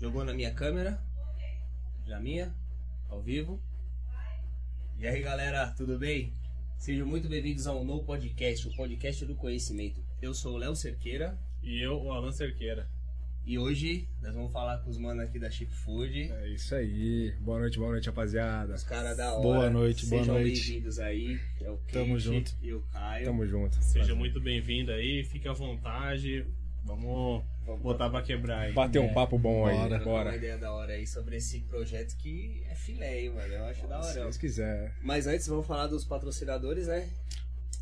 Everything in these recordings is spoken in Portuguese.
Jogou na minha câmera. Já minha. Ao vivo. E aí galera, tudo bem? Sejam muito bem-vindos ao No Podcast, o podcast do conhecimento. Eu sou o Léo Cerqueira. E eu, o Alan Cerqueira. E hoje nós vamos falar com os manos aqui da Chip Food. É isso aí. Boa noite, boa noite, rapaziada. Os caras da hora. Boa noite, boa Sejam noite. bem-vindos aí. É o Kate Tamo junto. E o Caio. Tamo junto. Seja muito bem-vindo aí, fique à vontade. Vamos Vamos botar pra quebrar aí. Bater um papo bom aí. Uma Bora. ideia da hora aí sobre esse projeto que é filé, hein, mano. Eu acho da Se hora. Deus quiser. Mas antes vamos falar dos patrocinadores, né?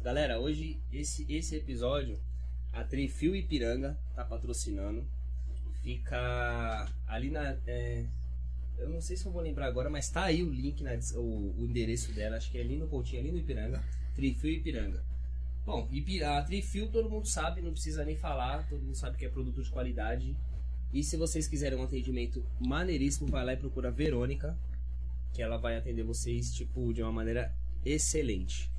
Galera, hoje esse, esse episódio, a Trifil Ipiranga tá patrocinando. Fica ali na. é, eu não sei se eu vou lembrar agora, mas tá aí o link, na, o, o endereço dela, acho que é ali no Coutinho, ali no Ipiranga. Trifil Ipiranga. Bom, Ipi- a Trifil todo mundo sabe, não precisa nem falar, todo mundo sabe que é produto de qualidade. E se vocês quiserem um atendimento maneiríssimo, vai lá e procura a Verônica, que ela vai atender vocês, tipo, de uma maneira excelente.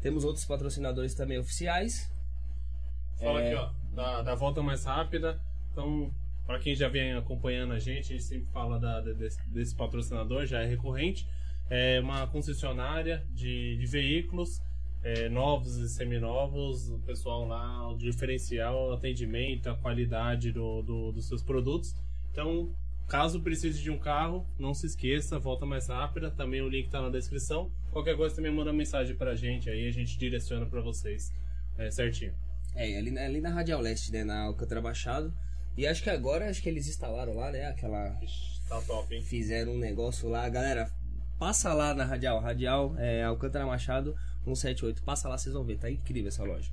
Temos outros patrocinadores também oficiais. Fala É. aqui, ó, da, da volta mais rápida. Então, pra quem já vem acompanhando a gente, a gente sempre fala da- da- desse, desse patrocinador, já é recorrente. É uma concessionária de, de veículos é, novos e seminovos. O pessoal lá, o diferencial, o atendimento, a qualidade do, do- dos seus produtos. Então, caso precise de um carro, não se esqueça, volta mais rápida. Também o link tá na descrição. Qualquer coisa também manda mensagem pra gente aí, a gente direciona pra vocês é, certinho. É, ali, na- ali na Radial Leste, né, na Alcântara Machado. E acho que agora, acho que eles instalaram lá, né, aquela... Tá top, hein? Fizeram um negócio lá. Galera, passa lá na Radial. Radial, é, Alcântara Machado 178. Passa lá, vocês vão ver. Tá incrível essa loja.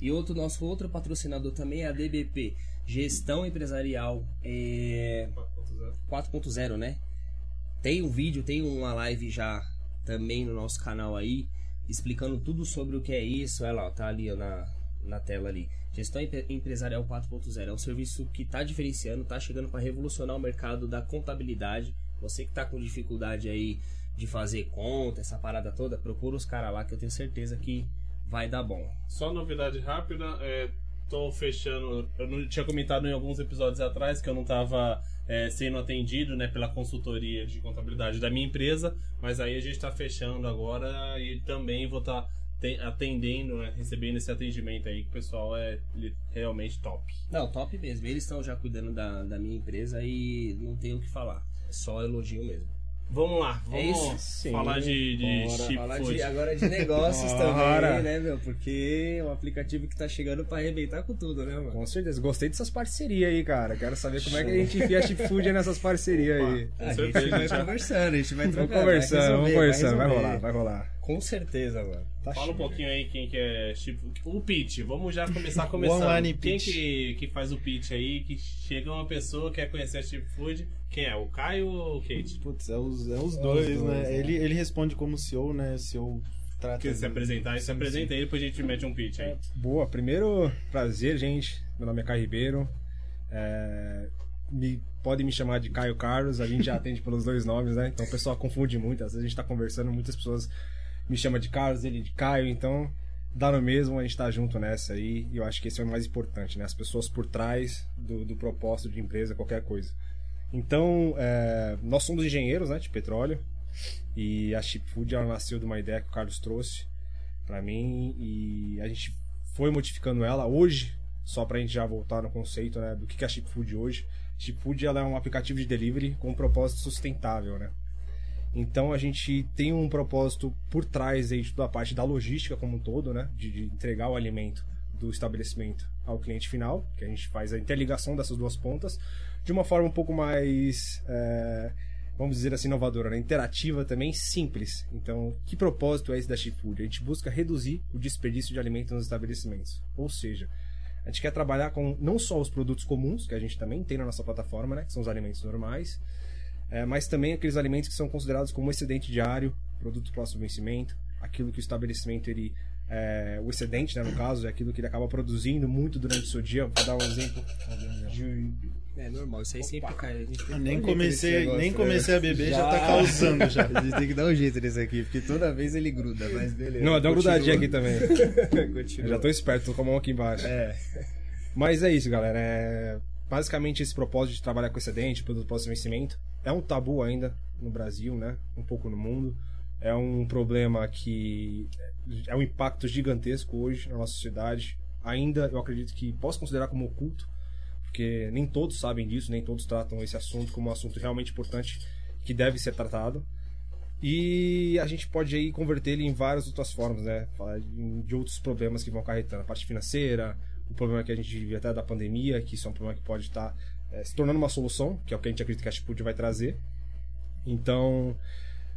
E outro nosso outro patrocinador também é a DBP. Gestão Empresarial é, 4.0, né? Tem um vídeo, tem uma live já também no nosso canal aí, explicando tudo sobre o que é isso. Olha lá, tá ali ó, na, na tela ali. Gestão Empre- Empresarial 4.0 é um serviço que está diferenciando, está chegando para revolucionar o mercado da contabilidade. Você que está com dificuldade aí de fazer conta, essa parada toda, procura os caras lá que eu tenho certeza que vai dar bom. Só novidade rápida, é, tô fechando. Eu não tinha comentado em alguns episódios atrás que eu não estava sendo atendido né, pela consultoria de contabilidade da minha empresa, mas aí a gente está fechando agora e também vou estar atendendo, né, recebendo esse atendimento aí, que o pessoal é realmente top. Não, top mesmo. Eles estão já cuidando da, da minha empresa e não tenho o que falar. É só elogio mesmo. Vamos lá, É vamos isso? falar de, de Bora. chip Falar food. de, agora de negócios também, né, meu? Porque é um aplicativo que tá chegando pra arrebentar com tudo, né, mano? Com certeza. Gostei dessas parcerias aí, cara. Quero saber como é que a gente enfia chip food nessas parcerias aí. Com A gente vai conversando, a gente vai Vamos trocando. conversando, vai vamos conversando. Vai resolver. rolar, vai rolar. Com certeza, mano. Tá Fala um cheio. pouquinho aí quem que é chip. O pitch, vamos já começar começando. Online quem pitch. que, que faz o pitch aí? Que chega uma pessoa que quer conhecer a Chip Food. Quem é? O Caio ou o Kate? Putz, é os, é os É dois, os dois, né? né? Ele, ele responde como CEO, né? CEO trata. Quer se de- apresentar? Se apresenta aí, depois a gente mete um pitch aí. Boa, primeiro prazer, gente. Meu nome é Caio Ribeiro. É, me, podem me chamar de Caio Carlos, a gente já atende pelos dois nomes, né? Então o pessoal confunde muito. Às vezes a gente tá conversando, muitas pessoas me chamam de Carlos, ele de Caio, então dá no mesmo, a gente tá junto nessa aí. E eu acho que esse é o mais importante, né? As pessoas por trás do, do propósito de empresa, qualquer coisa. Então, é, nós somos engenheiros né, de petróleo e a Chip Food ela nasceu de uma ideia que o Carlos trouxe para mim e a gente foi modificando ela hoje, só pra gente já voltar no conceito né, do que é a Chip Food hoje. Chip Food ela é um aplicativo de delivery com um propósito sustentável, né? Então a gente tem um propósito por trás aí da parte da logística como um todo, né? De, de entregar o alimento do estabelecimento ao cliente final, que a gente faz a interligação dessas duas pontas, de uma forma um pouco mais, é, vamos dizer assim, inovadora, né? interativa também, simples. Então, que propósito é esse da Chip Food? A gente busca reduzir o desperdício de alimentos nos estabelecimentos. Ou seja, a gente quer trabalhar com não só os produtos comuns, que a gente também tem na nossa plataforma, né? que são os alimentos normais, é, mas também aqueles alimentos que são considerados como excedente diário, produto próximo vencimento, aquilo que o estabelecimento ele é, o excedente, né, no caso, é aquilo que ele acaba produzindo muito durante o seu dia. Vou dar um exemplo de É normal, isso aí sempre cai. A gente tem Eu que nem comecei, negócio, nem né? comecei a beber, já, Já. tá causando já. A gente tem que dar um jeito nesse aqui, porque toda vez ele gruda, mas beleza. Não, dá uma grudadinha aqui também. Já tô esperto, tô com a mão aqui embaixo. É. Mas é isso, galera. É... basicamente esse propósito de trabalhar com excedente, produto pós-vencimento, é um tabu ainda no Brasil, né? Um pouco no mundo. É um problema que é um impacto gigantesco hoje na nossa sociedade. Ainda eu acredito que posso considerar como oculto, porque nem todos sabem disso, nem todos tratam esse assunto como um assunto realmente importante que deve ser tratado. E a gente pode aí converter ele em várias outras formas, né? Falar de outros problemas que vão acarretando. A parte financeira, o problema que a gente vive até da pandemia, que isso é um problema que pode estar eh, se tornando uma solução, que é o que a gente acredita que a Chipud vai trazer. Então,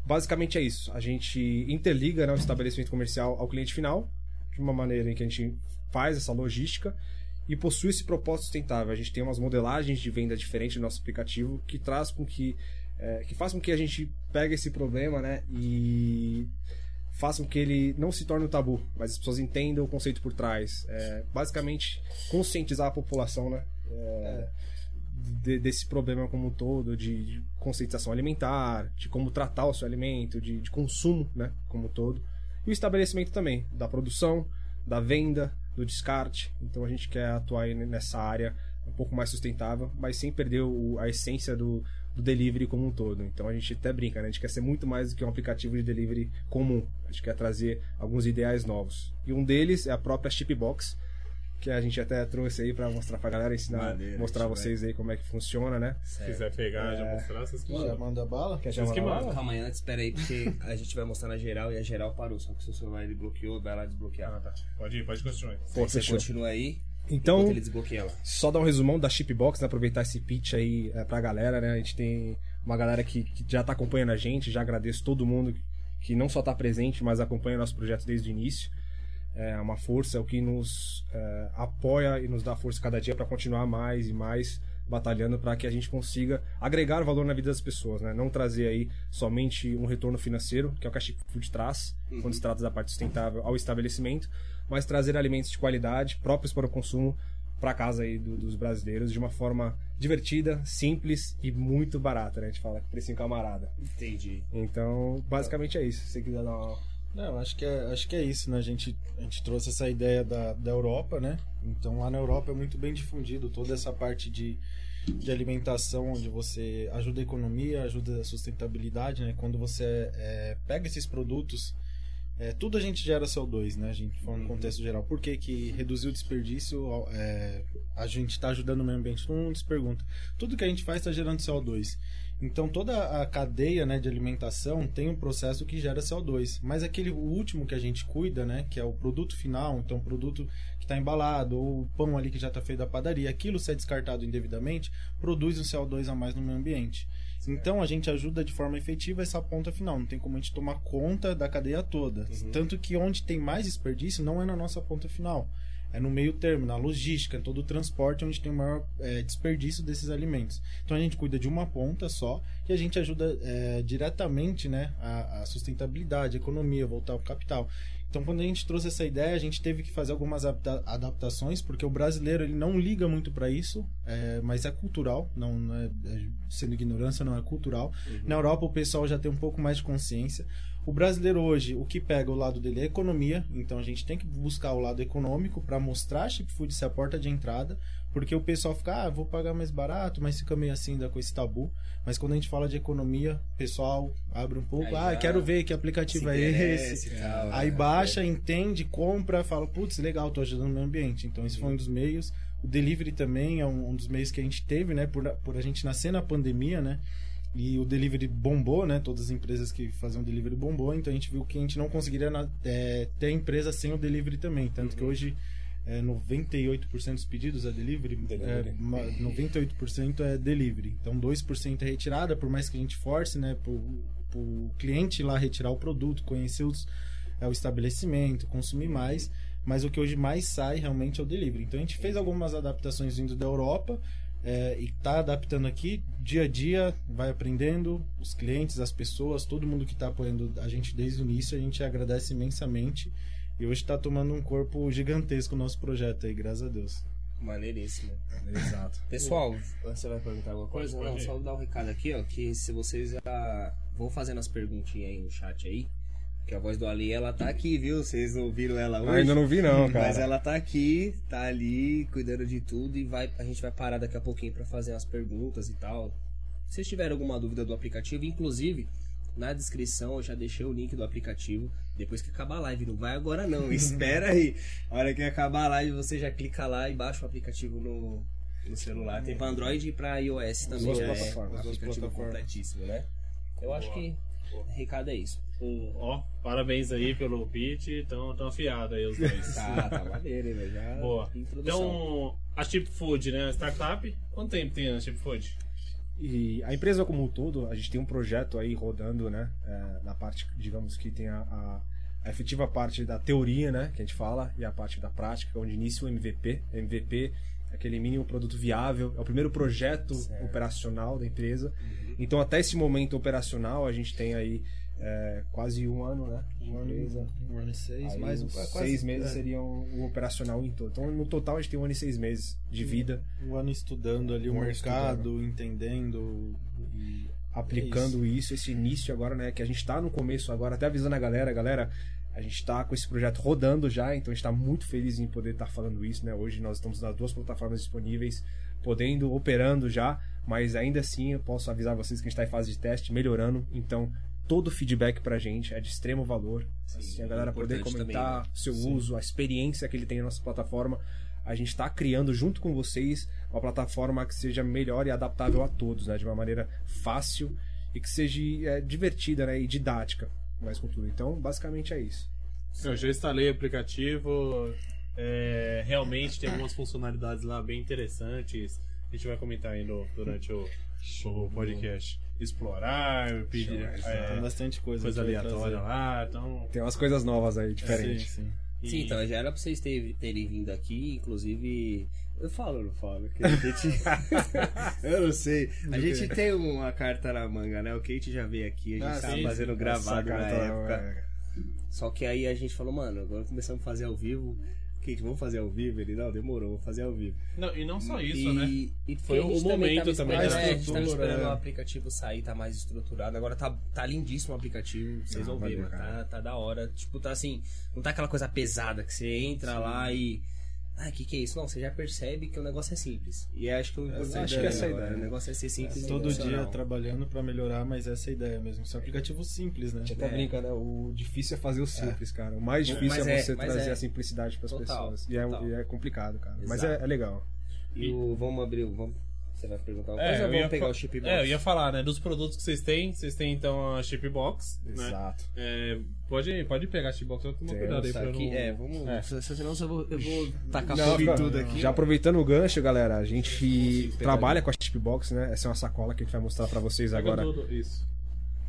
basicamente é isso. A gente interliga né, o estabelecimento comercial ao cliente final, de uma maneira em que a gente faz essa logística e possui esse propósito sustentável. A gente tem umas modelagens de venda diferentes no nosso aplicativo que traz com que é, que faz com que a gente pegue esse problema, né, e faça com que ele não se torne um tabu, mas as pessoas entendam o conceito por trás. É, basicamente, conscientizar a população, né, é, de- desse problema como um todo, de, de conscientização alimentar, de como tratar o seu alimento, de, de consumo, né, como um todo. E o estabelecimento também, da produção, da venda, do descarte. Então a gente quer atuar nessa área um pouco mais sustentável, mas sem perder o- a essência do, do delivery como um todo. Então a gente até brinca, né? A gente quer ser muito mais do que um aplicativo de delivery comum. A gente quer trazer alguns ideais novos. E um deles é a própria Chipbox, que a gente até trouxe aí para mostrar pra galera, ensinar, Maneiro, mostrar a vocês aí como é que funciona, né? Se quiser pegar já mostrar, vocês que Já manda bala? Quer que chamar lá? mandam. Calma aí, antes, espera aí, porque a gente vai mostrar na geral e a geral parou. Só que o seu celular ele bloqueou, vai lá desbloquear. Ah, tá. Pode ir, pode continuar. Pô, Você continua aí, Então, enquanto ele desbloqueia lá. Só dar um resumão da Chipbox, né? aproveitar esse pitch aí é, pra galera, né? A gente tem uma galera que, que já tá acompanhando a gente, já agradeço todo mundo que não só tá presente, mas acompanha nosso projeto desde o início. É uma força, é o que nos é, apoia e nos dá força cada dia para continuar mais e mais batalhando para que a gente consiga agregar valor na vida das pessoas, né? Não trazer aí somente um retorno financeiro, que é o que a Chip Food traz, quando se trata da parte sustentável ao estabelecimento, mas trazer alimentos de qualidade próprios para o consumo para casa aí do- dos brasileiros de uma forma divertida, simples e muito barata, né? A gente fala precinho camarada. Entendi. Então, basicamente é isso. Se você quiser dar uma Não, acho que é, acho que é isso, né? A gente, a gente trouxe essa ideia da, da Europa, né? Então lá na Europa é muito bem difundido toda essa parte de, de alimentação, onde você ajuda a economia, ajuda a sustentabilidade, né? Quando você é, pega esses produtos, é, tudo a gente gera CO2, né? A gente falando no contexto geral. Por que, que reduzir o desperdício, é, a gente está ajudando o meio ambiente? Todo mundo se pergunta. Tudo que a gente faz está gerando CO2. Então toda a cadeia né, de alimentação tem um processo que gera CO2. Mas aquele o último que a gente cuida, né, que é o produto final, então o produto que está embalado, ou o pão ali que já está feito da padaria, aquilo se é descartado indevidamente, produz um CO2 a mais no meio ambiente. Então a gente ajuda de forma efetiva essa ponta final. Não tem como a gente tomar conta da cadeia toda. Tanto que onde tem mais desperdício não é na nossa ponta final. É no meio termo, na logística, em todo o transporte, onde tem o maior é, desperdício desses alimentos. Então a gente cuida de uma ponta só e a gente ajuda é, diretamente né, a, a sustentabilidade, a economia, voltar ao capital. Então quando a gente trouxe essa ideia, a gente teve que fazer algumas adapta- adaptações, porque o brasileiro ele não liga muito para isso, é, mas é cultural, não, não é, é- sendo ignorância, não é cultural. Na Europa o pessoal já tem um pouco mais de consciência. O brasileiro hoje, o que pega o lado dele é economia, então a gente tem que buscar o lado econômico para mostrar a Chip Food ser a porta de entrada, porque o pessoal fica, ah, vou pagar mais barato, mas fica meio assim ainda com esse tabu. Mas quando a gente fala de economia, o pessoal abre um pouco, ah, quero ver que aplicativo Se é esse. tal, Aí né? baixa, entende, compra, fala, putz, legal, tô ajudando o meio ambiente. Então esse foi um dos meios. O delivery também é um, um dos meios que a gente teve, né? Por, por a gente nascer na pandemia, né? E o delivery bombou, né? Todas as empresas que faziam delivery bombou, então a gente viu que a gente não conseguiria na- é, ter empresa sem o delivery também. Tanto que hoje é, 98% dos pedidos é delivery, Delivery. É, ma- 98% é delivery. Então 2% é retirada, por mais que a gente force, né? Pro, pro cliente lá retirar o produto, conhecer os, é, o estabelecimento, consumir mais. Mas o que hoje mais sai realmente é o delivery. Então a gente fez algumas adaptações vindo da Europa é, e tá adaptando aqui dia a dia, vai aprendendo os clientes, as pessoas, todo mundo que está apoiando a gente desde o início, a gente agradece imensamente. E hoje está tomando um corpo gigantesco o nosso projeto aí, graças a Deus. Maneiríssimo. Exato. Pessoal, você vai perguntar alguma coisa? Não, só dar um recado aqui, ó, que se vocês já vão fazendo as perguntinhas aí no chat aí, Que a voz do Ali, ela tá aqui, viu? Vocês não viram ela hoje? Ainda não vi não, cara. Mas ela tá aqui, tá ali, cuidando de tudo e vai, a gente vai parar daqui a pouquinho pra fazer as perguntas e tal. Se vocês tiverem alguma dúvida do aplicativo, inclusive, na descrição eu já deixei o link do aplicativo. Depois que acabar a live, não vai agora não, espera aí. A hora que acabar a live, você já clica lá e baixa o aplicativo no, no celular. Tem pra Android e pra iOS também. duas né? plataformas. Um aplicativo completíssimo, né? Eu acho Boa. que o recado é isso. Ó, parabéns aí pelo beat, tão, tão afiado aí os dois. Tá, tá maneiro, hein? Já Boa. introdução. Então, a Chip Food, né? Startup, quanto tempo tem a Chip Food? E a empresa como um todo, a gente tem um projeto aí rodando, né? é, na parte, digamos que tem a, a, a efetiva parte da teoria, né? Que a gente fala, e a parte da prática, onde inicia o MVP. MVP é aquele mínimo produto viável, é o primeiro projeto operacional da empresa. Então, até esse momento operacional, a gente tem aí é, quase um ano, né? de Um empresa. ano, um ano e seis, Aí, mais um, quase- seis meses é, seriam o operacional em todo. Então, no total, a gente tem um ano e seis meses de vida um ano estudando ali Um o mercado, entendendo e aplicando isso. esse início agora, né? Que a gente tá no começo agora, até avisando a galera, galera, a gente tá com esse projeto rodando já, então a gente tá muito feliz em poder estar falando isso, né? Hoje nós estamos nas duas plataformas disponíveis, podendo, operando já, mas ainda assim eu posso avisar vocês que a gente tá em fase de teste, melhorando, então todo feedback pra gente é de extremo valor. assim, a galera poder comentar também, né? o seu uso, a experiência que ele tem na nossa plataforma. A gente está criando junto com vocês uma plataforma que seja melhor e adaptável a todos, né? De uma maneira fácil e que seja é, divertida né? e didática, mais com tudo. Então, basicamente é isso. Eu já instalei o aplicativo. é, realmente tem algumas funcionalidades lá bem interessantes. A gente vai comentar aí no- durante o, o podcast. Explorar, pedir é, tem bastante coisa. coisa aleatória lá. Então, Tem umas coisas novas aí, Sim, diferentes. sim. e- Sim, então já era pra vocês terem, terem vindo aqui, inclusive. Eu falo ou não falo? Que a gente... eu não sei. A gente tem uma carta na manga, né? O Kate já veio aqui, a gente Ah, tava sim, fazendo sim. gravado Essa na carta- época. é, Só que aí a gente falou, mano, agora começamos a fazer ao vivo. Kate, vamos fazer ao vivo? Ele, não, demorou, vou fazer ao vivo. Não, e não só isso, e, né? E Foi o momento tava também esperando- da é, a gente tava esperando é. o aplicativo sair, tá mais estruturado. Agora tá, tá lindíssimo o aplicativo, vocês Ah, vão ver, mano. Tá, tá da hora. Tipo, tá assim, não tá aquela coisa pesada que você entra lá e. Ah, o que, que é isso? Não, você já percebe que o negócio é simples. E acho que o importante acho é que essa é a ideia. O negócio é ser simples e Todo dia trabalhando pra melhorar, mas essa é a ideia mesmo. Esse é um aplicativo simples, né? A gente até É. brinca, né? O difícil é fazer o simples, cara. O mais difícil Mas é é, você mas trazer é. a simplicidade pras Total, pessoas. E é, e é complicado, cara. Mas Exato. é, é legal. E o. Vamos abrir o. Vamos, você vai perguntar uma É, coisa eu ou ia vamos pegar o chip box? É, eu ia falar, né? Dos produtos que vocês têm, vocês têm então a Chipbox, né? Exato. É, pode, pode pegar a Chipbox, só toma Tem, cuidado aí pra aqui, não... é, vamos. É. se- Senão eu vou, eu vou tacar Não, fogo em cara, tudo aqui. Já aproveitando o gancho, galera, a gente trabalha ali. com a Chipbox, né? Essa é uma sacola que a gente vai mostrar pra vocês Pega agora. tudo, isso.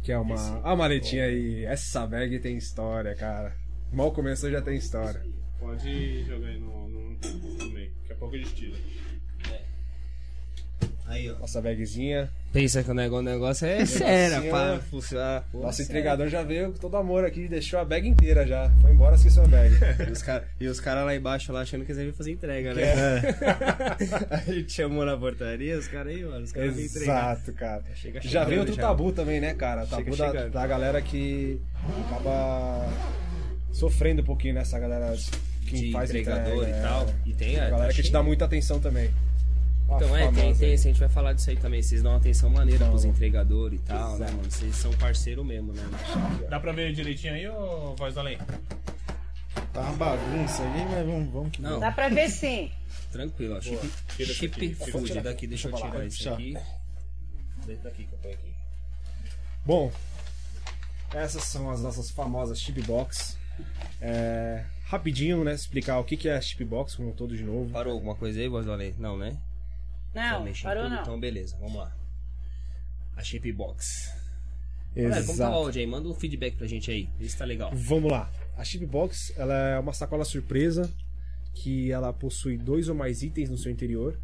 Que é uma. A maletinha aí. Essa bag tem história, cara. Mal começou já tem história. Pode jogar aí no, no, no meio, daqui a pouco a gente tira. Aí, ó. Nossa bagzinha. Pensa que o negócio, é sério, Negocinho, para funcionar. Pô, Nosso sério. entregador já veio com todo amor aqui deixou a bag inteira já. Foi embora sem sua bag. E os caras cara lá embaixo lá achando que eles iam fazer entrega, né? a gente chamou na portaria, os caras aí, mano, os caras vêm entregar. Exato, cara. Chega Já chegando veio outro já. tabu também, né, cara? Chega Tabu da, da galera que acaba sofrendo um pouquinho nessa galera que de faz entregador entrega, e é. tal. E tem A a galera que te dá muita atenção também. Então, é, tem, tem, a gente vai falar disso aí também. Vocês dão uma atenção maneira Dão. pros entregadores e tal, né, mano? Vocês são parceiro mesmo, né? Dá pra ver direitinho aí ou voz do além? Tá uma bagunça aí, mas vamos, vamos que Não. Dá pra ver sim. Tranquilo, ó. Chip, Tira chip daqui, tira food daqui. daqui, deixa eu Deixa eu tirar isso aqui. Dentro daqui que eu ponho aqui. Bom, essas são as nossas famosas chipbox. É, rapidinho, né? Explicar o que que é a chipbox como um todo de novo. Parou alguma coisa aí, voz do além? Não, né? Não, em parou tudo? não. Então, beleza, vamos lá. A Shape Box. Galera, como tá o Exato. áudio aí? Manda um feedback pra gente aí. Se tá legal. Vamos lá. A chipbox ela é uma sacola surpresa que ela possui dois ou mais itens no seu interior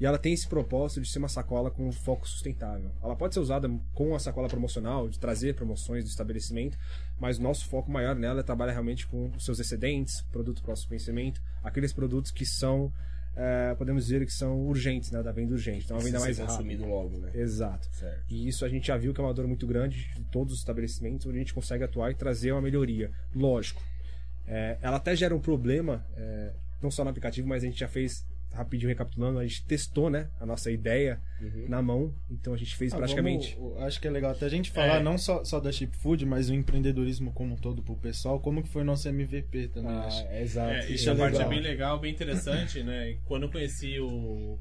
e ela tem esse propósito de ser uma sacola com foco sustentável. Ela pode ser usada com a sacola promocional, de trazer promoções do estabelecimento, mas o nosso foco maior nela é trabalhar realmente com os seus excedentes, produto próximo vencimento, aqueles produtos que são é, podemos dizer que são urgentes, né? Da venda urgente. Então, uma venda mais rápida. logo, né? Exato. Certo. E isso a gente já viu que é uma dor muito grande em todos os estabelecimentos, onde a gente consegue atuar e trazer uma melhoria. Lógico, é, ela até gera um problema, é, não só no aplicativo, mas a gente já fez, rapidinho recapitulando, a gente testou né, a nossa ideia na mão, então a gente fez Ah, praticamente. vamos- acho que é legal até a gente falar É. não só, só da Chip Food, mas o empreendedorismo como um todo pro pessoal, como que foi nosso MVP também. Ah, acho. é, exato. É, isso é a parte é bem legal, bem interessante, né? Quando eu conheci o.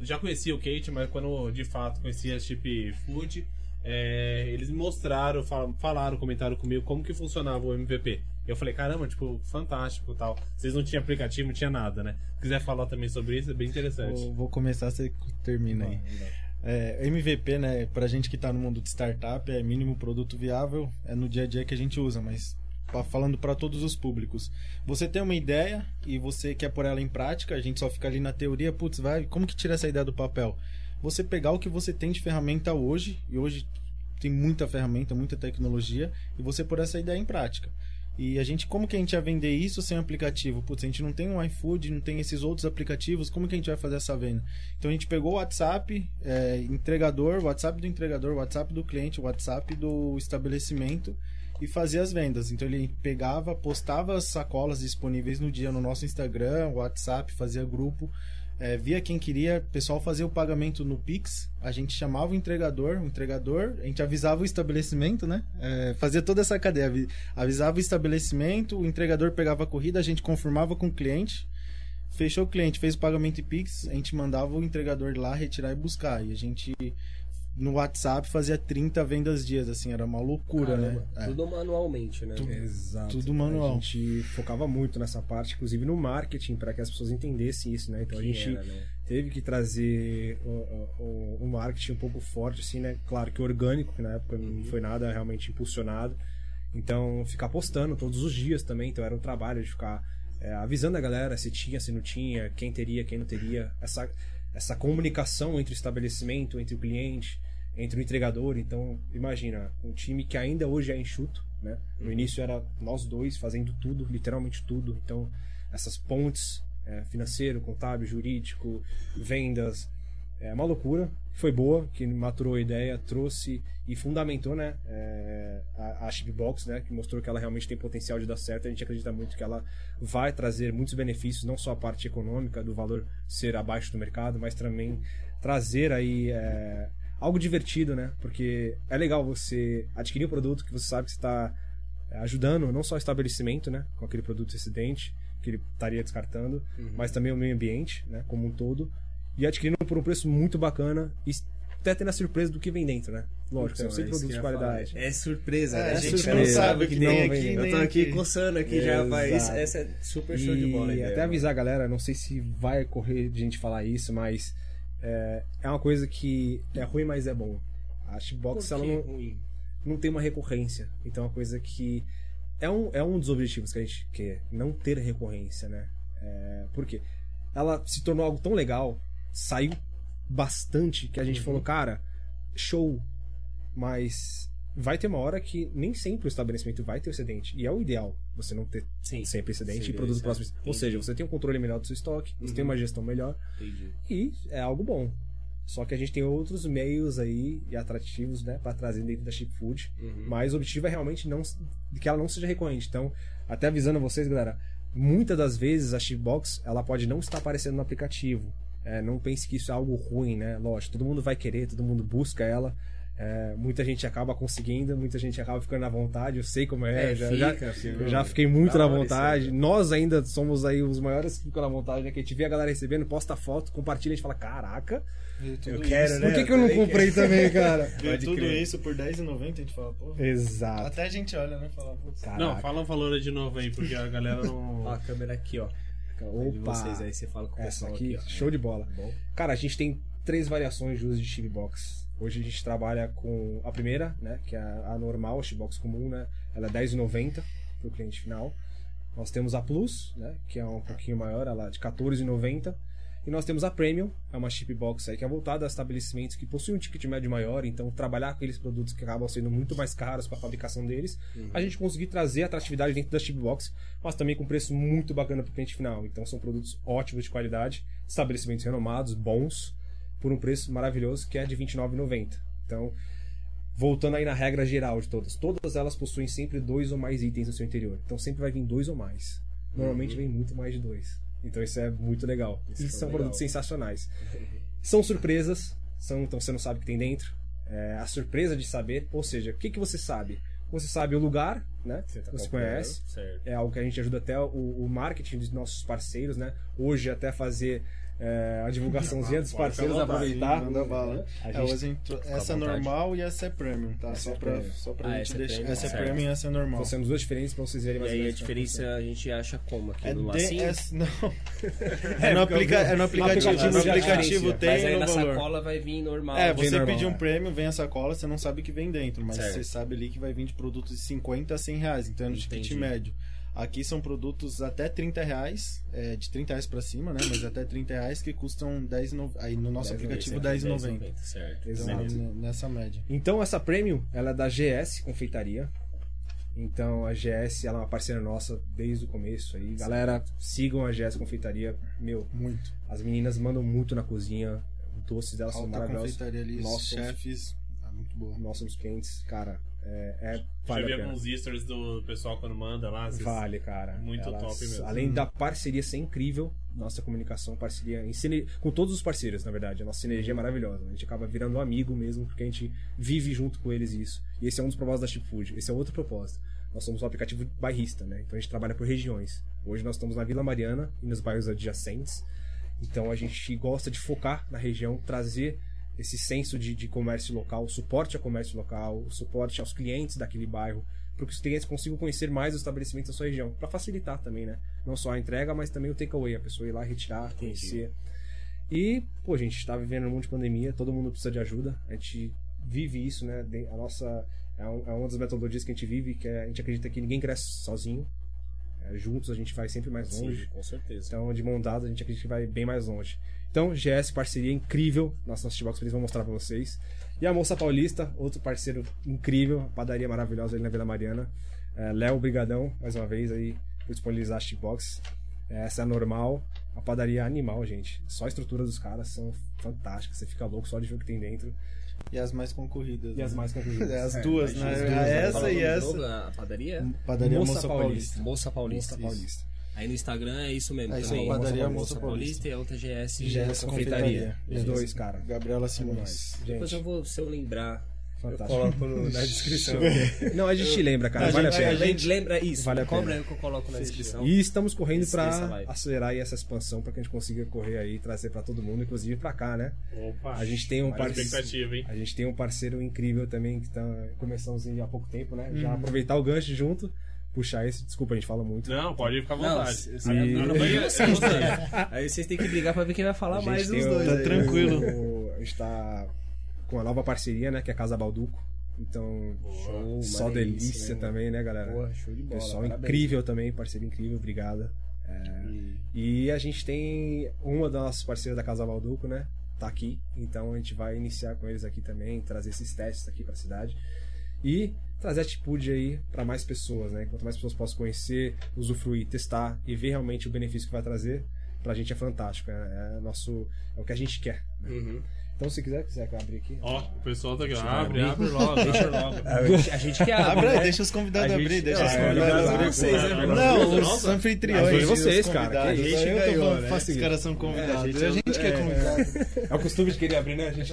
Já conheci o Kate, mas quando de fato conheci a Chip Food, é, eles me mostraram, fal- falaram, comentaram comigo como que funcionava o MVP. Eu falei, caramba, tipo, fantástico tal. Vocês não tinham aplicativo, não tinha nada, né? Se quiser falar também sobre isso, é bem interessante. Vou, vou começar, você termina aí. É, MVP, né, pra gente que tá no mundo de startup, é mínimo produto viável, é no dia a dia que a gente usa, mas falando para todos os públicos. Você tem uma ideia e você quer pôr ela em prática, a gente só fica ali na teoria, putz, vai, como que tira essa ideia do papel? Você pegar o que você tem de ferramenta hoje, e hoje tem muita ferramenta, muita tecnologia, e você pôr essa ideia em prática. E a gente, como que a gente ia vender isso sem aplicativo? Putz, a gente não tem um iFood, não tem esses outros aplicativos, como que a gente vai fazer essa venda? Então a gente pegou o WhatsApp, é, entregador, WhatsApp do entregador, WhatsApp do cliente, WhatsApp do estabelecimento e fazia as vendas. Então ele pegava, postava as sacolas disponíveis no dia no nosso Instagram, WhatsApp, fazia grupo, é, via quem queria, o pessoal fazia o pagamento no Pix, a gente chamava o entregador, o entregador, a gente avisava o estabelecimento, né? É, fazia toda essa cadeia, avi- avisava o estabelecimento, o entregador pegava a corrida, a gente confirmava com o cliente, fechou o cliente, fez o pagamento em Pix, a gente mandava o entregador lá retirar e buscar. E a gente no WhatsApp fazia 30 vendas dias, assim, era uma loucura, Caramba, né? É. Tudo manualmente, né? Exato. Tudo manual. A gente focava muito nessa parte, inclusive no marketing, para que as pessoas entendessem isso, né? Então a Que gente era, né? teve que trazer o, o, o marketing um pouco forte, assim, né? Claro que orgânico, que na época não foi nada realmente impulsionado. Então, ficar postando todos os dias também. Então, era um trabalho de ficar é, avisando a galera se tinha, se não tinha, quem teria, quem não teria. Essa, essa comunicação entre o estabelecimento, entre o cliente, entre o entregador. Então, imagina, um time que ainda hoje é enxuto, né? No início era nós dois fazendo tudo, literalmente tudo. Então, essas pontes, é, financeiro, contábil, jurídico, vendas, é uma loucura. Foi boa, que maturou a ideia, trouxe e fundamentou né, é, a, a Chipbox, né, que mostrou que ela realmente tem potencial de dar certo. A gente acredita muito que ela vai trazer muitos benefícios, não só a parte econômica do valor ser abaixo do mercado, mas também trazer aí é, algo divertido, né? Porque é legal você adquirir um produto que você sabe que está ajudando não só o estabelecimento, né, com aquele produto excedente que ele estaria descartando, mas também o meio ambiente, né, como um todo, e adquirindo por um preço muito bacana e até tendo a surpresa do que vem dentro, né? Lógico, Então, são sempre é produtos de qualidade. falar. É surpresa, É, né? a A gente surpresa. não sabe o que que tem aqui. vem, Eu tô aqui coçando aqui já, mas essa é super show de bola. E ideia, até mano. avisar a galera, não sei se vai correr de gente falar isso, mas é, é uma coisa que é ruim, mas é bom. A que ela não, ruim? não tem uma recorrência. Então é uma coisa que é um, é um dos objetivos que a gente quer, não ter recorrência, né? É, por quê? Ela se tornou algo tão legal, saiu bastante que a gente falou, cara, show, mas vai ter uma hora que nem sempre o estabelecimento vai ter excedente. E é o ideal você não ter Sim. sempre excedente e produtos é, próximos. Ou seja, você tem um controle melhor do seu estoque, você tem uma gestão melhor Entendi. e é algo bom. Só que a gente tem outros meios aí e atrativos, né, para trazer dentro da Chip Food. Uhum. Mas o objetivo é realmente não que ela não seja recorrente. Então, até avisando vocês, galera, muitas das vezes a Chipbox ela pode não estar aparecendo no aplicativo. É, não pense que isso é algo ruim, né? Lógico, todo mundo vai querer, todo mundo busca ela. É, muita gente acaba conseguindo, muita gente acaba ficando à vontade. Eu sei como é, É, já, fica, já, eu já fiquei muito isso vontade. aí. Nós ainda somos aí os maiores que ficam na vontade, né? Que a gente vê a galera recebendo, posta foto, compartilha, a gente fala: Caraca, Eu quero, por né? que, que eu não comprei também, cara? Pode tudo crer. isso por R$10,90, a gente fala, pô. Exato. Até a gente olha, né? Fala. Não, fala o valor de novo aí, porque a galera não. A câmera aqui, ó. De Opa! vocês aí, você fala com o Essa aqui, aqui, ó. show de bola. Tá bom? Cara, a gente tem três variações de uso de Chipbox. Hoje a gente trabalha com a primeira, né, que é a normal, a Chipbox comum, né? Ela é R$10,90 para o cliente final. Nós temos a Plus, né, que é um pouquinho maior, ela é de R$14,90. E nós temos a Premium, é uma chip box aí que é voltada a estabelecimentos que possuem um ticket médio maior, então trabalhar com aqueles produtos que acabam sendo muito mais caros para a fabricação deles, a gente conseguir trazer atratividade dentro da chip box, mas também com preço muito bacana para o cliente final. Então são produtos ótimos de qualidade, estabelecimentos renomados, bons, por um preço maravilhoso que é de R$ 29,90. Então, voltando aí na regra geral de todas, todas elas possuem sempre dois ou mais itens no seu interior. Então sempre vai vir dois ou mais. Normalmente vem muito mais de dois. Então isso é muito legal. Isso e são legal. produtos sensacionais. São surpresas, são, então você não sabe o que tem dentro. É a surpresa de saber, ou seja, o que, que você sabe? Você sabe o lugar, né? Você tá você conhece. Certo. É algo que a gente ajuda até o, o marketing dos nossos parceiros, né? Hoje até fazer é, a divulgaçãozinha dos parceiros, vontade, aproveitar. Manda bala. A É, gente- hoje entrou- essa é normal e essa é premium, tá? Essa só, é pra, premium. só pra Ah, gente essa é deixar. premium, essa é premium e essa é normal. Então, temos duas diferentes para vocês verem E mais ou aí a diferença a gente acha como? Aqui É, no de, lacinho? é, não. é, no, aplica, é no aplicativo, no aplicativo tem Mas aí no na valor. sacola vai vir normal. É, você normal, pedir um é. prêmio, vem a sacola, você não sabe o que vem dentro, mas Certo. você sabe ali que vai vir de produtos de 50 a 100 reais, então é no ticket médio. Aqui são produtos até 30 reais, é, de 30 reais pra cima, né? Mas até 30 reais que custam 10, no- aí no nosso 10,90, aplicativo certo, 10,90. Certo. Exato. Nessa média. Então essa Premium, ela é da GS Confeitaria. Então a GS, ela é uma parceira nossa desde o começo aí. Galera, sigam a GS Confeitaria. Meu, Muito. as meninas mandam muito na cozinha. Os doces delas são Alta maravilhosos. confeitaria ali, Nós somos- chefes, é muito boa. Nós somos clientes, cara, é, é Já vale vi a pena. alguns stories do pessoal quando manda lá. Vale, cara. Muito top mesmo. Além da parceria ser incrível, nossa comunicação, parceria com todos os parceiros, na verdade. A nossa sinergia é maravilhosa. A gente acaba virando um amigo mesmo, porque a gente vive junto com eles isso. E esse é um dos propósitos da Chip Food. Esse é outro propósito. Nós somos um aplicativo bairrista, né? Então a gente trabalha por regiões. Hoje nós estamos na Vila Mariana e nos bairros adjacentes. Então a gente gosta de focar na região, trazer esse senso de, de comércio local, o suporte ao comércio local, o suporte aos clientes daquele bairro, para que os clientes consigam conhecer mais os estabelecimentos da sua região, para facilitar também, né? Não só a entrega, mas também o takeaway, a pessoa ir lá retirar, conhecer. E, pô, gente, está vivendo um mundo de pandemia, todo mundo precisa de ajuda, a gente vive isso, né? A nossa é, é uma das metodologias que a gente vive, que é, a gente acredita que ninguém cresce sozinho. É, juntos a gente vai sempre mais longe. Sim, com certeza. Então, de mão dada, a gente acredita que vai bem mais longe. Então, GS, parceria incrível. Nossa, nosso Xbox eles vão mostrar pra vocês. E a Moça Paulista, outro parceiro incrível, padaria maravilhosa ali na Vila Mariana. É, Léo, brigadão, mais uma vez aí, por disponibilizar a Xbox. É, essa é a normal. A padaria é animal, gente. Só a estrutura dos caras são fantásticas. Você fica louco só de ver o que tem dentro. E as mais concorridas. E as né? mais concorridas. É, as É, duas, né? as É duas, essa o e essa. novo, a padaria? Padaria Moça Moça, Paulista. Paulista. Moça Paulista. Moça Paulista. Aí no Instagram é isso mesmo. É isso também. Padaria Moça Moça Paulista e a outra GS, GS Confeitaria. Os Beleza. dois, cara. Gabriela. Simões. Depois eu vou, se eu lembrar, eu fantástico. coloco no- na descrição. Não, a gente lembra, cara. A vale a gente- pena. A gente lembra isso. Vale a Cobra pena. aí que eu coloco na descrição. E estamos correndo live. acelerar aí essa expansão para que a gente consiga correr aí e trazer pra todo mundo, inclusive pra cá, né? Opa, A gente tem um parceiro, expectativa, hein? a gente tem um parceiro incrível também que tá começamos aí há pouco tempo, né? Uhum. Já aproveitar o gancho junto, puxar esse, desculpa, a gente fala muito. Não, pode ficar à Não, vontade. se- E- eu não vocês, né? Aí vocês têm que brigar pra ver quem vai falar A mais tem dos o- dois. Tá aí. tranquilo. o- a gente tá com a nova parceria, né, que é a Casa Balduco. Então, Show, só é delícia né, também, né, galera? Show de bola. Pessoal parabéns. incrível também, parceiro incrível, obrigada. E a gente tem uma das nossas parceiras da Casa Valduco, né? Tá aqui. Então a gente vai iniciar com eles aqui também, trazer esses testes aqui pra cidade. E trazer a atitude aí pra mais pessoas, né? Quanto mais pessoas possam conhecer, usufruir, testar e ver realmente o benefício que vai trazer, pra gente é fantástico. É, é nosso, é o que a gente quer. Uhum. Então se quiser, quiser abrir aqui. Ó, o pessoal tá aqui. Eu Abre, abre logo. Deixa logo. A gente, a gente quer abrir, Abre né? deixa os convidados A abrir, gente- deixa os É, convidados é, abrir. vocês, né? Não, os anfitriões. E os vocês, cara, convidados. que a gente eu tô ganhou, falando, né? Os caras são convidados. É, a gente, que é convidado. É o costume de querer abrir, né? A gente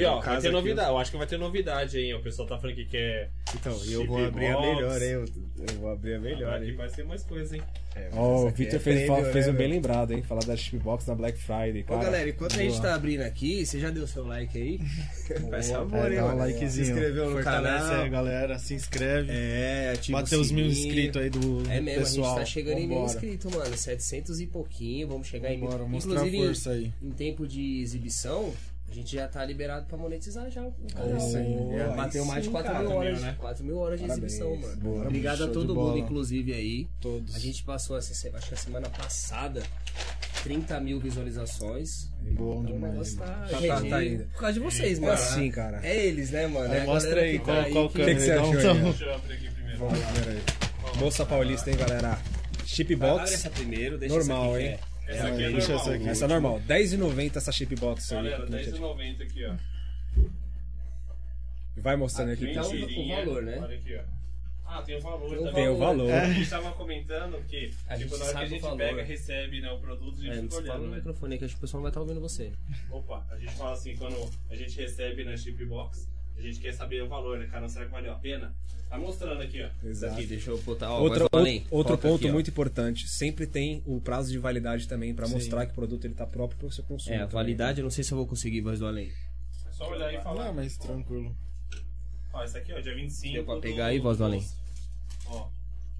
e ó, vai caso ter novidade. Eu acho que vai ter novidade aí. O pessoal tá falando que quer. Então, e eu vou abrir a melhor, hein? Eu, eu vou abrir a melhor, Aqui hein? vai ser mais coisa, hein? É, Ó, mas o Victor é fez, prêmio, fez né, um bem lembrado, hein? Falar da Chipbox na Black Friday, Ô, cara. galera, enquanto a gente Boa. tá abrindo aqui, você já deu seu like aí? Faz favor, É, hein, dá um mano? likezinho. Se inscreveu no Fortalece canal. aí, galera. Se inscreve. É, ativa Bater o os mil inscritos aí do É mesmo, pessoal. a gente tá chegando em mil Vambora. inscritos, mano. 700 e pouquinho, vamos chegar em Vambora, mil. mostrar Inclusive, força aí. em tempo de exibição, a gente já tá liberado pra monetizar já o aí. Já Aí bateu mais de sim, 4 cara. mil horas, né? 4 mil horas de Parabéns. exibição, mano. Boa, Obrigado a todo mundo, inclusive aí. Todos. A gente passou essa, acho que a semana passada 30 mil visualizações. Bom Então, o demais. tá, Tá- gente, tá indo. por causa de vocês, É mano. assim, cara. É eles, né, mano? É a Mostra galera aí que qual, tá qual que- que que você câmera. achou Então, aí? Deixa eu abrir aqui primeiro. Vamos ver aí. Moça Paulista, hein, galera? Chip Abre box. essa primeiro, deixa Normal, essa aqui, hein? Essa aqui é deixa normal. essa aqui. Essa é normal. R$10,90 essa chip box aí. Galera, 10,90 aqui, ó. Vai mostrando aqui. Então, o valor, né? Olha aqui, ó. Ah, tem o valor Tem também. Tem o valor. A gente tava comentando que, A gente tipo, na hora que a gente pega, recebe né, o produto, a gente É, fica se fala olhando, no né? microfone que acho que o pessoal não vai estar ouvindo você. Opa, a gente fala assim, quando a gente recebe na chipbox, a gente quer saber o valor, né, cara? Será que valeu a pena? Tá mostrando aqui, ó. Exato. Aqui, deixa eu botar, ó, Outra- além. outro Foca ponto aqui, muito importante, sempre tem o prazo de validade também pra Sim. mostrar que o produto ele tá próprio pro seu consumo. É, a também. validade, eu não sei se eu vou conseguir voz do além. É só olhar e falar. Não, mas tranquilo. Ó, esse aqui, ó, dia 25. Deu pra do- pegar aí, voz do além? Ó,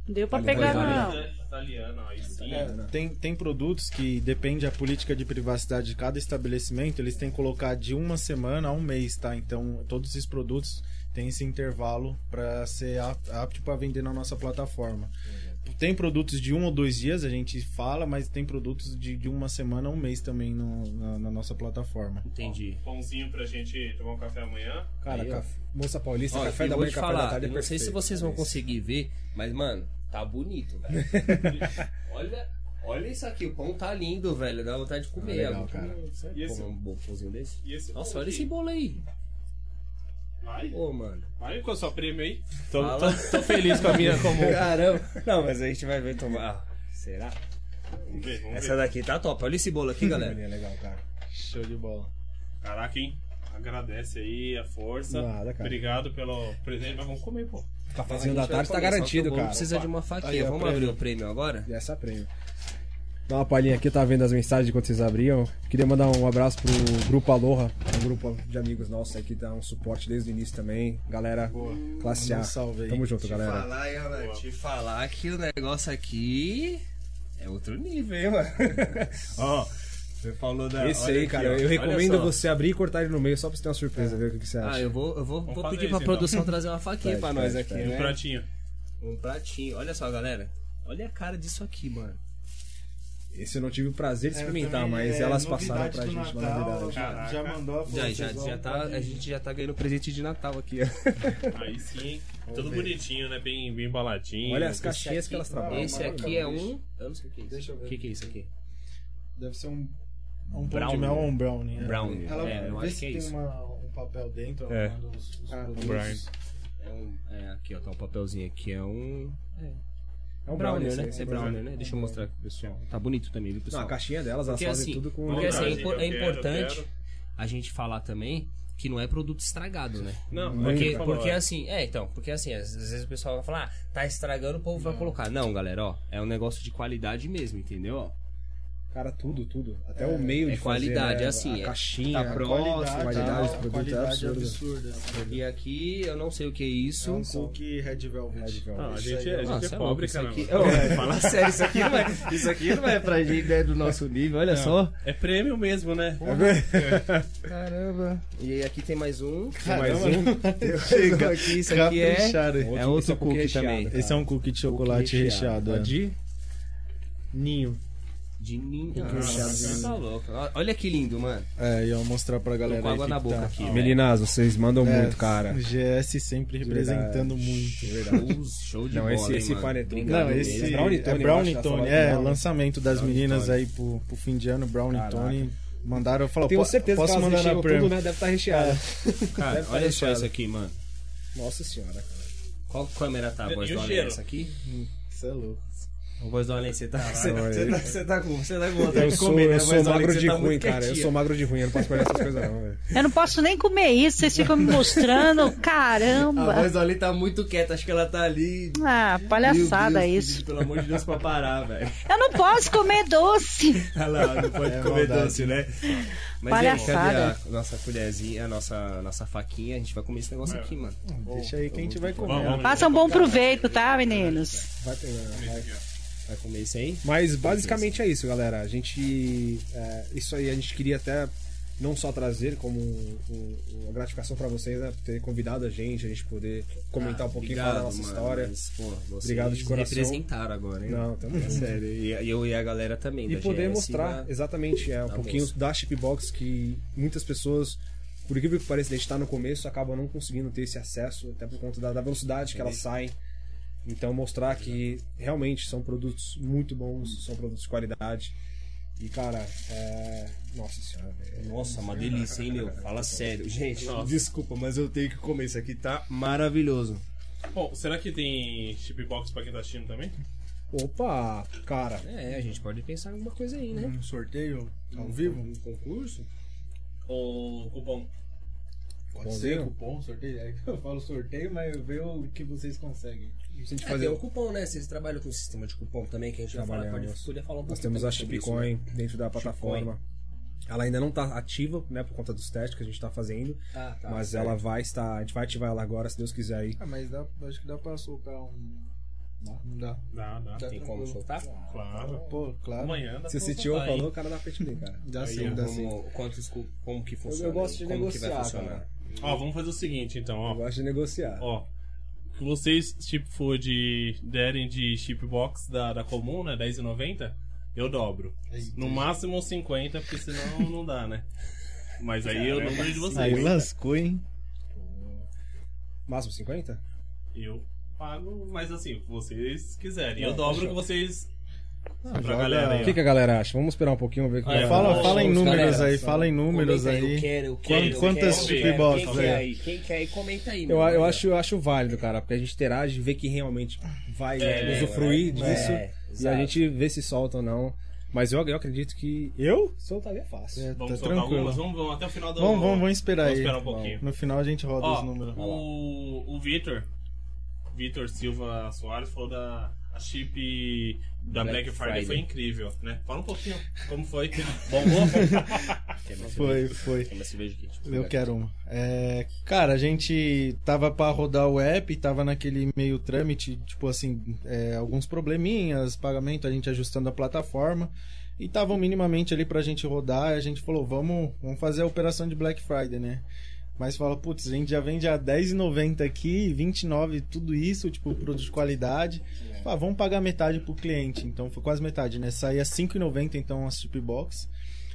Deu pra Vale, pegar, italiano, ó, aí sim. É, tem, tem produtos que depende da política de privacidade de cada estabelecimento, eles têm que colocar de uma semana a um mês, tá? Então, todos esses produtos têm esse intervalo para ser ap- apto para vender na nossa plataforma. Tem produtos de um ou dois dias, a gente fala, mas tem produtos de, de uma semana a um mês também no- na, na nossa plataforma. Entendi. Pãozinho pra gente tomar um café amanhã. Cara, Aí, ó. caf- moça Paulista, Ó, café da vou manhã, te café falar, da tarde é eu não sei se vocês vão Mas- conseguir ver, mas, mano, tá bonito, velho. olha, olha isso aqui, o pão tá lindo, velho. Dá vontade de comer. legal, Vou cara. E esse- comer um pãozinho desse? E esse Nossa, olha aqui? esse bolo aí. Vai, Ô, mano. vai com a sua prêmio aí. Tô, tô, tô feliz com a minha como... Caramba. Não, mas a gente vai ver tomar. Ah, será? Vamos ver, vamos Essa ver. daqui tá top. Olha esse bolo aqui, galera. É legal, cara. Show de bola. Caraca, hein? Agradece aí a força. Nada, cara. Obrigado pelo presente, mas vamos comer, pô. Cafézinho da A gente vai tarde tá garantido, cara. precisa de uma faquinha. Aí, Vamos prêmio. abrir o prêmio agora? E essa é a prêmio. Dá uma palhinha aqui, tá vendo as mensagens enquanto vocês abriam. Queria mandar um abraço pro Grupo Aloha, um grupo de amigos nossos aí que dá um suporte desde o início também. Galera, classe Manda A. um salve aí. Tamo junto, Te galera. falar, mano, te falar que o negócio aqui é outro nível, hein, mano. Ó, você falou da. Esse olha aí, aqui, cara, ó. eu recomendo você abrir e cortar ele no meio só pra você ter uma surpresa, ver o que, que você acha. Ah, eu vou, eu vou, vou pedir pra isso, produção trazer uma faquinha pra nós aqui, pede. Um né? pratinho. Um pratinho. Olha só, galera. Olha a cara disso aqui, mano. Esse eu não tive o prazer de É, experimentar, também, mas é, elas passaram pra gente Natal, novidade. Caraca. Já mandou a foto, Já, já, já tá, a gente já tá ganhando presente de Natal aqui. Aí sim. Tudo bonitinho, né? Bem, bem embaladinho. Olha as caixinhas que elas trabalham. Esse aqui é um. Eu não sei o que é isso. Deixa eu ver. O que, que é isso aqui? Deve ser um, um pão Brownie. de mel ou um brownie. né? Brownie. Ela É, eu acho se que é tem isso. uma- um papel dentro, É. manda os, os Ah, produtos. É um. É, aqui, ó, tá um papelzinho aqui. É um. É um Brownie, brownie, né? esse É aí, brownie, né? Deixa eu mostrar aqui pro pessoal. Tá bonito também, viu, Não, pessoal? a caixinha delas, elas Porque fazem assim, tudo com... porque assim, é, é importante a gente falar também que não é produto estragado, né? Não, Porque, falou, porque é. assim, é, então, porque assim, às às vezes o pessoal vai falar, ah, tá estragando, o povo vai colocar. Não, galera, ó, é um negócio de qualidade mesmo, entendeu? Ó, Cara, tudo, tudo. Até o meio é de fazer, qualidade, né? é assim, A é- caixinha, tá a próximo, qualidade, qualidade do tá, produto é absurda. absurda. assim. e aqui eu não sei o que é É isso. um cookie Red Velvet. Red Velvet. Não, a gente, aí, a ó. gente é é pobre, cara. aqui. Ô, fala sério, isso aqui não é, isso aqui não é pra gente, né, do nosso nível, olha só. É prêmio mesmo, né? Caramba. E aqui tem mais um. mais um. Chega aqui, isso aqui é, Caprichado. é outro é um cookie recheado, também. cara. Esse é um cookie de chocolate recheado. Ó, é. De ninho. De recheado. Nossa, tá louco. Olha que lindo, mano. É, e eu vou mostrar pra galera Tô com aí água que na boca tá. aqui, ó. Meninas, vocês mandam É, muito, cara. GS sempre representando muito. Show, show de Não, bola, esse, hein, esse mano. panetone. Não, esse É Brownie Tony, é Brownie eu Tony. tá É, lançamento das Brownie meninas Tony. aí pro, pro fim de ano, Brownie Caraca. Tony. Mandaram, falou, Tenho "Po- certeza posso que mandar na prêmio. tudo, né? Deve estar recheado. Cara, Deve tá olha só isso aqui, mano. Nossa senhora. Qual câmera tá a voz o do? Essa aqui? Você é louco. A voz do Além, você tá, você, olha você tá, você tá com, você tá com vontade Eu de sou, comer, né? eu sou Voz magro de tá ruim, cara. Eu sou magro de ruim, eu não posso comer essas coisas não, velho. Eu não posso nem comer isso, vocês ficam me mostrando. A Caramba. voz do Além tá muito quieta, acho que ela tá ali... Ah, palhaçada Deus, isso. Pelo amor de Deus, pra parar, velho. Eu não posso comer doce. Olha lá, não pode É comer maldade. doce, né? Mas Palhaçada. aí, cadê a nossa colherzinha, a nossa, nossa faquinha? A gente vai comer esse negócio aqui, mano. Deixa aí que a gente vai comer. Vamos. Façam bom proveito, tá, meninos? Vai pegando, vai. Vai comer isso aí? Mas basicamente é isso, galera. A gente. é, isso aí a gente queria até não só trazer como um- um- uma gratificação pra vocês, né? Por ter convidado a gente, a gente poder comentar um pouquinho falar da nossa Ah, mano, história. mas, pô, Obrigado de coração. representaram agora, hein? Não, tamo É sério. E eu e a galera também. E poder GS, mostrar da- exatamente é, um pouquinho bolsa. da Chipbox que muitas pessoas, por incrível que pareça, a gente tá no começo, acabam não conseguindo ter esse acesso, até por conta da, da velocidade que elas saem. Então mostrar que realmente são produtos muito bons, são produtos de qualidade. E cara, é... nossa senhora, é... Nossa, uma delícia, hein, meu? Fala sério. Gente, desculpa, mas eu tenho que comer. Isso aqui tá maravilhoso. Bom, será que tem chipbox pra quem tá assistindo também? Opa, cara, É, a gente pode pensar em alguma coisa aí, né? Um sorteio ao vivo? Um concurso? Ou cupom? Pode Bom ser dia. cupom, sorteio. É que eu falo sorteio, mas eu vejo o que vocês conseguem. Se a gente É, fazer tem um cupom, né? Vocês trabalham com sistema de cupom também, que a gente vai falar, pode, podia falar um Nós pouquinho temos a Chipcoin né? dentro da plataforma. Ela ainda não está ativa, né, por conta dos testes que a gente está fazendo, Ah, tá. mas certo. ela vai estar, a gente vai ativar ela agora, se Deus quiser aí. Ah, mas dá, acho que dá pra soltar um. Não, não dá. Dá, dá. Dá Tem como soltar? Claro. Pô, claro. Amanhã dá Se o CTO falou, o cara dá pra ver, cara. Dá Aí, sim, dá sim. Como, quantos, cu- como que funciona? eu gosto de como que vai negociar, funcionar? cara. Ó, vamos fazer o seguinte então, Eu ó. gosto de negociar. Ó, vocês, tipo, for de derem de chipbox da, da comum, né, 10,90, eu dobro. No máximo 50, porque senão não dá, né? Mas aí eu número de vocês. Aí lascou, hein? Máximo 50? Eu pago, mas assim, o que vocês quiserem. Eu Não, dobro o que vocês. Ah, joga- galera aí, O que, que a galera acha? Vamos esperar um pouquinho, ver o que Aí, vai Fala, fala em Os números galera, aí, fala em números aí. Eu quero, eu quero, quantas quer aí? Quem quer aí, comenta aí. Eu, eu, acho, eu acho válido, cara, porque a gente interage, vê que realmente vai É, usufruir é, disso é, e a gente vê se solta ou não. Mas eu, eu acredito que eu soltaria fácil. É, Vamos tá soltar tranquilo. algumas? Vamos, vamos até o final do. Vamos, vamos, vamos esperar Vamos aí. esperar um pouquinho. No final a gente roda Ó, os números. o, o Vitor, Vitor Silva Soares falou da a chip da Black Black, Friday, Friday. foi incrível, né? Fala um pouquinho como foi. Bombou? Quer minha Foi, foi. Cerveja aqui? Eu quero uma. É, cara, a gente tava pra rodar o app, tava naquele meio trâmite, tipo assim, é, alguns probleminhas, pagamento, a gente ajustando a plataforma. E estavam minimamente ali pra gente rodar, e a gente falou, vamos, vamos fazer a operação de Black Friday, né? Mas fala, putz, a gente já vende a R$10,90 aqui, 29 tudo isso, tipo, produto de qualidade. Fala, vamos pagar metade pro cliente. Então foi quase metade, né? Saía 5,90 então a chip box.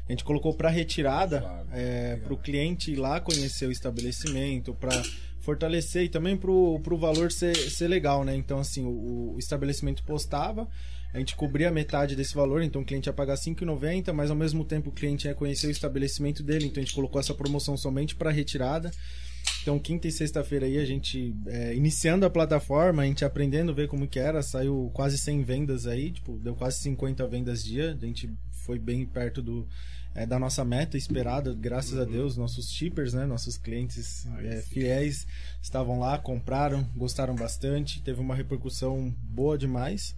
A gente colocou para retirada, é, para o cliente ir lá conhecer o estabelecimento, para fortalecer e também para o valor ser, ser legal, né? Então, assim, o, o estabelecimento postava, a gente cobria metade desse valor, então o cliente ia pagar R$ 5,90, mas ao mesmo tempo o cliente ia conhecer o estabelecimento dele, então a gente colocou essa promoção somente para retirada. Então, quinta e sexta-feira aí, a gente é, iniciando a plataforma, a gente aprendendo a ver como que era, saiu quase 100 vendas aí, tipo, deu quase 50 vendas dia, a gente foi bem perto do, é, da nossa meta esperada, graças a Deus, nossos shippers, né, nossos clientes é, fiéis estavam lá, compraram, gostaram bastante, teve uma repercussão boa demais.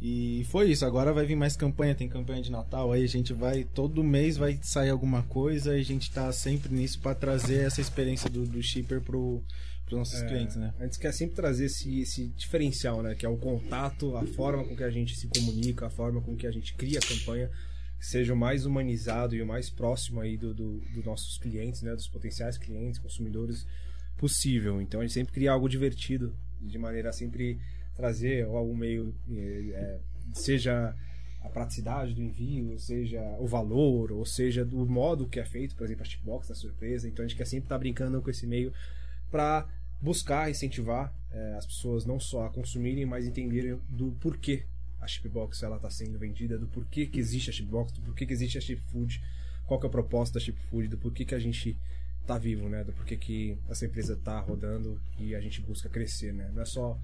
E foi isso, agora vai vir mais campanha, tem campanha de Natal aí, a gente vai, todo mês vai sair alguma coisa e a gente tá sempre nisso para trazer essa experiência do, do shipper pro, pros nossos clientes, né? A gente quer sempre trazer esse, esse diferencial, né? Que é o contato, a forma com que a gente se comunica, a forma com que a gente cria a campanha, seja o mais humanizado e o mais próximo aí do, do, dos nossos clientes, né? Dos potenciais clientes, consumidores possível. Então a gente sempre cria algo divertido, de maneira sempre trazer algum meio, eh, seja a praticidade do envio, seja o valor, ou seja do modo que é feito, por exemplo, a chipbox da surpresa. Então a gente quer sempre estar brincando com esse meio para buscar incentivar eh, as pessoas não só a consumirem, mas entenderem do porquê a chipbox ela está sendo vendida, do porquê que existe a chipbox, do porquê que existe a chip food, qual que é a proposta da chip food, do porquê que a gente tá vivo, né? Do porquê que essa empresa tá rodando e a gente busca crescer, né? Não é só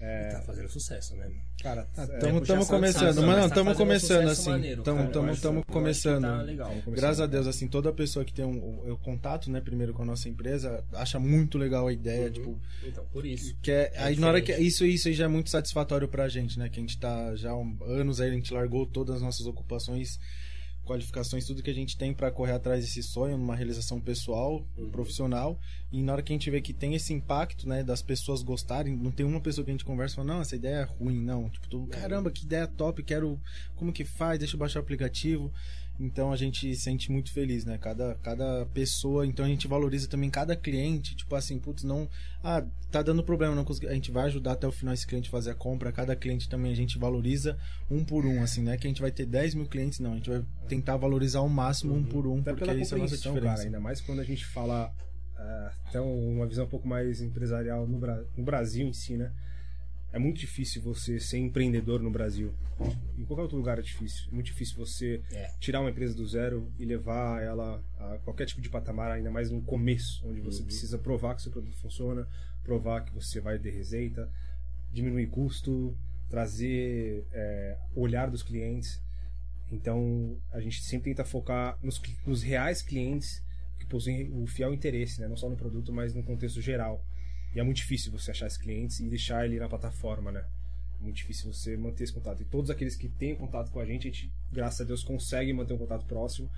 Tá fazendo sucesso, né? cara, é, Estamos puxar começando, Não, mas não, tá estamos fazendo um começando sucesso assim. Estamos começando. tá legal. Graças a Deus, assim, toda pessoa que tem um, o contato, né, primeiro com a nossa empresa, acha muito legal a ideia, tipo, Então, por isso. que é, aí na hora que isso isso aí já é muito satisfatório pra gente, né, que a gente tá já há um- anos aí a gente largou todas as nossas ocupações, qualificações, tudo que a gente tem pra correr atrás desse sonho, numa realização pessoal, profissional, e na hora que a gente vê que tem esse impacto, né, das pessoas gostarem, não tem uma pessoa que a gente conversa e fala, não, essa ideia é ruim, não, tipo, todo, caramba, que ideia top, quero, como que faz, deixa eu baixar o aplicativo, Então a gente se sente muito feliz, né? Cada, cada pessoa, então a gente valoriza também cada cliente, tipo assim, putz, não, ah, tá dando problema, não consegui, a gente vai ajudar até o final esse cliente a fazer a compra, cada cliente também a gente valoriza um por um, assim, né? Que a gente vai ter 10 mil clientes, não, a gente vai tentar valorizar ao máximo um por um, Até porque isso é a nossa diferença. cara, ainda mais quando a gente fala até uma visão um pouco mais empresarial no, Bra- no Brasil em si, né? É muito difícil você ser empreendedor no Brasil. Em qualquer outro lugar é difícil. É muito difícil você É. tirar uma empresa do zero e levar ela a qualquer tipo de patamar, ainda mais no começo, onde você precisa provar que seu produto funciona, provar que você vai ter receita, diminuir custo, trazer é, o olhar dos clientes. Então, a gente sempre tenta focar nos, nos reais clientes que possuem o fiel interesse, né? não só no produto, mas no contexto geral. E é muito difícil você achar esses clientes e deixar ele na plataforma, né? É muito difícil você manter esse contato. E todos aqueles que têm contato com a gente, a gente, graças a Deus, consegue manter um contato próximo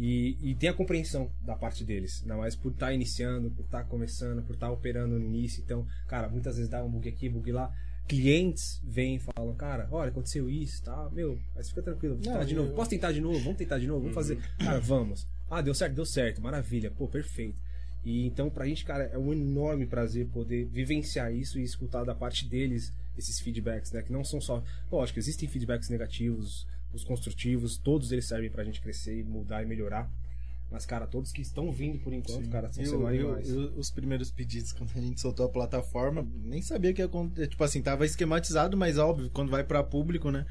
e, e tem a compreensão da parte deles. Ainda mais por estar iniciando, por estar começando, por estar operando no início. Então, cara, muitas vezes dá um bug aqui, bug lá. Clientes vêm e falam, cara, olha, aconteceu isso, tá? Meu, mas fica tranquilo, Não, tentar de novo. Posso tentar de novo? Vamos tentar de novo? Vamos fazer. Cara, vamos. Ah, deu certo, deu certo, maravilha, pô, perfeito. E então, pra gente, cara, é um enorme prazer poder vivenciar isso e escutar da parte deles esses feedbacks, né? Que não são só. Lógico, existem feedbacks negativos, os construtivos, todos eles servem pra gente crescer e mudar e melhorar. Mas, cara, todos que estão vindo por enquanto, cara, estão E sendo o- e o- animais. e o- os primeiros pedidos, quando a gente soltou a plataforma, nem sabia o que ia acontecer. Tipo assim, tava esquematizado, mas óbvio, quando vai pra público, né?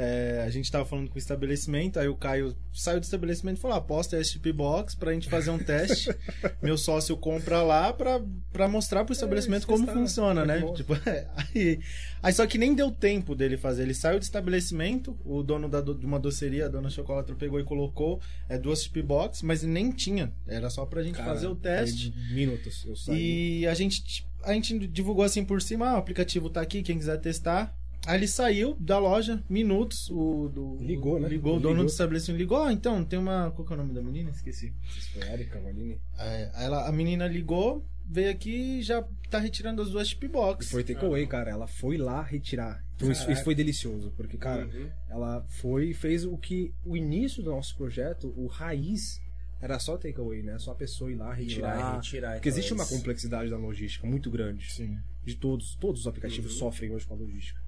É, a gente tava falando com o estabelecimento, aí o Caio saiu do estabelecimento e falou: ah, posta a STP Box pra gente fazer um teste. Meu sócio compra lá pra, pra mostrar pro estabelecimento como testar, funciona, né? né? Bom. Tipo, aí, aí só que nem deu tempo dele fazer. Ele saiu do estabelecimento, o dono da, de uma doceria, a dona Chocolate, pegou e colocou é, duas STP Box, mas nem tinha. Era só pra gente Cara, fazer o teste. Minutos, eu saí. E a gente, a gente divulgou assim por cima, ah, o aplicativo tá aqui, quem quiser testar. Aí ele saiu da loja, minutos, o do. Ligou, né? Ligou, o dono Ligou. do estabelecimento ligou, ah, então, tem uma. Qual que é o nome da menina? Esqueci. Isso foi a Erika Valini. É, aí ela, a menina ligou, veio aqui e já tá retirando as duas chip E foi takeaway, cara. Ela foi lá retirar. Então isso, isso foi delicioso, porque, cara, Uhum. ela foi e fez o que o início do nosso projeto, o raiz, era só takeaway, né? Só a pessoa ir lá Ir retirar. lá e retirar, porque existe uma complexidade da logística muito grande. Sim. De todos, todos os aplicativos Uhum. sofrem hoje com a logística.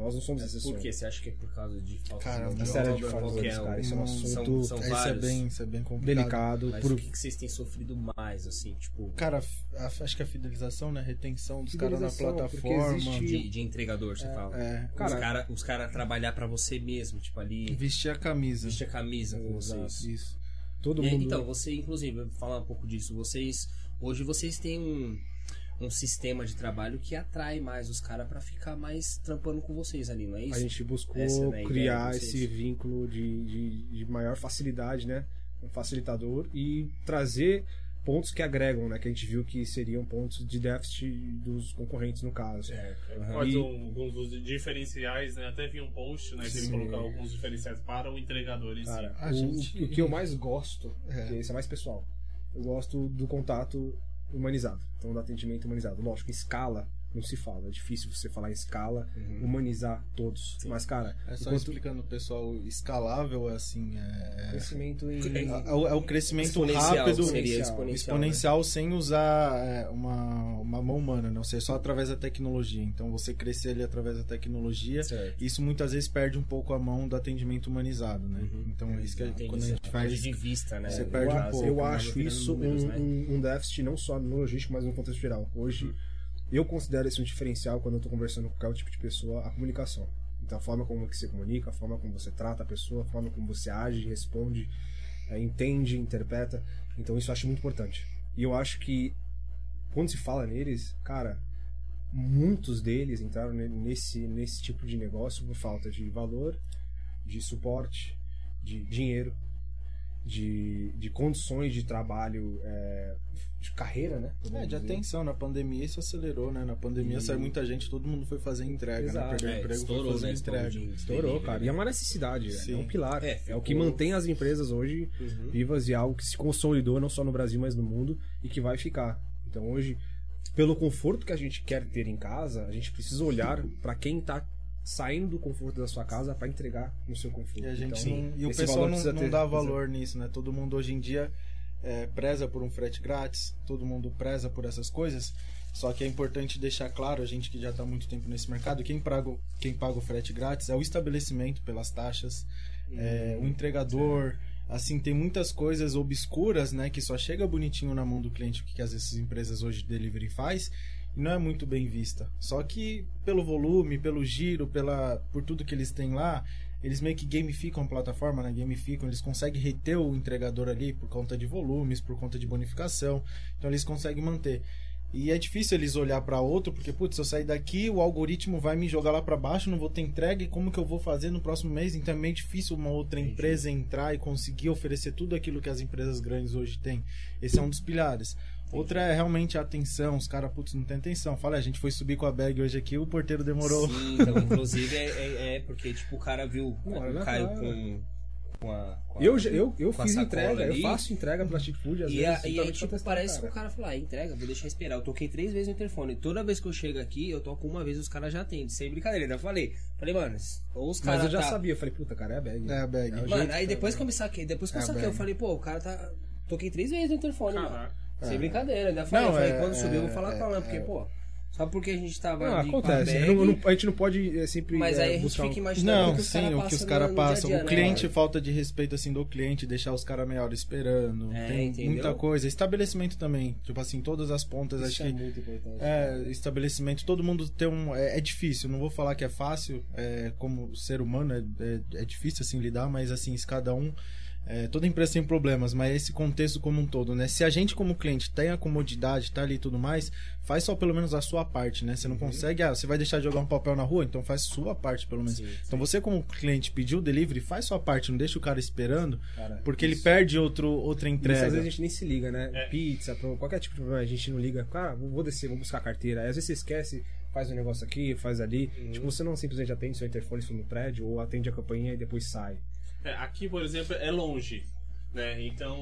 Nós não somos exceção. Por quê? Você acha que é por causa de falta Cara, de de série de fatores, que é cara, isso é um são- assunto- São, Isso é vários. bem, isso é bem complicado. Delicado. Mas Por... o que, que vocês têm sofrido mais, assim, tipo, Cara, a- acho que a fidelização, né? Retenção dos caras na plataforma. existe- de, de entregador, você fala? É, os Cara- caras os cara trabalhar pra você mesmo, tipo, ali, vestir a camisa. vestir a camisa com Exato. vocês. Isso. Todo E, mundo. Então, você, inclusive, falar um pouco disso, vocês, hoje vocês têm um, um sistema de trabalho que atrai mais os caras pra ficar mais trampando com vocês ali, não é isso? A gente buscou Essa é ideia criar esse vínculo de, de, de maior facilidade, né? Um facilitador e trazer pontos que agregam, né? Que a gente viu que seriam pontos de déficit dos concorrentes, no caso. Quais E- alguns dos diferenciais, né? Até vi um post, né? Que ele Sim. colocar alguns diferenciais para o entregador em si. Cara, A o, gente- o que eu mais gosto, É. que esse é mais pessoal, eu gosto do contato humanizado. Então, do atendimento humanizado. Lógico, escala não se fala. É difícil você falar em escala, humanizar todos. Mas, cara, É só enquanto explicando o pessoal, escalável, assim, é, crescimento em... é, é o- é o crescimento Exponencial, rápido, seria exponencial. exponencial. né? sem usar é, uma, uma mão humana, não ser só através da tecnologia. Então você crescer ali através da tecnologia, Certo. isso muitas vezes perde um pouco a mão do atendimento humanizado, né? Então é isso que a- Entendi, quando a gente faz de vista, né? você No perde um caso, pouco, eu acaba acho isso números, um, né? um- um déficit não só no logístico, mas no contexto geral. Hoje, eu considero isso um diferencial quando eu estou conversando com qualquer tipo de pessoa, a comunicação. Então, a forma como você comunica, a forma como você trata a pessoa, a forma como você age, responde, é, entende, interpreta. Então, isso eu acho muito importante. E eu acho que, quando se fala neles, cara, muitos deles entraram ne- nesse, nesse tipo de negócio por falta de valor, de suporte, de dinheiro, de, de condições de trabalho, é, de carreira, né? É, de atenção, na pandemia isso acelerou, né? Na pandemia E- saiu muita gente, todo mundo foi fazer entrega, Exato. né? Perdeu É, emprego, estourou, foi fazer né? entrega. Estourou, cara. né? E é uma necessidade, né? Sim. é um pilar. É, É, ficou- o que mantém as empresas hoje Uhum. vivas e algo que se consolidou não só no Brasil, mas no mundo e que vai ficar. Então hoje, pelo conforto que a gente quer ter em casa, a gente precisa olhar para quem tá saindo do conforto da sua casa pra entregar no seu conforto. E a gente Então, não- e o pessoal não, não ter- dá valor nisso, né? Todo mundo hoje em dia é, preza por um frete grátis, todo mundo preza por essas coisas. Só que é importante deixar claro, a gente que já está muito tempo nesse mercado, quem paga, o- quem paga o frete grátis é o estabelecimento pelas taxas, é, o entregador. Assim, tem muitas coisas obscuras, né? Que só chega bonitinho na mão do cliente, o que às vezes as empresas hoje de delivery faz, e não é muito bem vista. Só que pelo volume, pelo giro, pela, por tudo que eles têm lá, eles meio que gamificam a plataforma, né? Gamificam, eles conseguem reter o entregador ali por conta de volumes, por conta de bonificação. Então eles conseguem manter. E é difícil eles olhar para outro, porque putz, se eu sair daqui, o algoritmo vai me jogar lá para baixo, não vou ter entrega, e como que eu vou fazer no próximo mês? Então é meio difícil uma outra empresa entrar e conseguir oferecer tudo aquilo que as empresas grandes hoje têm. Esse é um dos pilares. Outra é realmente a atenção. Os caras, putz, não tem atenção. Fala, a gente foi subir com a bag hoje aqui, o porteiro demorou. Sim, então, inclusive é, é- é porque, tipo, o cara viu Não, o é Caio com, com a. com a- Eu, eu, eu fiz entrega, eu ali. faço entrega pela Chic Food, às E, vezes. a- e aí, tipo, parece que cara. o cara fala, ah, entrega, vou deixar esperar. Eu toquei três vezes no interfone. Toda vez que eu chego aqui, eu toco uma vez os caras já atendem. Sem brincadeira. Ainda falei. Falei, mano, ou os Mas caras. eu já tá... sabia, eu falei, puta, cara, é a bag. É a bag. o Mano, aí que- depois que eu me saquei, depois que eu É, saquei, eu falei, pô, o cara tá. Toquei três vezes no interfone, mano. Caraca. Sem brincadeira. Ainda falei, Não, falei, é- quando subir, eu vou é- falar com a Alan, porque, é- pô, só porque a gente tava. Não, acontece. bag, Não- não- a gente não pode é, sempre Mas é, aí a gente buscar fica imaginando Não, o que os sim, o que os caras passam. O né, cliente, falta de respeito assim do cliente, deixar os caras meia hora esperando. É, tem entendeu? muita coisa. Estabelecimento também. Tipo assim, todas as pontas, acho Isso que. é muito importante. É, estabelecimento, todo mundo tem um. É, é difícil, não vou falar que é fácil, é, como ser humano é, é, é difícil assim lidar, mas assim, se cada um. É, toda empresa tem problemas, mas esse contexto como um todo, né? Se a gente, como cliente, tem a comodidade, tá ali e tudo mais, faz só pelo menos a sua parte, né? Você Uhum. não consegue, ah, você vai deixar de jogar um papel na rua, então faz sua parte, pelo menos. Então você, como cliente, pediu o delivery, faz sua parte, não deixa o cara esperando, Cara, porque ele isso- perde outro, outra Isso, às entrega. vezes a gente nem se liga, né? É. Pizza, qualquer tipo de problema, a gente não liga. Cara, vou vou descer, vou buscar a carteira. Aí, às vezes você esquece, faz um negócio aqui, faz ali. Tipo, você não simplesmente atende seu interfone no prédio, ou atende a campainha e depois sai. É, aqui, por exemplo, é longe. Né? Então,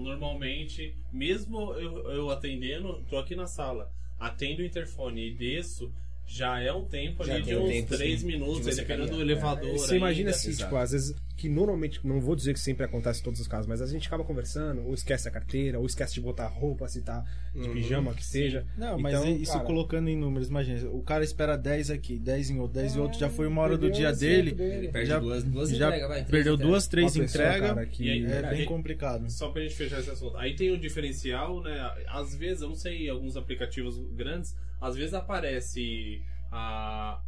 normalmente, mesmo eu, eu atendendo, tô aqui na sala, atendo o interfone e desço, já é um tempo Já ali de um uns tempo, 3 sim, minutos, de dependendo do caminhar. elevador. É, Você imagina ainda. assim, exato. tipo, às vezes, que normalmente, não vou dizer que sempre acontece em todos os casos, mas a gente acaba conversando, ou esquece a carteira, ou esquece de botar roupa, se tá de pijama, que seja. Não, mas Então, isso cara, colocando em números, imagina, o cara espera 10 aqui, 10 em outro, 10 em outro, já foi uma hora do dia dele, dele. Perde já, duas, duas já entregas, vai. três perdeu entregas. duas, três entregas, é Cara, bem complicado. Só pra gente fechar esse assunto. Aí tem o diferencial, né? Às vezes, eu não sei, alguns aplicativos grandes, às vezes aparece a,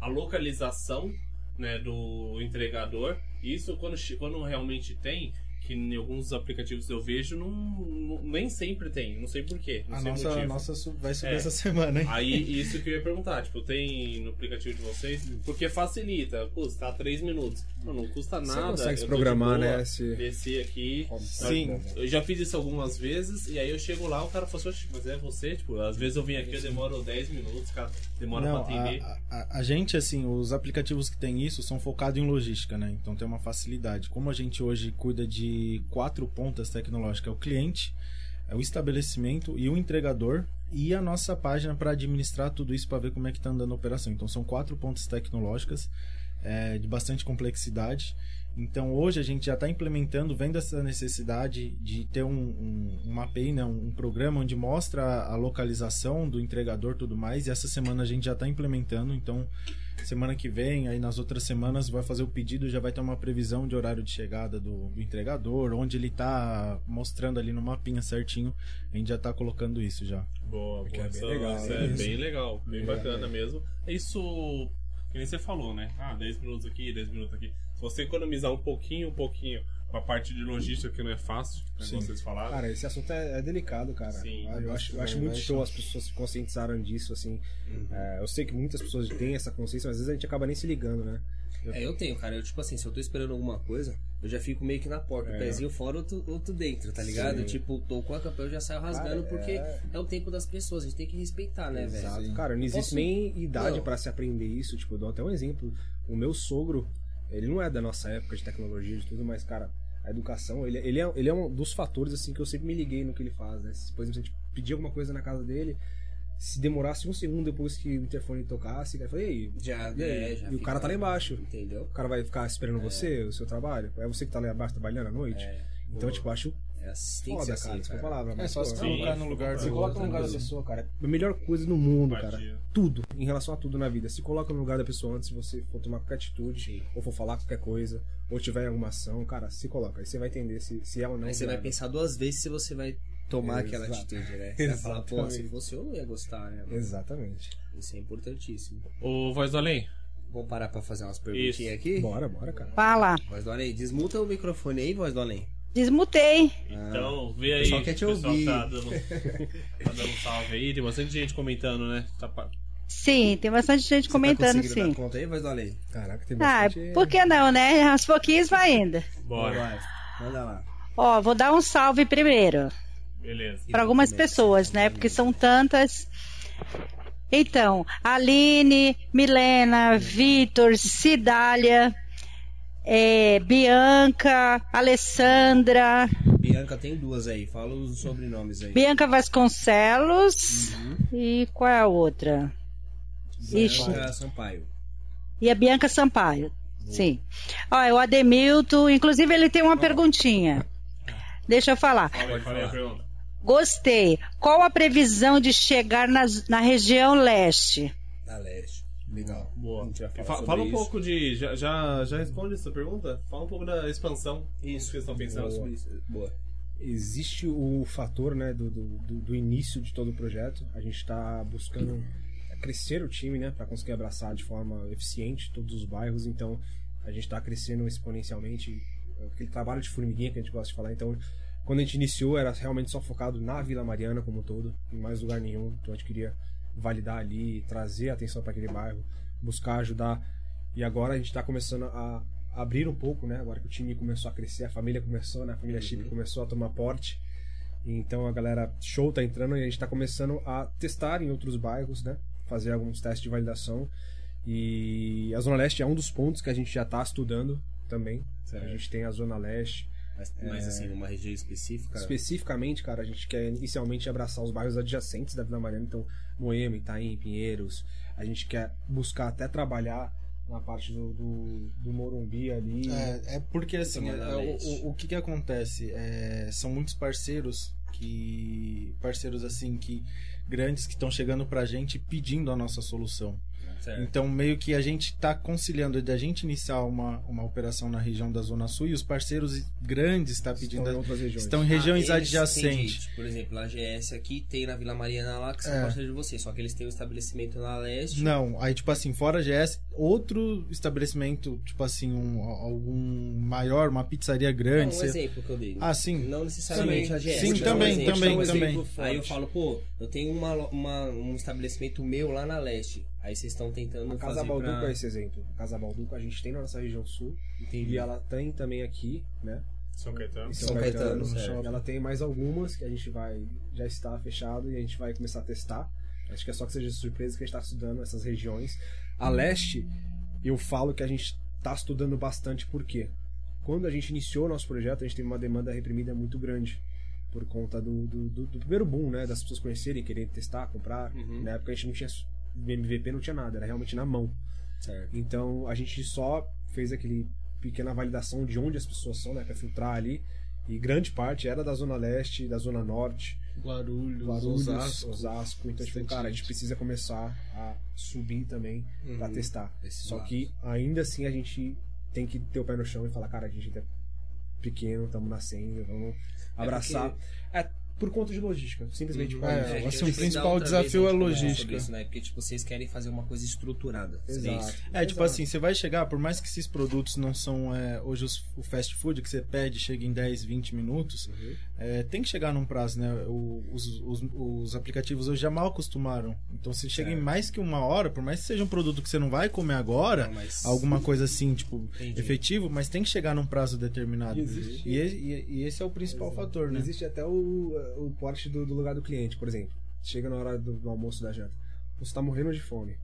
a localização né, do entregador. Isso quando, quando realmente tem, que em alguns aplicativos eu vejo, não, não- nem sempre tem. Não sei porquê. Não A sei nossa, motivo. nossa vai subir É. essa semana, hein? Aí, isso que eu ia perguntar, tipo, tem no aplicativo de vocês? Porque facilita, custa 3 minutos. Não, não custa Você nada. consegue eu se programar, boa, né? Se... Descer aqui. Sim. Eu já fiz isso algumas vezes, e aí eu chego lá, o cara fala assim, "Oxe, mas é você? Tipo, às vezes eu venho aqui, eu demoro 10 minutos, cara, demora Não, pra atender. a, a- a gente, assim, os aplicativos que tem isso são focados em logística, né? Então tem uma facilidade. Como a gente hoje cuida de quatro pontas tecnológicas, é o cliente, é o estabelecimento e o entregador e a nossa página para administrar tudo isso para ver como é que tá andando a operação. Então são quatro pontas tecnológicas é, de bastante complexidade. Então hoje a gente já está implementando, vendo essa necessidade de ter um, um, uma API, né, um programa onde mostra a, localização do entregador e tudo mais. E essa semana a gente já está implementando, então semana que vem, aí nas outras semanas vai fazer o pedido, já vai ter uma previsão de horário de chegada do, do entregador, onde ele está mostrando ali no mapinha certinho. A gente já está colocando isso já. Boa, boa. é bem Isso, legal, isso né? é Isso. bem legal, bem Legal, bacana é. mesmo. Isso, que nem você falou, né? Ah, 10 minutos aqui, 10 minutos aqui. Se você economizar um pouquinho, um pouquinho, com a parte de logística que não é fácil, né, como vocês falaram. Cara, esse assunto é, é delicado, cara. Sim, eu acho, eu acho muito show as pessoas se conscientizaram disso, assim. Uhum. É, eu sei que muitas pessoas têm essa consciência, mas às vezes a gente acaba nem se ligando, né? É, eu tenho, cara. Eu, tipo assim, se eu tô esperando alguma coisa, eu já fico meio que na porta. É. O pezinho fora, outro, outro dentro, tá ligado? Sim. Tipo, tô com a campanha, eu já saio rasgando, Cara, porque é- é... o tempo das pessoas. A gente tem que respeitar, né, velho? Exato. Cara, não existe Posso- nem idade pra se aprender isso. Tipo, eu dou até um exemplo. O meu sogro, ele não é da nossa época de tecnologia e tudo, mas, cara, a educação, ele, ele, é, ele é um dos fatores, assim, que eu sempre me liguei no que ele faz, né? Se, Por exemplo, se a gente pedir alguma coisa na casa dele, Se demorasse um segundo depois que o interfone tocasse, cara fala, e aí? Já, E, aí? é, já E o cara tá lá embaixo. Entendeu? O cara vai ficar esperando você, o seu trabalho. É você que tá lá embaixo trabalhando à noite. É, então, tipo, acho é, assim, foda, cara. assim, a cara. palavra. É só pô, se Sim. colocar no lugar Se coloca no lugar da pessoa, cara. A melhor coisa do mundo, cara. Tudo. Em relação a tudo na vida. Se coloca no lugar da pessoa antes, se você for tomar qualquer atitude, ou for falar qualquer coisa, ou tiver alguma ação, cara, se coloca. Aí você vai entender se, se é ou não. Aí você vai viável. pensar duas vezes se você vai tomar aquela Exato. atitude, né? Você vai falar, pô, se Exatamente. fosse eu não ia gostar, né? mano? Exatamente. Isso é importantíssimo. Ô, Voz do Além, Vamos parar pra fazer umas perguntinhas aqui? Bora, bora, cara. Fala. Voz do Além, desmuta o microfone aí, Voz do Além. Desmutei. então vê aí. pessoal quer te o pessoal ouvir. Tá dando, tá dando um salve aí, tem bastante gente comentando, né? Tá pa- Sim, tem bastante gente Você comentando, tá sim. dar conta aí, Voz do Além? Caraca, tem Ah, bastante. por que não, né? Aos pouquinhos vai ainda. Bora. Vai, Manda lá. Ó, vou dar um salve primeiro Beleza. para algumas pessoas, né? Porque são tantas. Então, Aline, Milena, Vitor, Cidália, é, Bianca, Alessandra, Bianca tem duas aí, fala os sobrenomes aí. Bianca Vasconcelos e qual é a outra? Bianca Sampaio. E a Bianca Sampaio. Sim. Ó, o Ademilton, inclusive ele tem uma perguntinha. Deixa eu falar. Fala aí, fala aí a pergunta. Gostei. Qual a previsão de chegar nas- na região leste? Da Leste. Legal. Boa. A gente vai falar Fa- sobre Fala um pouco de. Já, já, já responde essa pergunta? Fala um pouco da expansão. Isso que vocês estão pensando. sobre isso. Boa. existe o fator né, do, do, do- do início de todo o projeto. A gente está buscando crescer o time né, para conseguir abraçar de forma eficiente todos os bairros. Então, a gente está crescendo exponencialmente. Aquele trabalho de formiguinha que a gente gosta de falar. Então, quando a gente iniciou, era realmente só focado na Vila Mariana como um todo, em mais lugar nenhum. Então, a gente queria validar ali, trazer atenção para aquele bairro, buscar ajudar. E agora a gente está começando a abrir um pouco, né? Agora que o time começou a crescer, a família começou, né? A família Chip começou a tomar porte. Então a galera show tá entrando e a gente tá começando a testar em outros bairros, né? Fazer alguns testes de validação. E a Zona Leste é um dos pontos que a gente já tá estudando também. A gente tem a Zona Leste. Mas, mas assim, numa região específica. Especificamente, cara, a gente quer inicialmente abraçar os bairros adjacentes da Vila Mariana, então Moema, Itaim, Pinheiros. A gente quer buscar até trabalhar na parte do, do, do Morumbi ali. É, é porque assim, é, o, o que que acontece? É, são muitos parceiros que. Parceiros assim que. Grandes que estão chegando pra gente pedindo a nossa solução. Certo. Então, meio que a gente está conciliando da gente iniciar uma, uma operação na região da Zona Sul e os parceiros grandes estão estão pedindo. em outras regiões. Estão em regiões Ah, eles- adjacentes. entendi. Por exemplo, a GS aqui tem na Vila Mariana lá, que são É. parceiros de vocês, só que eles têm um estabelecimento na leste. Não, aí tipo assim, fora a GS, outro estabelecimento, tipo assim, um, algum maior, uma pizzaria Não, grande. um sei- exemplo que eu dei. Ah, sim. Não necessariamente Sim, a GS. sim, também, um exemplo. também, Um também. forte. Aí eu falo, pô, eu tenho uma, uma- um estabelecimento meu lá na leste. Aí vocês estão tentando A Casa fazer Balduco pra... é esse exemplo. A Casa Balduco a gente tem na nossa região sul Entendi. e ela tem também aqui, né? São Caetano. em São Caetano, no certo. shopping. Ela tem mais algumas que a gente vai já está fechado e a gente vai começar a testar. Acho que é só que seja surpresa que a gente está estudando essas regiões. A leste, eu falo que a gente está estudando bastante porque quando a gente iniciou o nosso projeto, a gente teve uma demanda reprimida muito grande por conta do, do, do- do primeiro boom, né? Das pessoas conhecerem, querer testar, comprar. Uhum. Na época a gente não tinha MVP, não tinha nada, era realmente na mão. Certo. Então a gente só fez aquele pequena validação de onde as pessoas são, né, para filtrar ali. E grande parte era da zona leste, da zona norte, Guarulhos, Guarulhos, Osasco. Osasco. Então, tipo, cara, a gente precisa começar a subir também pra Uhum. testar. Esses Só lados. que ainda assim a gente tem que ter o pé no chão e falar, cara, a gente é pequeno, estamos nascendo, vamos abraçar. É, por conta de logística, simplesmente por É, gente assim, o principal desafio é logística. Isso, né? Porque tipo, vocês querem fazer uma coisa estruturada. Seria Exato. isso. É, tipo Exato. assim, você vai chegar, por mais que esses produtos não são é, hoje os- o fast food que você pede chega em 10, 20 minutos, é, tem que chegar num prazo, né? O- os, os, os aplicativos hoje já mal acostumaram. Então, se chega em Certo. mais que uma hora, por mais que seja um produto que você não vai comer agora, Não, mas- alguma coisa assim, tipo, Entendi. efetivo, mas tem que chegar num prazo determinado. E existe- E, e- e esse é o principal fator, né? Existe até o, o porte do, do lugar do cliente, por exemplo. Chega na hora do, do almoço da janta. Você está morrendo de fome.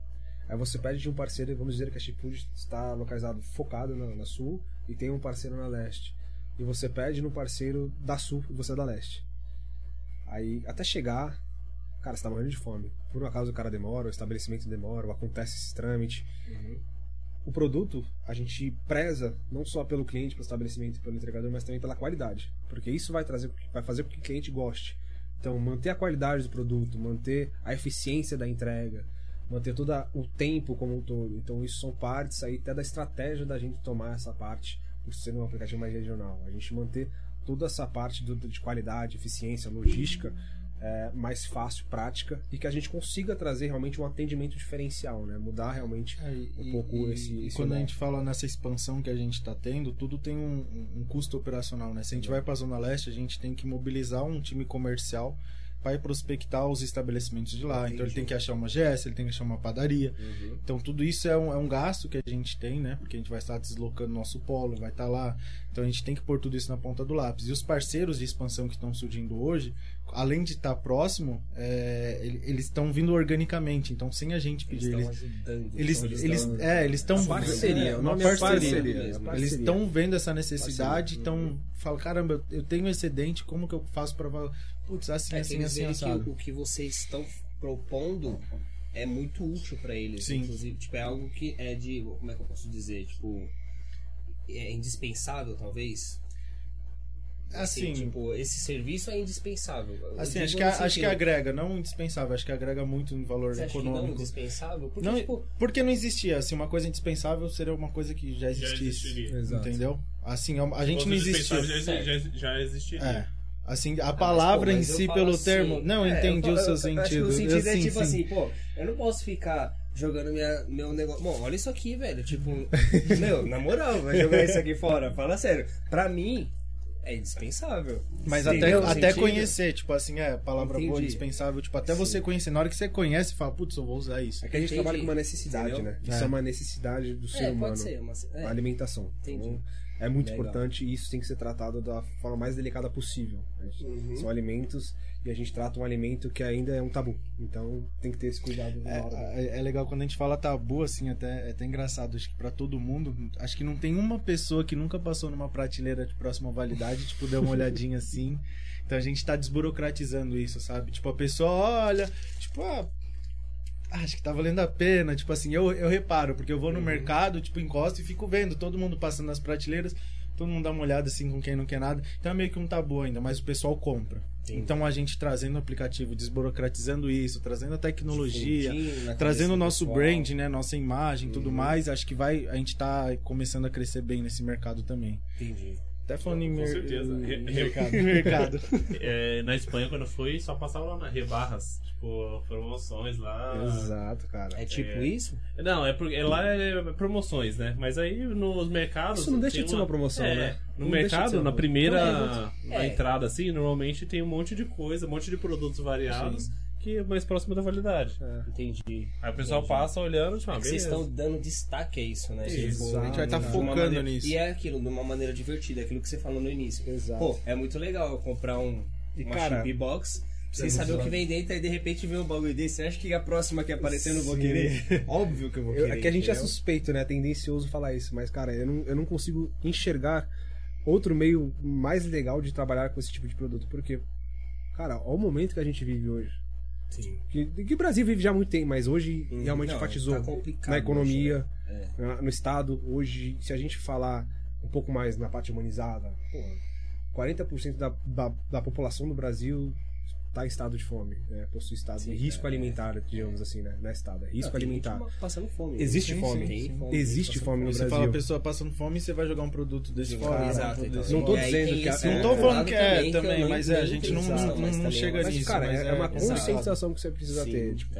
Aí você pede de um parceiro, vamos dizer que a Chipfood está localizado focado na, na sul e tem um parceiro na leste. E você pede no parceiro da sul e você é da leste. Aí até chegar, Cara, você tá morrendo de fome. Por um acaso o cara demora, o estabelecimento demora, acontece esse trâmite. O produto, a gente preza não só pelo cliente, pelo estabelecimento, pelo entregador, mas também pela qualidade. Porque isso vai trazer, vai fazer com que o cliente goste. Então, manter a qualidade do produto, manter a eficiência da entrega, manter todo o tempo como um todo. Então, isso são partes aí até da estratégia da gente tomar essa parte, por ser um aplicativo mais regional. A gente manter toda essa parte de qualidade, eficiência, logística é, mais fácil, prática e que a gente consiga trazer realmente um atendimento diferencial, né? Mudar realmente É, e- um pouco e- esse, e esse quando a gente fala nessa expansão que a gente está tendo, tudo tem um, um- um custo operacional, né? Se a gente vai para a Zona Leste, a gente tem que mobilizar um time comercial para ir prospectar os estabelecimentos de lá. Então ele tem que achar uma GS, ele tem que achar uma padaria. Uhum. Então tudo isso é um, é um gasto que a gente tem, né? Porque a gente vai estar deslocando nosso polo, vai estar lá. Então a gente tem que pôr tudo isso na ponta do lápis. E os parceiros de expansão que estão surgindo hoje, além de estar próximo, é, ele- eles estão vindo organicamente. Então sem a gente Eles pedir, eles ajudando. eles, eles eles, estão- é, eles estão Parceria, é, uma nome é parceria. parceria, mesmo. é Eles parceria. estão vendo essa necessidade, Parceria. então fala, caramba, eu- eu tenho excedente, como que eu faço para putz, assim, É, assim, assim, assado. que o, o que vocês estão propondo é muito útil pra eles. Sim. Inclusive, tipo, é algo que é de. Como é que eu posso dizer? Tipo. É indispensável, talvez. Assim, tipo, esse serviço é indispensável. Eu assim, acho que, a- acho que agrega, não indispensável, acho que agrega muito no valor Você acha que não é econômico. indispensável? Porque, Não, tipo, porque não existia, assim, uma coisa indispensável seria uma coisa que já Já existisse. existiria. Exato. entendeu? Assim, é a gente não existia. Já, já, já existiria. É. Assim, a Ah, palavra mas, pô, em si, pelo assim, termo. Não, é, entendi eu o seu eu acho que sentido. o sentido Eu- é sim, tipo sim. assim, pô, eu não posso ficar jogando minha, meu negócio. Bom, olha isso aqui, velho. Tipo, meu, na moral, vai jogar isso aqui fora. Fala sério. Pra mim, é indispensável. Mas até, Entendeu até sentido? conhecer, tipo assim, é, palavra boa, Entendi. indispensável, tipo, até Sim. você conhecer, na hora que você conhece, fala, putz, eu vou usar isso. É que a gente Entendi. trabalha com uma necessidade, Entendeu? né? É. Isso é uma necessidade do ser É, humano. pode ser. Mas, é. A alimentação. Entendi. Então, é muito Legal. importante e isso tem que ser tratado da forma mais delicada possível. né? Uhum. São alimentos e a gente trata um alimento que ainda é um tabu. Então tem que ter esse cuidado na hora. né? É, é- é legal quando a gente fala tabu, assim, até, é até engraçado. Acho que pra todo mundo, acho que não tem uma pessoa que nunca passou numa prateleira de próxima validade, tipo, deu uma olhadinha assim. Então a gente tá desburocratizando isso, sabe? Tipo, a pessoa olha, tipo, ah, acho que tá valendo a pena. Tipo assim, eu, eu reparo, porque eu vou no Uhum. mercado, tipo, encosto e fico vendo todo mundo passando nas prateleiras. Todo mundo dá uma olhada assim com quem não quer nada. Então é meio que um tabu ainda, mas o pessoal compra. Entendi. Então a gente trazendo o aplicativo, desburocratizando isso, trazendo a tecnologia, na trazendo o nosso pessoal. brand, né, nossa imagem, tudo Uhum. mais, acho que vai, a gente tá começando a crescer bem nesse mercado também. Entendi. Até falando em Com mer- certeza. mercado. mercado. É, na Espanha, quando eu fui, só passava lá na Rebarras. Tipo, promoções lá. Exato, cara. É tipo É. isso? Não, é porque lá é promoções, né? Mas aí nos mercados. Isso não deixa de ser uma promoção, é, né? No Não mercado, na primeira Não, é, na é. entrada, assim, normalmente tem um monte de coisa, um monte de produtos variados que é mais próximo da validade. Entendi. Aí o pessoal Entendi. passa olhando, tipo, É ah, vocês beleza. estão dando destaque a isso, né? Isso. Tipo, a gente vai estar uma focando maneira- nisso. E é aquilo, de uma maneira divertida, aquilo que você falou no início. Exato. Pô, é muito legal eu comprar um, E, uma cara, chip box, sem exato. saber o que vem dentro, aí de repente vem um bagulho desse. Você acha que a próxima que aparecer eu não vou querer? Óbvio que eu vou Eu- querer. é que a gente é entendeu? suspeito, né? É tendencioso falar isso, mas, cara, eu não, eu não consigo enxergar outro meio mais legal de trabalhar com esse tipo de produto. Porque, cara, olha o momento que a gente vive hoje. Sim. Que, que o Brasil vive já há muito tempo, mas hoje Hum, realmente não, enfatizou tá na economia, né? na- no Estado. Hoje, se a gente falar um pouco mais na parte humanizada, pô, 40% da, da, da população do Brasil está em estado de fome, né? possui estado Sim, de risco é. alimentar, digamos assim, né? Não é estado, é risco Não, alimentar. gente passando fome. Existe Sim, fome. Sim. fome, Existe passando fome no Você Brasil. fala a pessoa passando fome e você vai jogar um produto desse fora. exato, um produto então. desse Não tô E aí dizendo que a- esse não tô falando que é também, mas é, a gente não- não- chega Mas, nisso, cara, é, é- uma conscientização que você precisa ter. Tipo,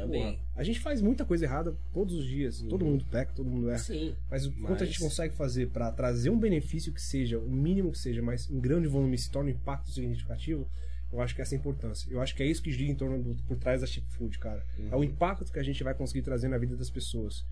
a gente faz muita coisa errada todos os dias. Todo mundo peca, todo mundo erra. Sim. Mas o quanto a gente consegue fazer pra trazer um benefício que seja, o mínimo que seja, mas em grande volume se torne um impacto significativo, eu acho que essa é a importância. Eu acho que é isso que gira em torno do, por trás da chip food, cara. É o impacto que a gente vai conseguir trazer na vida das pessoas.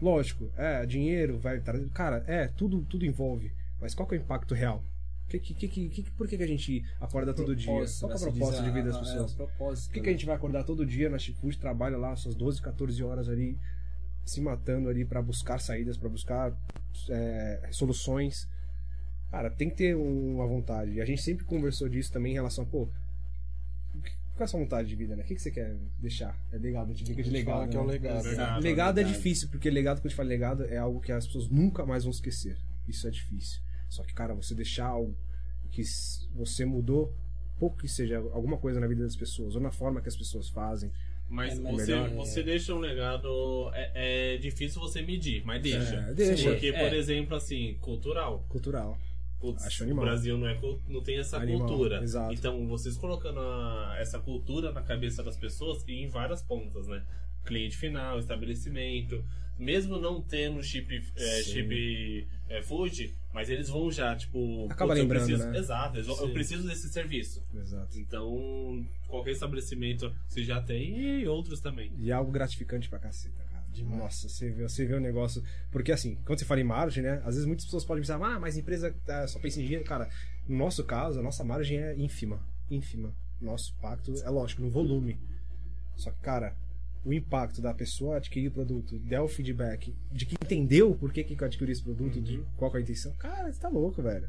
Lógico, é, dinheiro vai trazer. Cara, é, tudo, tudo envolve. Mas qual que é o impacto real? Que, que, que, que, por que, que a gente acorda todo dia? Qual que é né? a Se proposta de vida a- das a- pessoas? É, o propósito. Por que, que né? a gente vai acordar todo dia na Chipfood, trabalha lá suas 12, 14 horas ali, se matando ali pra buscar saídas, pra buscar é, soluções? Cara, tem que ter um- uma vontade. E a gente sempre conversou disso também em relação, pô, Qual é a sua vontade de vida, né? O que, que você quer deixar? É legado, a gente brinca de legado. fala que é o né? legado. Verdade. Legado é difícil, porque legado, quando a gente fala legado, é algo que as pessoas nunca mais vão esquecer. Isso é difícil. Só que, cara, você deixar algo que você mudou, pouco que seja, alguma coisa na vida das pessoas, ou na forma que as pessoas fazem. Mas É, você, melhor, você deixa um legado. É, é difícil você medir, mas deixa. É, deixa. Porque, É. por exemplo, assim, cultural. Cultural. Putz, Acho o animal. Brasil não, é, não tem essa Animal, cultura. exato. Então, vocês colocando a- essa cultura na cabeça das pessoas e em várias pontas, né? Cliente final, estabelecimento. Mesmo não tendo chip, é, chip é, food, mas eles vão já, tipo. Acaba putz, eu lembrando, preciso- né? Exato, vão- eu preciso desse serviço. Exato. Então, qualquer estabelecimento você já tem e outros também. E é algo gratificante pra caceta. Demais. Nossa, você vê, você vê o negócio. Porque assim, quando você fala em margem, né? Às vezes muitas pessoas podem pensar, ah, mas a empresa tá, só pensa em dinheiro. Cara, no nosso caso, a nossa margem é ínfima. ínfima. Nosso impacto é lógico, no volume. Só que, cara, o impacto da pessoa adquirir o produto, der o feedback, de que entendeu por que, que adquiriu esse produto, de qual é a intenção, cara, você tá louco, velho.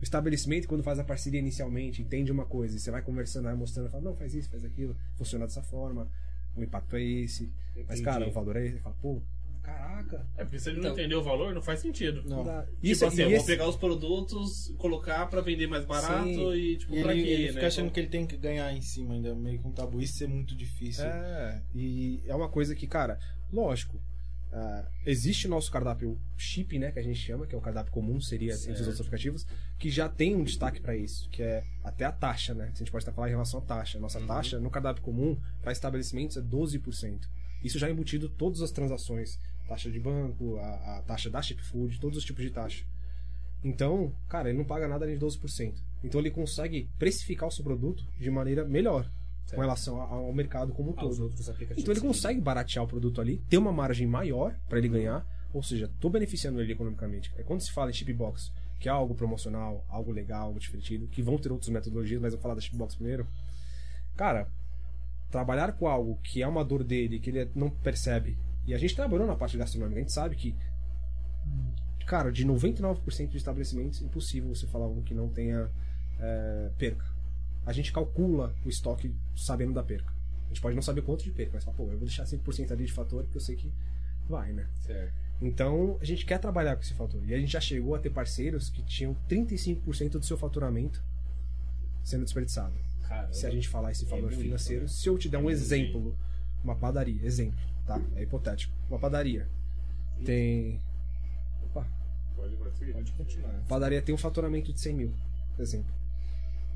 O estabelecimento, quando faz a parceria inicialmente, entende uma coisa, e você vai conversando, vai mostrando, fala, não, faz isso, faz aquilo, funciona dessa forma, o impacto é esse. Mas, Entendi. cara, o valor é esse. Você fala, pô, caraca. É porque se ele não Então- entender o valor, não faz sentido. Não. dá- Tipo Isso, assim, e eu vou esse- pegar os produtos, colocar pra vender mais barato Sim. e tipo, E pra ele, quê, ele né? fica achando que ele tem que ganhar em cima ainda, meio com um tabu. Isso é muito difícil. É, e é uma coisa que, cara, lógico, ah, existe o nosso cardápio chip, né, que a gente chama, que é o cardápio comum, seria entre os outros aplicativos, que já tem um destaque para isso, que é até a taxa, né? A gente pode estar falando em relação à taxa. Nossa taxa no cardápio comum para estabelecimentos é 12%. Isso já é embutido todas as transações, taxa de banco, a, a taxa da chip food, todos os tipos de taxa. Então, cara, ele não paga nada além de 12%. Então ele consegue precificar o seu produto de maneira melhor com relação ao mercado como um Aos todo. outros aplicativos. Então ele sim. consegue baratear o produto ali, ter uma margem maior para ele ganhar, ou seja, tô beneficiando ele economicamente. É quando se fala em chipbox, que é algo promocional, algo legal, algo divertido, que vão ter outras metodologias, mas eu vou falar da chipbox primeiro. Cara, trabalhar com algo que é uma dor dele, que ele não percebe, e a gente trabalhou na parte gastronômica, a gente sabe que cara, de 99% de estabelecimentos, é impossível você falar um que não tenha é, perca. A gente calcula o estoque sabendo da perca. A gente pode não saber quanto de perca, mas fala, pô, eu vou deixar 5% ali de fator porque eu sei que vai, né? Certo. Então, a gente quer trabalhar com esse fator. E a gente já chegou a ter parceiros que tinham 35% do seu faturamento sendo desperdiçado. Cara, Se a gente falar esse valor muito, financeiro, né? se eu te der um exemplo, uma padaria, exemplo, tá? É hipotético. Uma padaria tem. Opa, Pode, pode. Pode continuar. padaria tem um faturamento de 100 mil, por exemplo.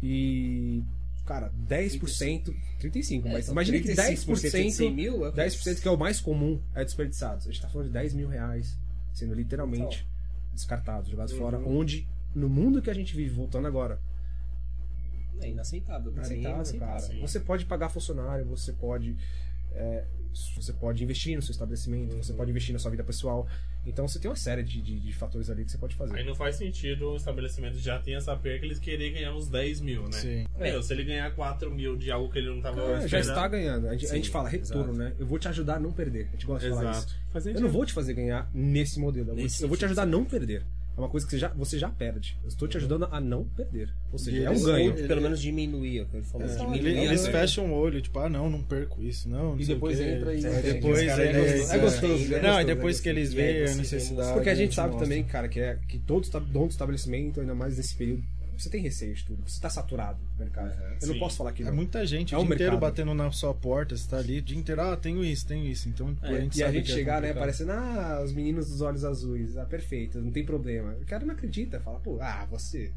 E. Cara, 10%, 35, mas É, imagina que 10%, de 100 mil é 10% que é o mais comum é desperdiçado. A gente tá falando de 10 mil reais sendo literalmente descartados, jogados fora, onde no mundo que a gente vive, voltando agora, É inaceitável. Pra mim é inaceitável, cara. inaceitável. Você pode pagar funcionário, você pode. É, você pode investir no seu estabelecimento, você pode investir na sua vida pessoal. Então você tem uma série de, de, de fatores ali que você pode fazer. Aí não faz sentido o estabelecimento já tem essa perca eles querer ganhar uns 10 mil, né? Sim. Meu, se ele ganhar 4 mil de algo que ele não tava É, já está ganhando. A gente, a gente fala retorno, exato. né? Eu vou te ajudar a não perder. A gente gosta de falar Exato. isso. Faz Eu não vou te fazer ganhar nesse modelo. Eu vou, Nesse eu vou te ajudar a não perder. É uma coisa que você já, você já perde. Eu estou te ajudando a não perder. Ou seja, E é um ganho. Ou pelo menos diminuir, é falou. É, diminuir a eles fecham o olho, tipo, ah, não, não perco isso, não. não E depois entra e- Aí É, depois esse cara é gostoso, é gostoso, é Não, e depois é que eles veem a necessidade. Porque a gente sabe mostra. também, cara, que, é, que todo dono do estabelecimento, ainda mais nesse período, você tem receio de tudo. Você está saturado do mercado. eu não Sim. posso falar que É não. muita gente É o dia inteiro mercado. batendo na sua porta, você tá ali o dia inteiro, ah, tenho isso, tenho isso. Então, a gente e a gente que é chegar, né, complicado. parecendo, ah, os meninos dos olhos azuis, ah, perfeito, não tem problema. O cara não acredita, fala, pô, ah, você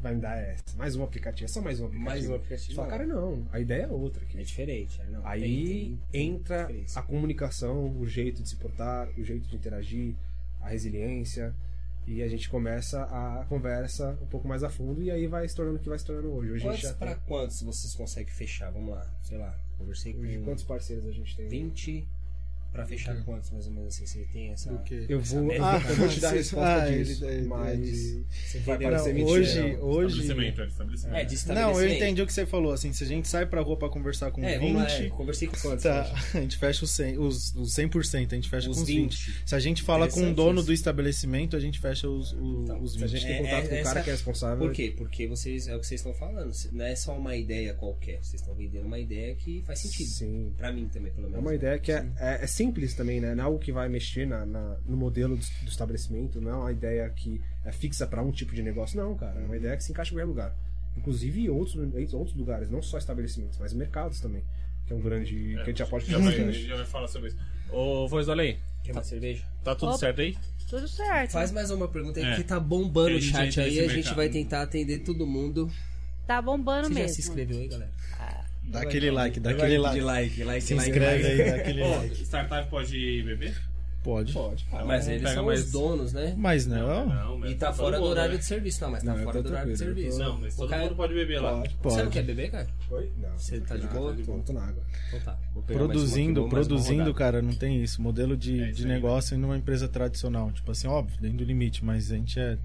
vai me dar essa, mais um aplicativo, é só mais um aplicativo. Mais um aplicativo, fala, não. cara, não, a ideia é outra É aqui. diferente. é, não, Aí tem- tem- tem entra diferença. a comunicação, o jeito de se portar, o jeito de interagir, a resiliência. E a gente começa a conversa um pouco mais a fundo e aí vai se tornando o que vai se tornando hoje. Hoje Quantos pra tem... quantos vocês conseguem fechar? Vamos lá, sei lá. Conversei com Hoje, quantos parceiros a gente tem? 20. Pra fechar quantos, mais ou menos assim? Você tem essa. Quê? Eu vou, eu Ah, vou, eu vou te dar a resposta ah, ele- disso, ele- mas ele- vai entendeu? parecer mentira. hoje, não. hoje, Estabelecimento, é estabelecimento. É, de Não, eu estabelecimento. entendi o que você falou. Assim, se a gente sai pra rua pra conversar com É, 20, vamos lá, é, conversei com quantos? tá, hoje? a gente fecha os 100, os, os 100%, a gente fecha Os com os 20. 20. Se a gente fala com o dono isso. do estabelecimento, a gente fecha os, os, Então, os Se a 20. gente tem É, contato é, com o cara essa- que é responsável. Por quê? Porque vocês, é o que vocês estão falando. Não é só uma ideia qualquer. Vocês estão vendendo uma ideia que faz sentido. Sim. Pra mim também, pelo É menos. uma ideia que é, é, é simples também, né? Não é algo que vai mexer na, na- no modelo do, do estabelecimento, não é uma ideia que é fixa pra um tipo de negócio, não, cara. É uma ideia que se encaixa em qualquer lugar. Inclusive em outros, em outros lugares, não só estabelecimentos, mas mercados também. Que é um grande. que a gente já pode já vai, já vai falar sobre isso. Ô, Voz do Além, Quer uma cerveja? tá tudo Opa. certo aí? Tudo certo. Faz mais uma pergunta aí, É. que tá bombando o chat aí. A gente mercado. vai tentar atender todo mundo. Tá bombando Você já mesmo. se inscreveu aí, galera? Dá aquele like, dá aquele de like. like, like, Se like, inscreve like. aí, dá aquele like. startup pode beber? Pode. Pode. Ah, Mas eles são mais- os donos, né? Mas não, Não, mas E tá todo fora do horário né? de serviço. Não, mas tá Não, fora do horário de serviço. Não, mas O todo cara- mundo pode beber lá. Pode. Você não pode. quer beber, cara? Oi? Não. Você tá de boa? Tô, tô na água. Então tá. Produzindo, produzindo, cara, não tem isso. Modelo de, É isso de aí, negócio em uma empresa tradicional. Tipo assim, óbvio, dentro do limite, mas a gente é.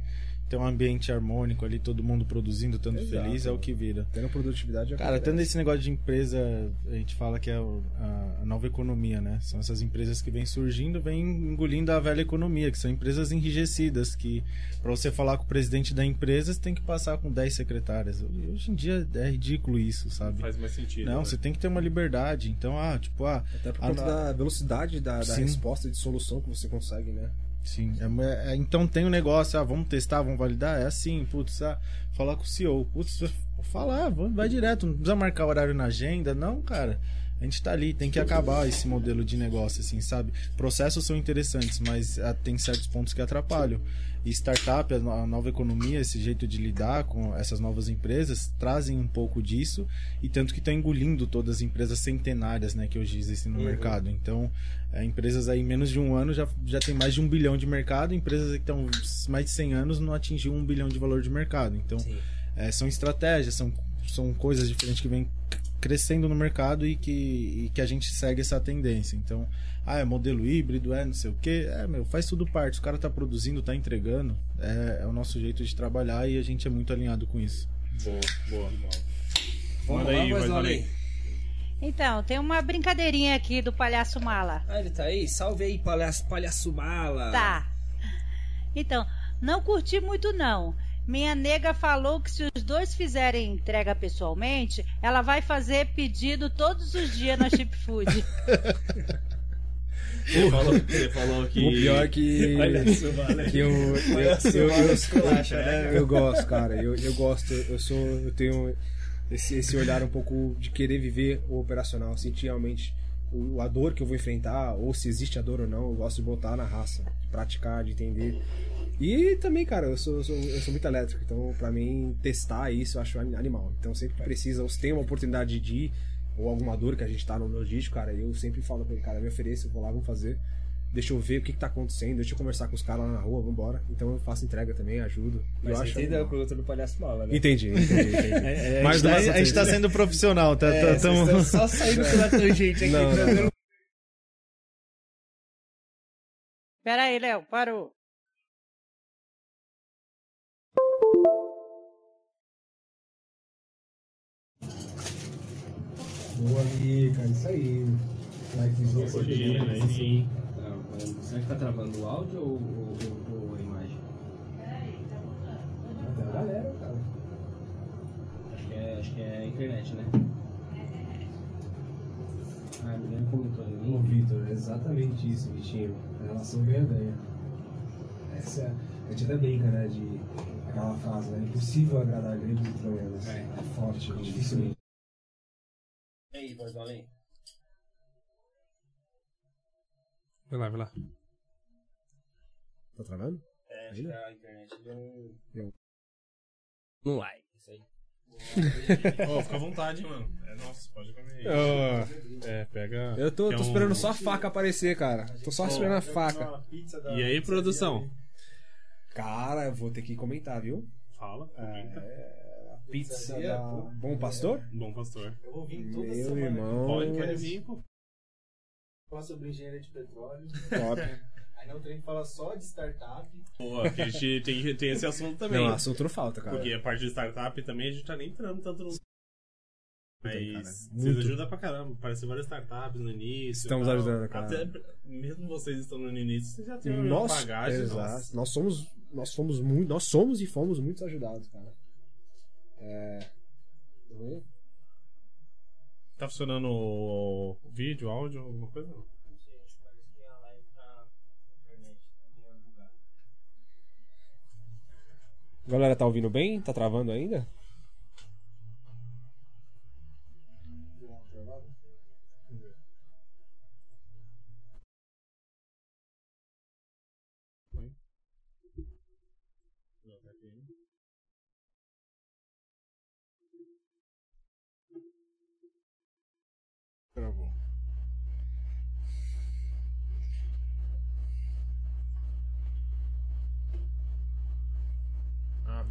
Tem um ambiente harmônico ali, todo mundo produzindo, tanto Exato. feliz, é o que vira. Tendo produtividade é Cara, tendo esse negócio de empresa, a gente fala que é a, a nova economia, né? São essas empresas que vêm surgindo, vêm engolindo a velha economia, que são empresas enrijecidas, que pra você falar com o presidente da empresa, você tem que passar com 10 secretárias. Hoje em dia é ridículo isso, sabe? Faz mais sentido. Não, né? você tem que ter uma liberdade. Então, ah, tipo, ah, Até por conta não. da velocidade da, da resposta de solução que você consegue, né? Sim, é- é- então tem um negócio, ah, vamos testar, vamos validar, é assim, putz, ah, falar com o CEO, putz, falar, vai direto, não precisa marcar horário na agenda, não, cara. A gente tá ali, tem que acabar esse modelo de negócio, assim, sabe? Processos são interessantes, mas ah, tem certos pontos que atrapalham. E startup, a no- a nova economia, esse jeito de lidar com essas novas empresas, trazem um pouco disso, e tanto que estão engolindo todas as empresas centenárias, né, que hoje existem no mercado. Então, é, empresas aí em menos de um ano já, já tem mais de um bilhão de mercado, empresas que estão mais de 100 anos não atingiu um bilhão de valor de mercado. Então, é, são estratégias, são, são coisas diferentes que vêm crescendo no mercado e que, e que a gente segue essa tendência. Então, ah, é modelo híbrido, é não sei o que, é, meu, faz tudo parte. O cara tá produzindo, tá entregando, é, é o nosso jeito de trabalhar e a gente é muito alinhado com isso. Boa, boa. Vamos Manda aí, além. Além. Então, tem uma brincadeirinha aqui do palhaço mala. Ah, ele tá aí? Salve aí, palhaço, palhaço bala. Tá. Então, não curti muito não. Minha nega falou que se os dois fizerem entrega pessoalmente, ela vai fazer pedido todos os dias na Chip Food. Você falou, você falou que. O pior é que. que eu, eu, eu, eu, eu gosto, cara. Eu, eu gosto. Eu sou. Eu tenho esse, esse olhar um pouco de querer viver o operacional, sentir realmente o, a dor que eu vou enfrentar, ou se existe a dor ou não. Eu gosto de botar na raça, de praticar, de entender. E também, cara, eu sou, eu sou, eu sou muito elétrico, então pra mim testar isso eu acho animal. Então sempre que precisa, ou se tem uma oportunidade de ir, ou alguma dor que a gente tá no logístico, cara, eu sempre falo pra ele, cara, me ofereço, eu vou lá, vamos fazer. Deixa eu ver o que, que tá acontecendo, deixa eu conversar com os caras lá na rua, vambora. Então eu faço entrega também, ajudo. Mas eu acho entendeu a animal. pergunta do palhaço bala, né? Entendi, entendi, entendi. É, Mais a, uma gente tá, a gente tá sendo profissional, tá? É, tá- tamo- só saindo pela tangente aqui. Não, não, tranquilo. Pera aí, Léo, parou. Boa ali, cara, isso aí. Likezinho, né? Sim. Será que tá travando o áudio ou, ou- ou- a imagem? Até a galera, cara. Acho que é, acho que é a internet, né? Ah, me lembro comentou ali. Ô, Vitor, é exatamente isso, Vitinho. A relação ganha-ganha. Essa é, a gente até brinca, né, de aquela frase, né? Impossível agradar gregos e troianos. É. É forte, dificilmente. E aí, voz do além? Vai lá, vai lá. Tá travando? É, acho que a internet deu um... Deu. Um like, isso aí. Ô, fica à vontade, mano. É nossa, pode comer aí. É, pega. Eu tô, quer tô um- esperando só a faca aparecer, cara. Tô só esperando a faca. E aí, produção? Cara, eu vou ter que comentar, viu? Fala, comenta. Pizza da Bom Pastor? Bom pastor. Meu irmão. Pode, pode vir, pô. Fala sobre engenharia de petróleo. Top. Aí a gente fala só de startup. Pô, aqui a gente tem, tem esse assunto também. Não, assunto não falta, cara. Porque a parte de startup também a gente tá nem entrando tanto no. Mas vocês ajudam pra caramba. Apareceu várias startups no início. Estamos tal. ajudando, cara. Até, mesmo vocês estando no início, vocês já têm uma Nós, bagagem. exato. nossa. nós somos, nós fomos muito, nós somos e fomos muito ajudados, cara. É... Tá funcionando o vídeo, áudio, alguma coisa? Não. A galera tá ouvindo bem? Tá travando ainda?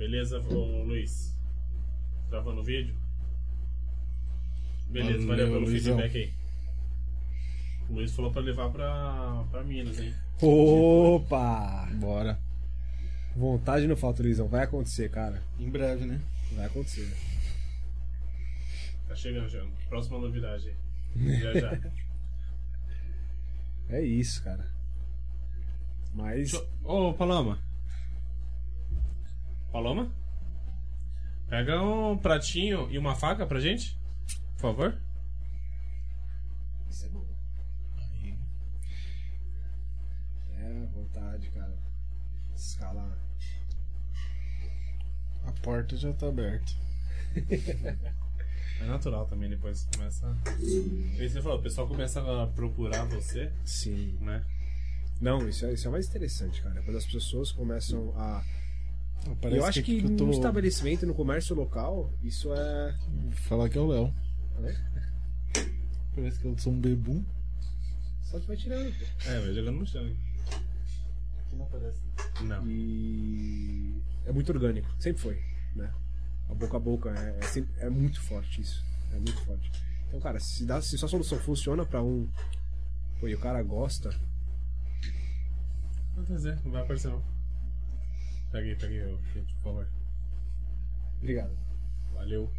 Beleza, Luiz. Gravando o vídeo? Beleza, valeu, Valeu, pelo Luizão. feedback aí. O Luiz falou pra levar pra, pra Minas, hein? Opa! Bora. Vontade não falta, Luizão. Vai acontecer, cara. Em breve, né? Vai acontecer. Tá chegando já. Próxima novidade aí. Já já. É isso, cara. Mas. Ô, Paloma. Paloma? Pega um pratinho e uma faca pra gente, por favor. Isso é bom. É, vontade, cara. Escalar. A porta já tá aberta. É natural também, depois começa. E você falou, o pessoal começa a procurar você, Sim. né? Não, isso é, isso é mais interessante, cara. Quando as pessoas começam a. Parece eu acho que, eu tô... no estabelecimento, no comércio local, isso é. Vou falar que é o Léo. É? Parece que eu sou um bebum. Só que vai tirando, pô. É, vai jogando no chão. Aqui não aparece. Não. E. É muito orgânico. Sempre foi, né? A boca a boca é, é, sempre- é muito forte isso. É muito forte. Então, cara, se, dá, se sua solução funciona pra um. Pô, e o cara gosta. Não vai dizer, não vai aparecer não. Pega aí, pega aí, ô, gente, por favor. Obrigado. Valeu.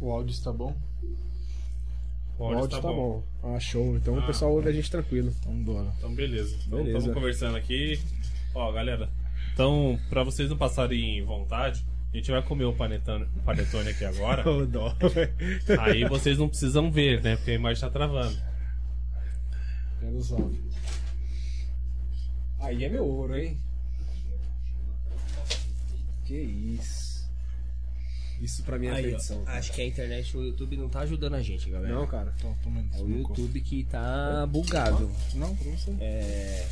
O áudio está bom? O O áudio áudio tá, bom. Ah, show. Então Ah. o pessoal ouve a gente tranquilo. Então bora. Então, beleza. Então, Beleza. estamos conversando aqui. Ó, galera. Então, pra vocês não passarem vontade, a gente vai comer o panetone, panetone aqui agora. Ô, dó. Aí vocês não precisam ver, né? Porque a imagem tá travando. Menos. Aí é meu ouro, hein? Que isso. Isso pra mim é Aí, ó, perdição. cara. acho que a internet, o YouTube não tá ajudando a gente, galera. Não, cara. Então, toma É o. YouTube que tá bugado. Não, pra você. É.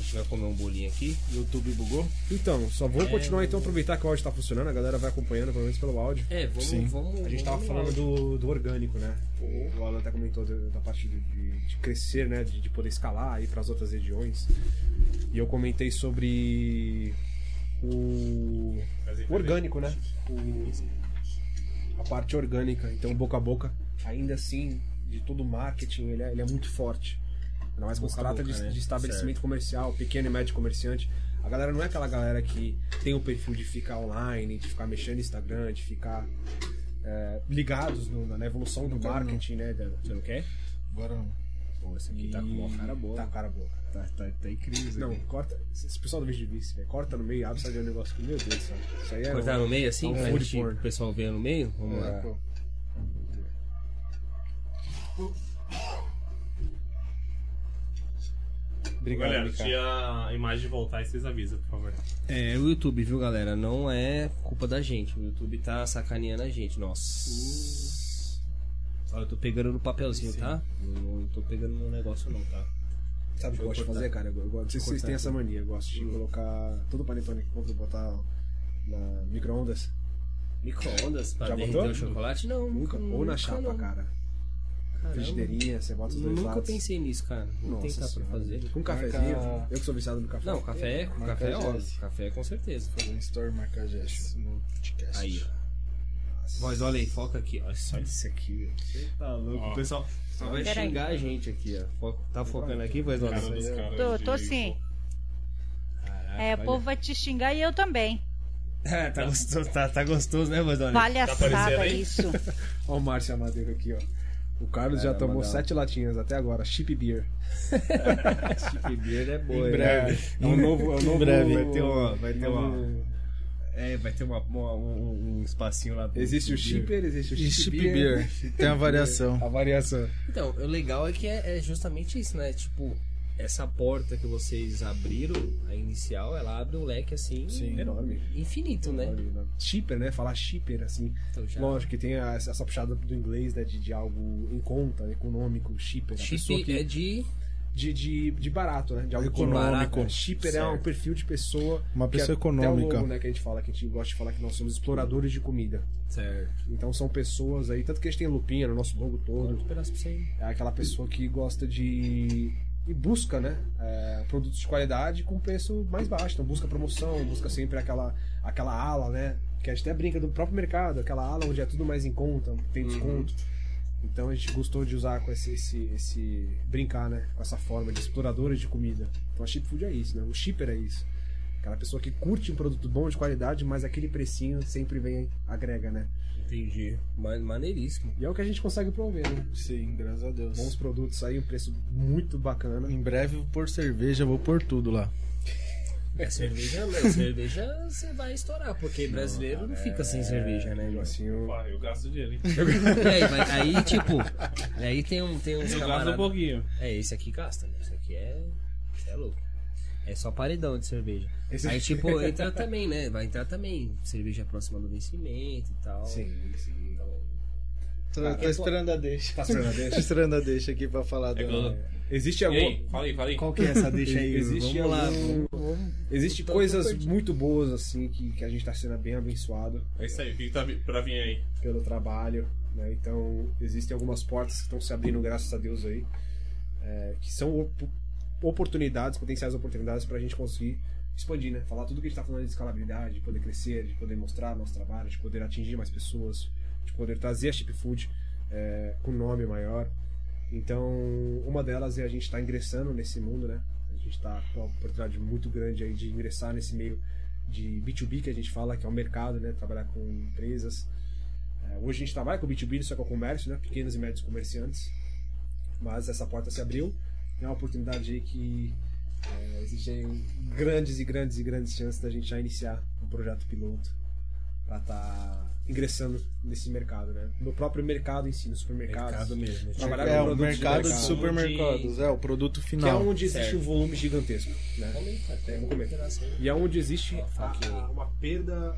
A gente vai comer um bolinho aqui. YouTube bugou? Então, só vou É, continuar então aproveitar que o áudio tá funcionando, a galera vai acompanhando, pelo menos pelo áudio. É, vamos. Sim. vamos A gente tava vamos falando lá. do, do orgânico, né? O Alan até comentou da, da parte de, de- de crescer, né? De, de poder escalar aí para as outras regiões. E eu comentei sobre o, o orgânico, né? O- a parte orgânica. Então, boca a boca, ainda assim, de todo o marketing, ele é, ele é muito forte. Ainda mais quando se trata boca, de, né? de estabelecimento comercial, pequeno e médio comerciante. A galera não é aquela galera que tem o perfil de ficar online, de ficar mexendo no Instagram, de ficar é, ligados no- na evolução do Não marketing, né? da- Você não quer? Agora não. Pô, esse aqui tá com uma cara boa. Tá com cara boa. Tá, tá, tá incrível. Não, corta. Esse pessoal do vídeo de vice, velho. Corta no meio e abre, sai de um negócio que, meu Deus do céu. Isso aí é. Cortar um- no meio assim? é um food porn. o pessoal ver no meio? Vamos lá. É. Pô, Obrigado, Galera, Mika. se a imagem voltar, vocês avisam, por favor. É o YouTube, viu, galera? Não é culpa da gente. O YouTube tá sacaneando a gente. Nossa. Olha, eu tô pegando no papelzinho, tá? Não, não tô pegando no negócio, não, tá? Sabe o que eu gosto de fazer, cara? Eu, eu, gosto- não sei se vocês têm essa mania. Eu gosto de colocar todo o panetone que compro e botar na micro-ondas. Micro-ondas pra Já derreter botou? o chocolate? Não, Nunca. nunca. Ou na nunca chapa, não. cara. Frigideirinha, você bota os dois Nunca lados. pensei nisso, cara. Vou Nossa tentar pra senhora. fazer. Com um cafezinho. Marca- Eu que sou viciado no café. Não, café, Marca café é óbvio. Café com certeza. Fazer um story marcar Jess no podcast. Aí, ó. Voz, olha aí, foca aqui, ó. Olha só isso. Aqui, você tá louco. Ó. O pessoal Só vai Peraí. xingar a gente aqui, ó. Tá focando aqui, voz, olha. Tô, tô sim. Caraca, É, o povo vai te xingar e eu também. É, tá gostoso, tá, tá gostoso, né, voz, olha? Palhaçada aí? isso. Olha o Márcio Amadeiro aqui, ó. O Carlos já Caramba, tomou sete latinhas até agora. Chip Beer. Chip beer é boa, Em breve. É um novo. É um Em novo breve. Vai ter uma. Vai ter uma É, vai ter uma, uma- um, um espacinho lá. existe o Chip Beer. Shipper, existe o E Chip, Chip Beer. Beer. Tem a variação. A variação. Então, o legal é que é, é justamente isso, né? Tipo, essa porta que vocês abriram, a inicial, ela abre um leque assim Sim. Enorme. infinito, né? Shipper, né? Falar shipper, assim. Então, já... Lógico que tem a- essa puxada do inglês, né? De, de algo em conta, econômico, shipper. Chip que, é de. de, de, de barato, né? De algo Econômico. Shipper é um perfil de pessoa. Uma que pessoa é Até o econômica. logo, né? Que a gente fala, que a gente gosta de falar que nós somos exploradores de comida. Certo. Então são pessoas aí, tanto que a gente tem lupinha no nosso logo todo. Quanto pedaço pra você? É aquela pessoa que gosta de. E busca, né? é, produtos de qualidade com preço mais baixo. Então busca promoção, busca sempre aquela, aquela ala, né? Que a gente até brinca do próprio mercado, aquela ala onde é tudo mais em conta, tem desconto. Então a gente gostou de usar com esse, esse, esse. brincar, né? Com essa forma de exploradores de comida. Então a chip food é isso, né? O shipper é isso. Aquela pessoa que curte um produto bom de qualidade, mas aquele precinho sempre vem, agrega, né? Entendi. Ma- Maneiríssimo. E é o que a gente consegue prover, né? Sim, graças a Deus. Bons produtos aí, um preço muito bacana. Em breve, vou pôr cerveja, vou pôr tudo lá. É, cerveja, meu, cerveja você vai estourar, porque brasileiro não fica sem cerveja, né, meu? Assim, o- Pá, eu gasto dinheiro, hein? E aí, tipo, aí tem, um, tem uns Eu gasto um pouquinho. É, esse aqui gasta, né? Esse aqui é. É louco. É só paredão de cerveja. Esse- Aí, tipo, entra também, né? Vai entrar também cerveja próxima do vencimento e tal. Sim, sim. Então, Tô, Ah, tô esperando a deixa. Tá esperando a Tô deixa? esperando a deixa aqui pra falar É do... Existe algum. aí, fala aí, fala aí. qual que é essa deixa aí? Existe Vamos lá. algum- vamos- Existe Tô- tô coisas muito boas, assim, que, que a gente tá sendo bem abençoado É isso aí, o que tá pra vir aí? pelo trabalho, né? Então, existem algumas portas que estão se abrindo, graças a Deus, aí, é, que são oportunidades, potenciais oportunidades pra gente conseguir expandir, né? Falar tudo que a gente tá falando de escalabilidade, de poder crescer, de poder mostrar nosso trabalho, de poder atingir mais pessoas, de poder trazer a Chip Food é, com nome maior. Então, uma delas é a gente estar ingressando nesse mundo, né? A gente está com uma oportunidade muito grande aí de ingressar nesse meio de B2B que a gente fala, que é o mercado, né? Trabalhar com empresas. É, hoje a gente trabalha com B2B, só que é o comércio, né? Pequenos e médios comerciantes. Mas essa porta se abriu. É uma oportunidade aí que é, existem grandes e grandes e grandes chances da gente já iniciar um projeto piloto para estar ingressando nesse mercado, né? No próprio mercado em si, no supermercado. Mercado mesmo. Trabalhar É, com o mercado de mercado. supermercados. É, o produto Que é final. onde existe Certo. um volume gigantesco, né? É, vou um. E é onde existe a- a- uma perda,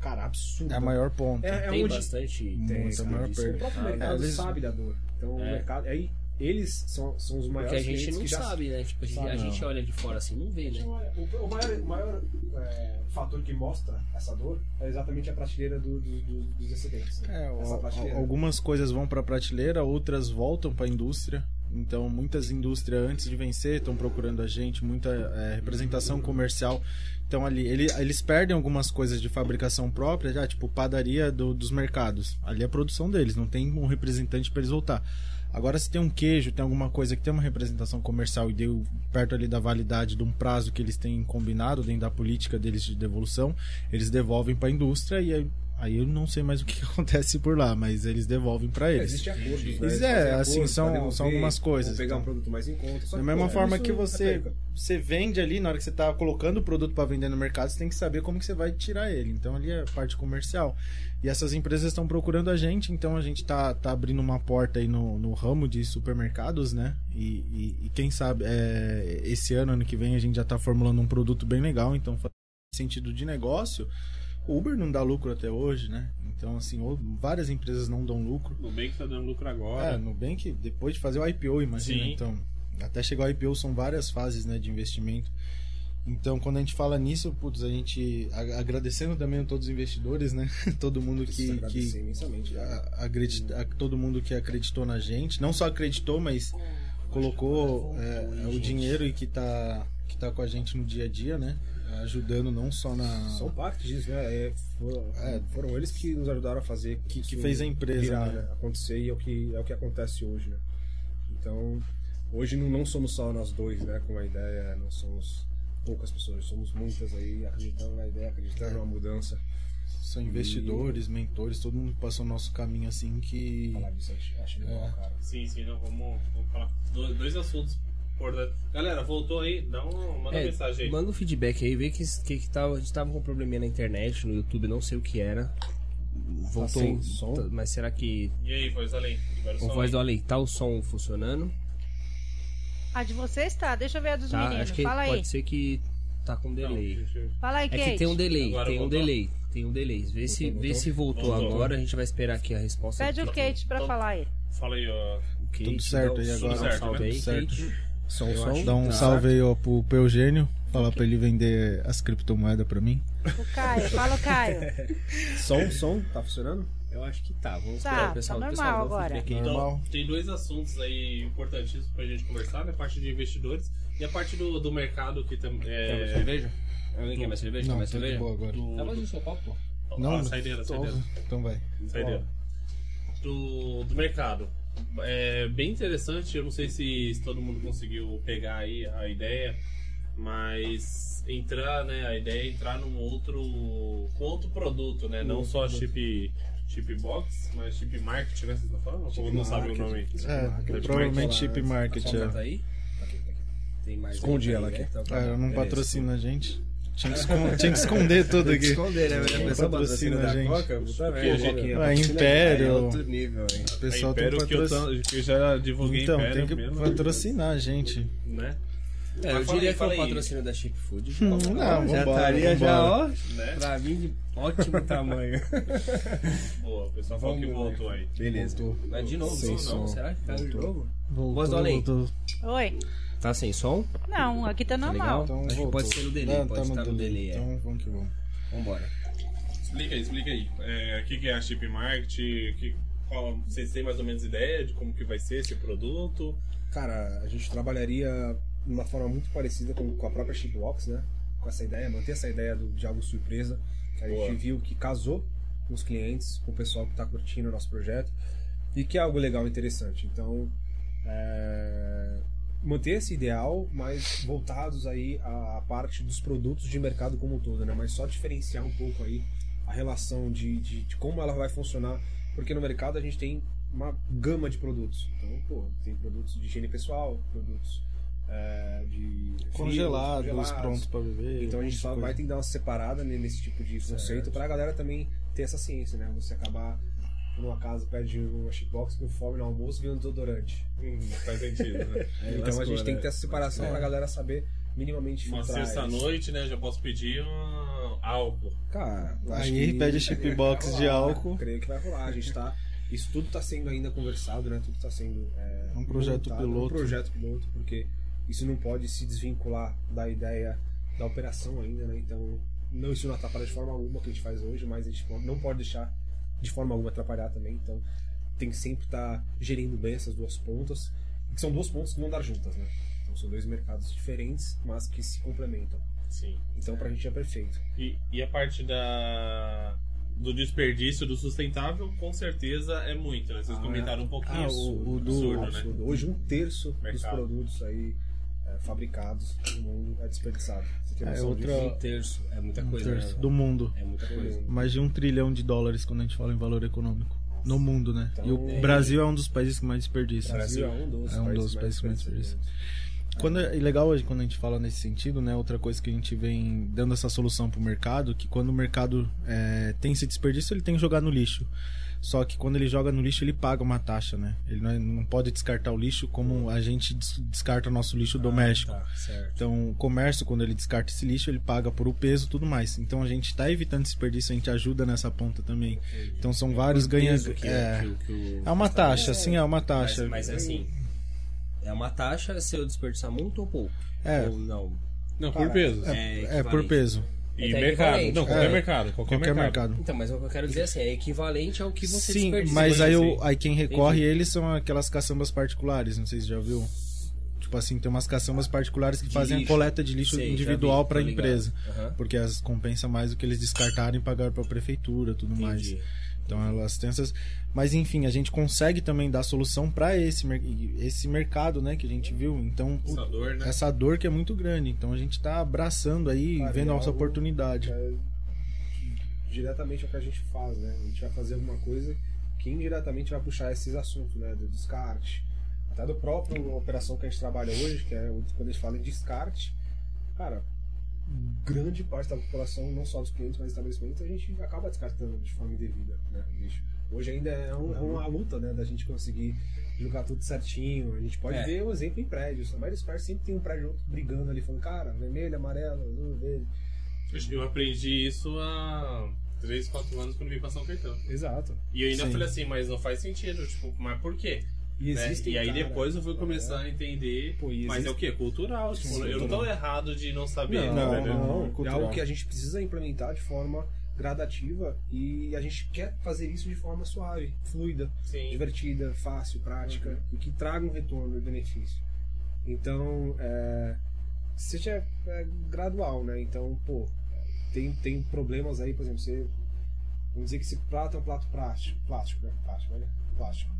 cara, absurda. É a maior ponta. É, é Tem onde bastante. Muita esse maior disso. perda. o próprio Ah, mercado é, eles- sabe da dor. Então o É. mercado, aí eles são, são os maiores Porque a gente não que sabe, né? Tipo, a gente, Sabe, a gente olha de fora assim, não vê, né? O, o maior, o maior, é, fator que mostra essa dor é exatamente a prateleira do- do- do- dos excedentes. né? É, algumas coisas vão para a prateleira, outras voltam para a indústria. Então, muitas indústrias antes de vencer estão procurando a gente, muita é, representação comercial. Então, ali ele- eles perdem algumas coisas de fabricação própria, já tipo padaria do- dos mercados. Ali é a produção deles, não tem um representante para eles voltar. Agora, se tem um queijo, tem alguma coisa que tem uma representação comercial e deu perto ali da validade de um prazo que eles têm combinado dentro da política deles de devolução, eles devolvem para a indústria e aí, aí eu não sei mais o que acontece por lá, mas eles devolvem para É, eles. Existem acordos, né? Isso Eles é, assim, acordos são- devolver, são algumas coisas, pegar então. um produto mais em conta. Da mesma pô, forma que é você, você vende ali, na hora que você está colocando o produto para vender no mercado, você tem que saber como que você vai tirar ele. Então ali é a parte comercial. E essas empresas estão procurando a gente, então a gente tá, tá abrindo uma porta aí no, no ramo de supermercados, né? E, e- e quem sabe é, esse ano, ano que vem, a gente já tá formulando um produto bem legal, então faz sentido de negócio. O Uber não dá lucro até hoje, né? Então, assim, várias empresas não dão lucro. O Nubank tá dando lucro agora. É, Nubank, depois de fazer o IPO, imagina. Sim. Então, até chegar ao IPO são várias fases né, de investimento. Então, quando a gente fala nisso, putz, a gente agradecendo também a todos os investidores, né? Todo mundo que, que imensamente. já. a- acredita, a- todo mundo que acreditou na gente, não só acreditou, mas colocou é, o dinheiro e que tá que tá com a gente no dia a dia, né? Ajudando não só na São parte disso, né? É, foram, É. foram eles que nos ajudaram a fazer Que- que fez a empresa, virar, né? né? acontecer e é o que é o que acontece hoje, né? Então, hoje não, não somos só nós dois, né? Com a ideia, não somos poucas pessoas, somos muitas aí acreditando na ideia, acreditando na mudança. são investidores, mentores, todo mundo passou o nosso caminho assim que Falar disso, acho, acho legal, É. cara. Sim, sim, não, vamos, vamos falar dois, dois assuntos importantes. Galera, voltou aí, dá uma, manda É, mensagem aí. Manda um feedback aí, vê que, que, que tava, a gente tava com um probleminha na internet, no YouTube, não sei o que era. Voltou. sem som? tá- mas será que. E aí, voz além? Libera o voz aí. do além, tá o som funcionando? A de vocês tá, deixa eu ver a dos Tá? meninos. Acho que Fala aí. pode ser que tá com Não, delay. deixa eu- Fala aí, É Kate. que tem um delay, Agora tem um voltou? delay, tem um delay. Vê se, Voltou, vê voltou? se voltou, Voltou. agora, a gente vai esperar aqui a resposta. Pede o do Kate pra Então- falar aí. Fala aí, ó. Kate, Tudo certo um- aí um agora. Tudo salve certo, aí, tudo certo. Kate. Som, som. dá um Tá. salve aí ó, pro, pro Eugênio, falar pra ele vender as criptomoedas pra mim. O Caio, fala o Caio. Som, som, tá funcionando? Eu acho que tá, vamos Tá, esperar o pessoal. tá pessoal normal dá um agora. Normal. Então, tem dois assuntos aí importantíssimos pra gente conversar, né? A parte de investidores e a parte do, do mercado que também. Quer mais É... cerveja? Alguém quer mais cerveja? Quer Não, mais tá de cerveja? boa agora. Do, Tá mais no seu copo, pô. Não, ah, saideira, saideira. Então vai. Saideira. Do, do mercado. É bem interessante, eu não sei se, se todo mundo conseguiu pegar aí a ideia, mas entrar, né? A ideia é entrar num outro, com outro produto, né? Não só chip, chip box, mas chip market, né? Vocês estão falando? Ou não sabe o nome? É, Market. provavelmente chip Market. A tá É. aí? Tem mais Esconde aí, ela né? aqui. Então tá Ah, bom, não beleza. patrocina a gente. Tinha que, escon- tinha que esconder tudo Tem que aqui. esconder, né? velho? A pessoa Patrocina a da gente. Coca, puta merda. que é? Ah, Império. É outro nível, hein? O pessoal tem Império que tan- que eu já divulguei Então, Império tem que mesmo, patrocinar a gente. né? É, eu diria que é o fala aí. patrocínio da Chip Food. Hum, não, já vambora, estaria já, ó, né? pra mim de ótimo tamanho. Boa, o pessoal falou que voltou aí. Beleza. Mas de novo, Sem som, não? Será que caiu de novo? Voz Voltou, do além. voltou. Oi. Tá sem som? Não, aqui tá Tá normal. legal? Então, Acho que pode ser no delay, Não, pode estar no delay, é. Então vamos que vamos. Vambora. Explica aí, explica aí. É, o que, que é a Chip Market? Que, qual, vocês têm mais ou menos ideia de como que vai ser esse produto? Cara, a gente trabalharia de uma forma muito parecida com, com a própria Chipbox, né? Com essa ideia, manter essa ideia do, de algo surpresa. Que a Boa. gente viu que casou com os clientes, com o pessoal que está curtindo o nosso projeto. E que é algo legal e interessante. Então, é, manter esse ideal, mas voltados aí à, parte dos produtos de mercado como um todo, né? Mas só diferenciar um pouco aí a relação de, de, de como ela vai funcionar, porque no mercado a gente tem uma gama de produtos. Então, pô, tem produtos de higiene pessoal, produtos é, de frios, Congelados, congelados. prontos pra beber. Então a gente só coisa. vai ter que dar uma separada nesse tipo de conceito pra galera também ter essa ciência, né? Você acabar numa casa, pede uma shitbox com fome no almoço e um desodorante. Hum, faz sentido, né? então a lascou, gente tem né? que ter essa separação É. pra galera saber minimamente Uma filtrar sexta-noite, né? Já posso pedir um álcool. Cara, Aí que pede chip vai box de rolar, álcool. Creio que vai rolar. A gente tá. Isso tudo tá sendo ainda conversado, né? Tudo tá sendo. É, É um projeto montado, piloto. É um projeto piloto, porque isso não pode se desvincular da ideia da operação ainda, né? Então, não isso não atrapalha de forma alguma o que a gente faz hoje, mas a gente não pode deixar de forma alguma atrapalhar também. Então, tem que sempre estar gerindo bem essas duas pontas, que são duas pontas que vão dar juntas, né? Então, são dois mercados diferentes, mas que se complementam. Sim. Então, pra gente é perfeito. E, e a parte da do desperdício do sustentável, com certeza é muito, né? Vocês Ah, comentaram um pouquinho Ah, isso. o, o do absurdo, né? absurdo. Hoje um terço dos Mercado. produtos aí é, fabricados no mundo é desperdiçado. Você tem É, outra-? Um terço. É muita Um coisa, terço né? do mundo. É muita coisa. Mais de um trilhão de dólares quando a gente fala em valor econômico. No mundo, né? Então, e o é- Brasil é um dos países que mais desperdiça. O Brasil é um dos É um países dos países que mais desperdiçados. Quando é e legal hoje quando a gente fala nesse sentido, né? Outra coisa que a gente vem dando essa solução pro mercado, que quando o mercado é, tem esse desperdício, ele tem que jogar no lixo. Só que quando ele joga no lixo, ele paga uma taxa, né? Ele não, é- não pode descartar o lixo como a gente des- descarta o nosso lixo doméstico. Tá, certo. Então, o comércio, quando ele descarta esse lixo, ele paga por o peso e tudo mais. Então, a gente está evitando desperdício, a gente ajuda nessa ponta também. Então, são vários ganhos. É, que o- que o- é uma taxa, sim, é uma Mas, taxa. mas assim, é uma taxa se eu desperdiçar muito ou pouco? É. Ou não? Não, Cara, por peso. É, é por equivalente. peso. E é mercado. Não, qualquer É. mercado. Qualquer, Qualquer mercado. mercado. Então, mas o que eu quero dizer assim, é equivalente ao que você Sim, desperdiça. mas aí, sim. o, aí quem recorre eles são aquelas caçambas particulares, não sei se já viu. Tipo assim, tem umas caçambas particulares que De fazem lixo. a coleta de lixo Sei, individual vi, para ligado. empresa. Aham. Porque as compensa mais do que eles descartarem e pagar para a prefeitura tudo mais. Então elas têm essas. Mas enfim, a gente consegue também dar solução para esse, mer- esse mercado, né, que a gente viu. Então, o- Essa dor, né? essa dor que é muito grande. Então a gente tá abraçando aí, Cara, vendo a nossa oportunidade. É diretamente é o que a gente faz, né? A gente vai fazer alguma coisa que indiretamente vai puxar esses assuntos, né? Do descarte. Até do próprio operação que a gente trabalha hoje, que é o- quando a gente fala em descarte, cara, grande parte da população, não só dos clientes, mas dos estabelecimentos, a gente acaba descartando de forma indevida, né? lixo. Hoje ainda é, um- é uma luta, né? Da gente conseguir jogar tudo certinho. A gente pode É. ver o exemplo em prédios. A maioria dos prédios sempre tem um prédio outro brigando ali, falando, cara, vermelho, amarelo, azul, verde. Eu aprendi isso há 3, 4 anos quando vim passar um cartão. Exato. E eu ainda Sim. falei assim, mas não faz sentido. Tipo, mas por quê? E né? existem, E aí cara, depois eu fui começar é. a entender. Pô, Mas é o quê? Cultural. Tipo, Sim, eu não tô cultural. errado de não saber. Não, não, entendendo? não, É cultural. algo que a gente precisa implementar de forma gradativa e a gente quer fazer isso de forma suave, fluida, Sim. divertida, fácil, prática e que traga um retorno e benefício. Então, é, seja é, gradual, né? Então, pô, tem, tem problemas aí, por exemplo, você. Vamos dizer que esse prato é um prato plástico, plástico, né? Plástico, né? Plástico.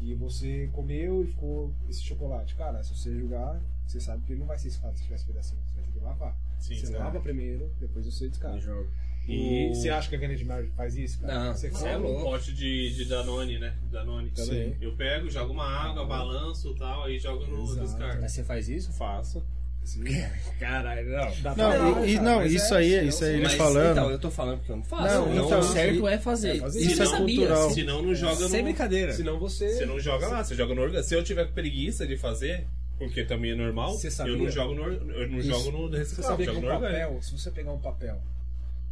E você comeu e ficou esse chocolate. Cara, se você jogar, você sabe que ele não vai ser escado se tiver esse pedacinho. Você vai ter que lavar. Sim, você sim. lava primeiro, depois você descarta. Eu jogo. E O- você acha que a Grande Margem faz isso? Cara? Não, você você come, é Um pote de, de Danone, né? Danone. Sim. Eu pego, jogo uma água, balanço e tal, aí jogo no Exato. descarga. Mas você faz isso? Faço. Caralho, não. Dá Não, e- cara, não, isso é, aí- isso aí eles falando. Então, eu tô falando porque eu não faço. Não, Não, então, o certo é fazer. é fazer Isso é cultural. Se não, não joga Sem no. brincadeira. Senão você. Você não joga lá, você joga no orgânico. Se eu tiver preguiça de fazer, porque também é normal, Você sabia? eu não jogo no, eu não Isso. jogo no reciclável, jogo no orgânico. papel, se você pegar um papel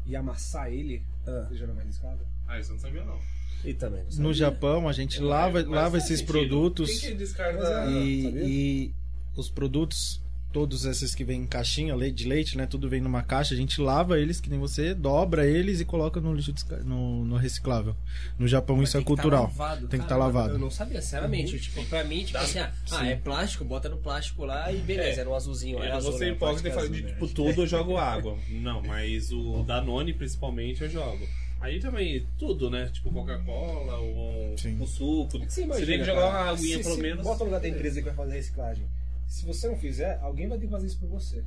e amassar ele, Ah. você já não é mais riscado? Ah, isso eu não sabia não. E também. não sabia. No Japão, a gente lava, lava esses sentido. produtos Quem que descarta... É- e os produtos, todos esses que vêm em caixinha, leite de leite, né? Tudo vem numa caixa, a gente lava eles, que nem você, dobra eles e coloca no lixo desca- no, no reciclável. No Japão Mas isso é tem que tá cultural. lavado, tem que estar cara. lavado. Eu não sabia, sinceramente. Tipo, pra mim, tipo assim, ah, ah, é plástico, bota no plástico lá e beleza, É. era um azulzinho. Era não azul, ser né? hipócrita e de tipo tudo eu jogo água. Não, mas o Danone principalmente eu jogo. Aí também, tudo, né? Tipo Coca-Cola, o, o suco. É que Você você imagina, tem que jogar cara, uma aguinha se- pelo se menos. Bota no lugar da empresa que vai fazer a reciclagem. Se você não fizer, alguém vai ter que fazer isso por você.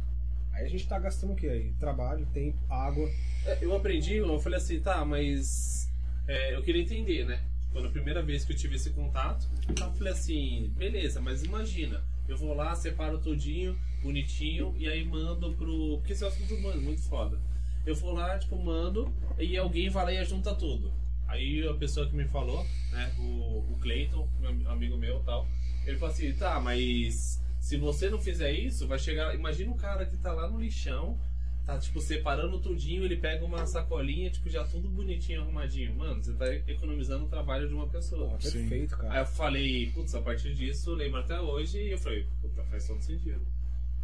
Aí a gente tá gastando o que aí? Trabalho, tempo, água. É, Eu aprendi, eu falei assim, tá, mas é, eu queria entender, né? Quando a primeira vez que eu tive esse contato, eu falei assim, beleza, mas imagina, eu vou lá, separo tudinho, bonitinho, e aí mando pro. Porque esse é um assunto mano, muito foda. Eu vou lá, tipo, mando, e alguém vai lá e junta tudo. Aí a pessoa que me falou, né, o, o Clayton, meu amigo meu tal, ele falou assim, tá, mas se você não fizer isso, vai chegar. Imagina um cara que tá lá no lixão, tá tipo separando tudinho, ele pega uma sacolinha, tipo, já tudo bonitinho, arrumadinho. Mano, você tá economizando o trabalho de uma pessoa. Porra, perfeito, cara. Aí eu falei, putz, a partir disso, lembro até hoje, e eu falei, puta, faz todo sentido.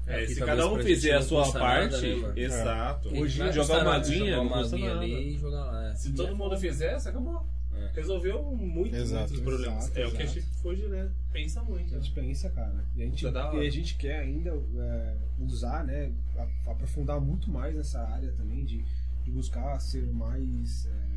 É, É, se cada um fizer a sua parte, nada, né, exato. Hoje jogar uma aguinha, jogar uma nada. ali e jogar lá. é. Se todo mundo fizesse, acabou. É. Resolveu muito, Exato, muitos problemas. exato, é o que a exato. gente hoje, né? Pensa muito. A né? gente pensa, cara. E a gente, é e a gente quer ainda é, usar, né? Aprofundar muito mais nessa área também de, de buscar ser o mais é,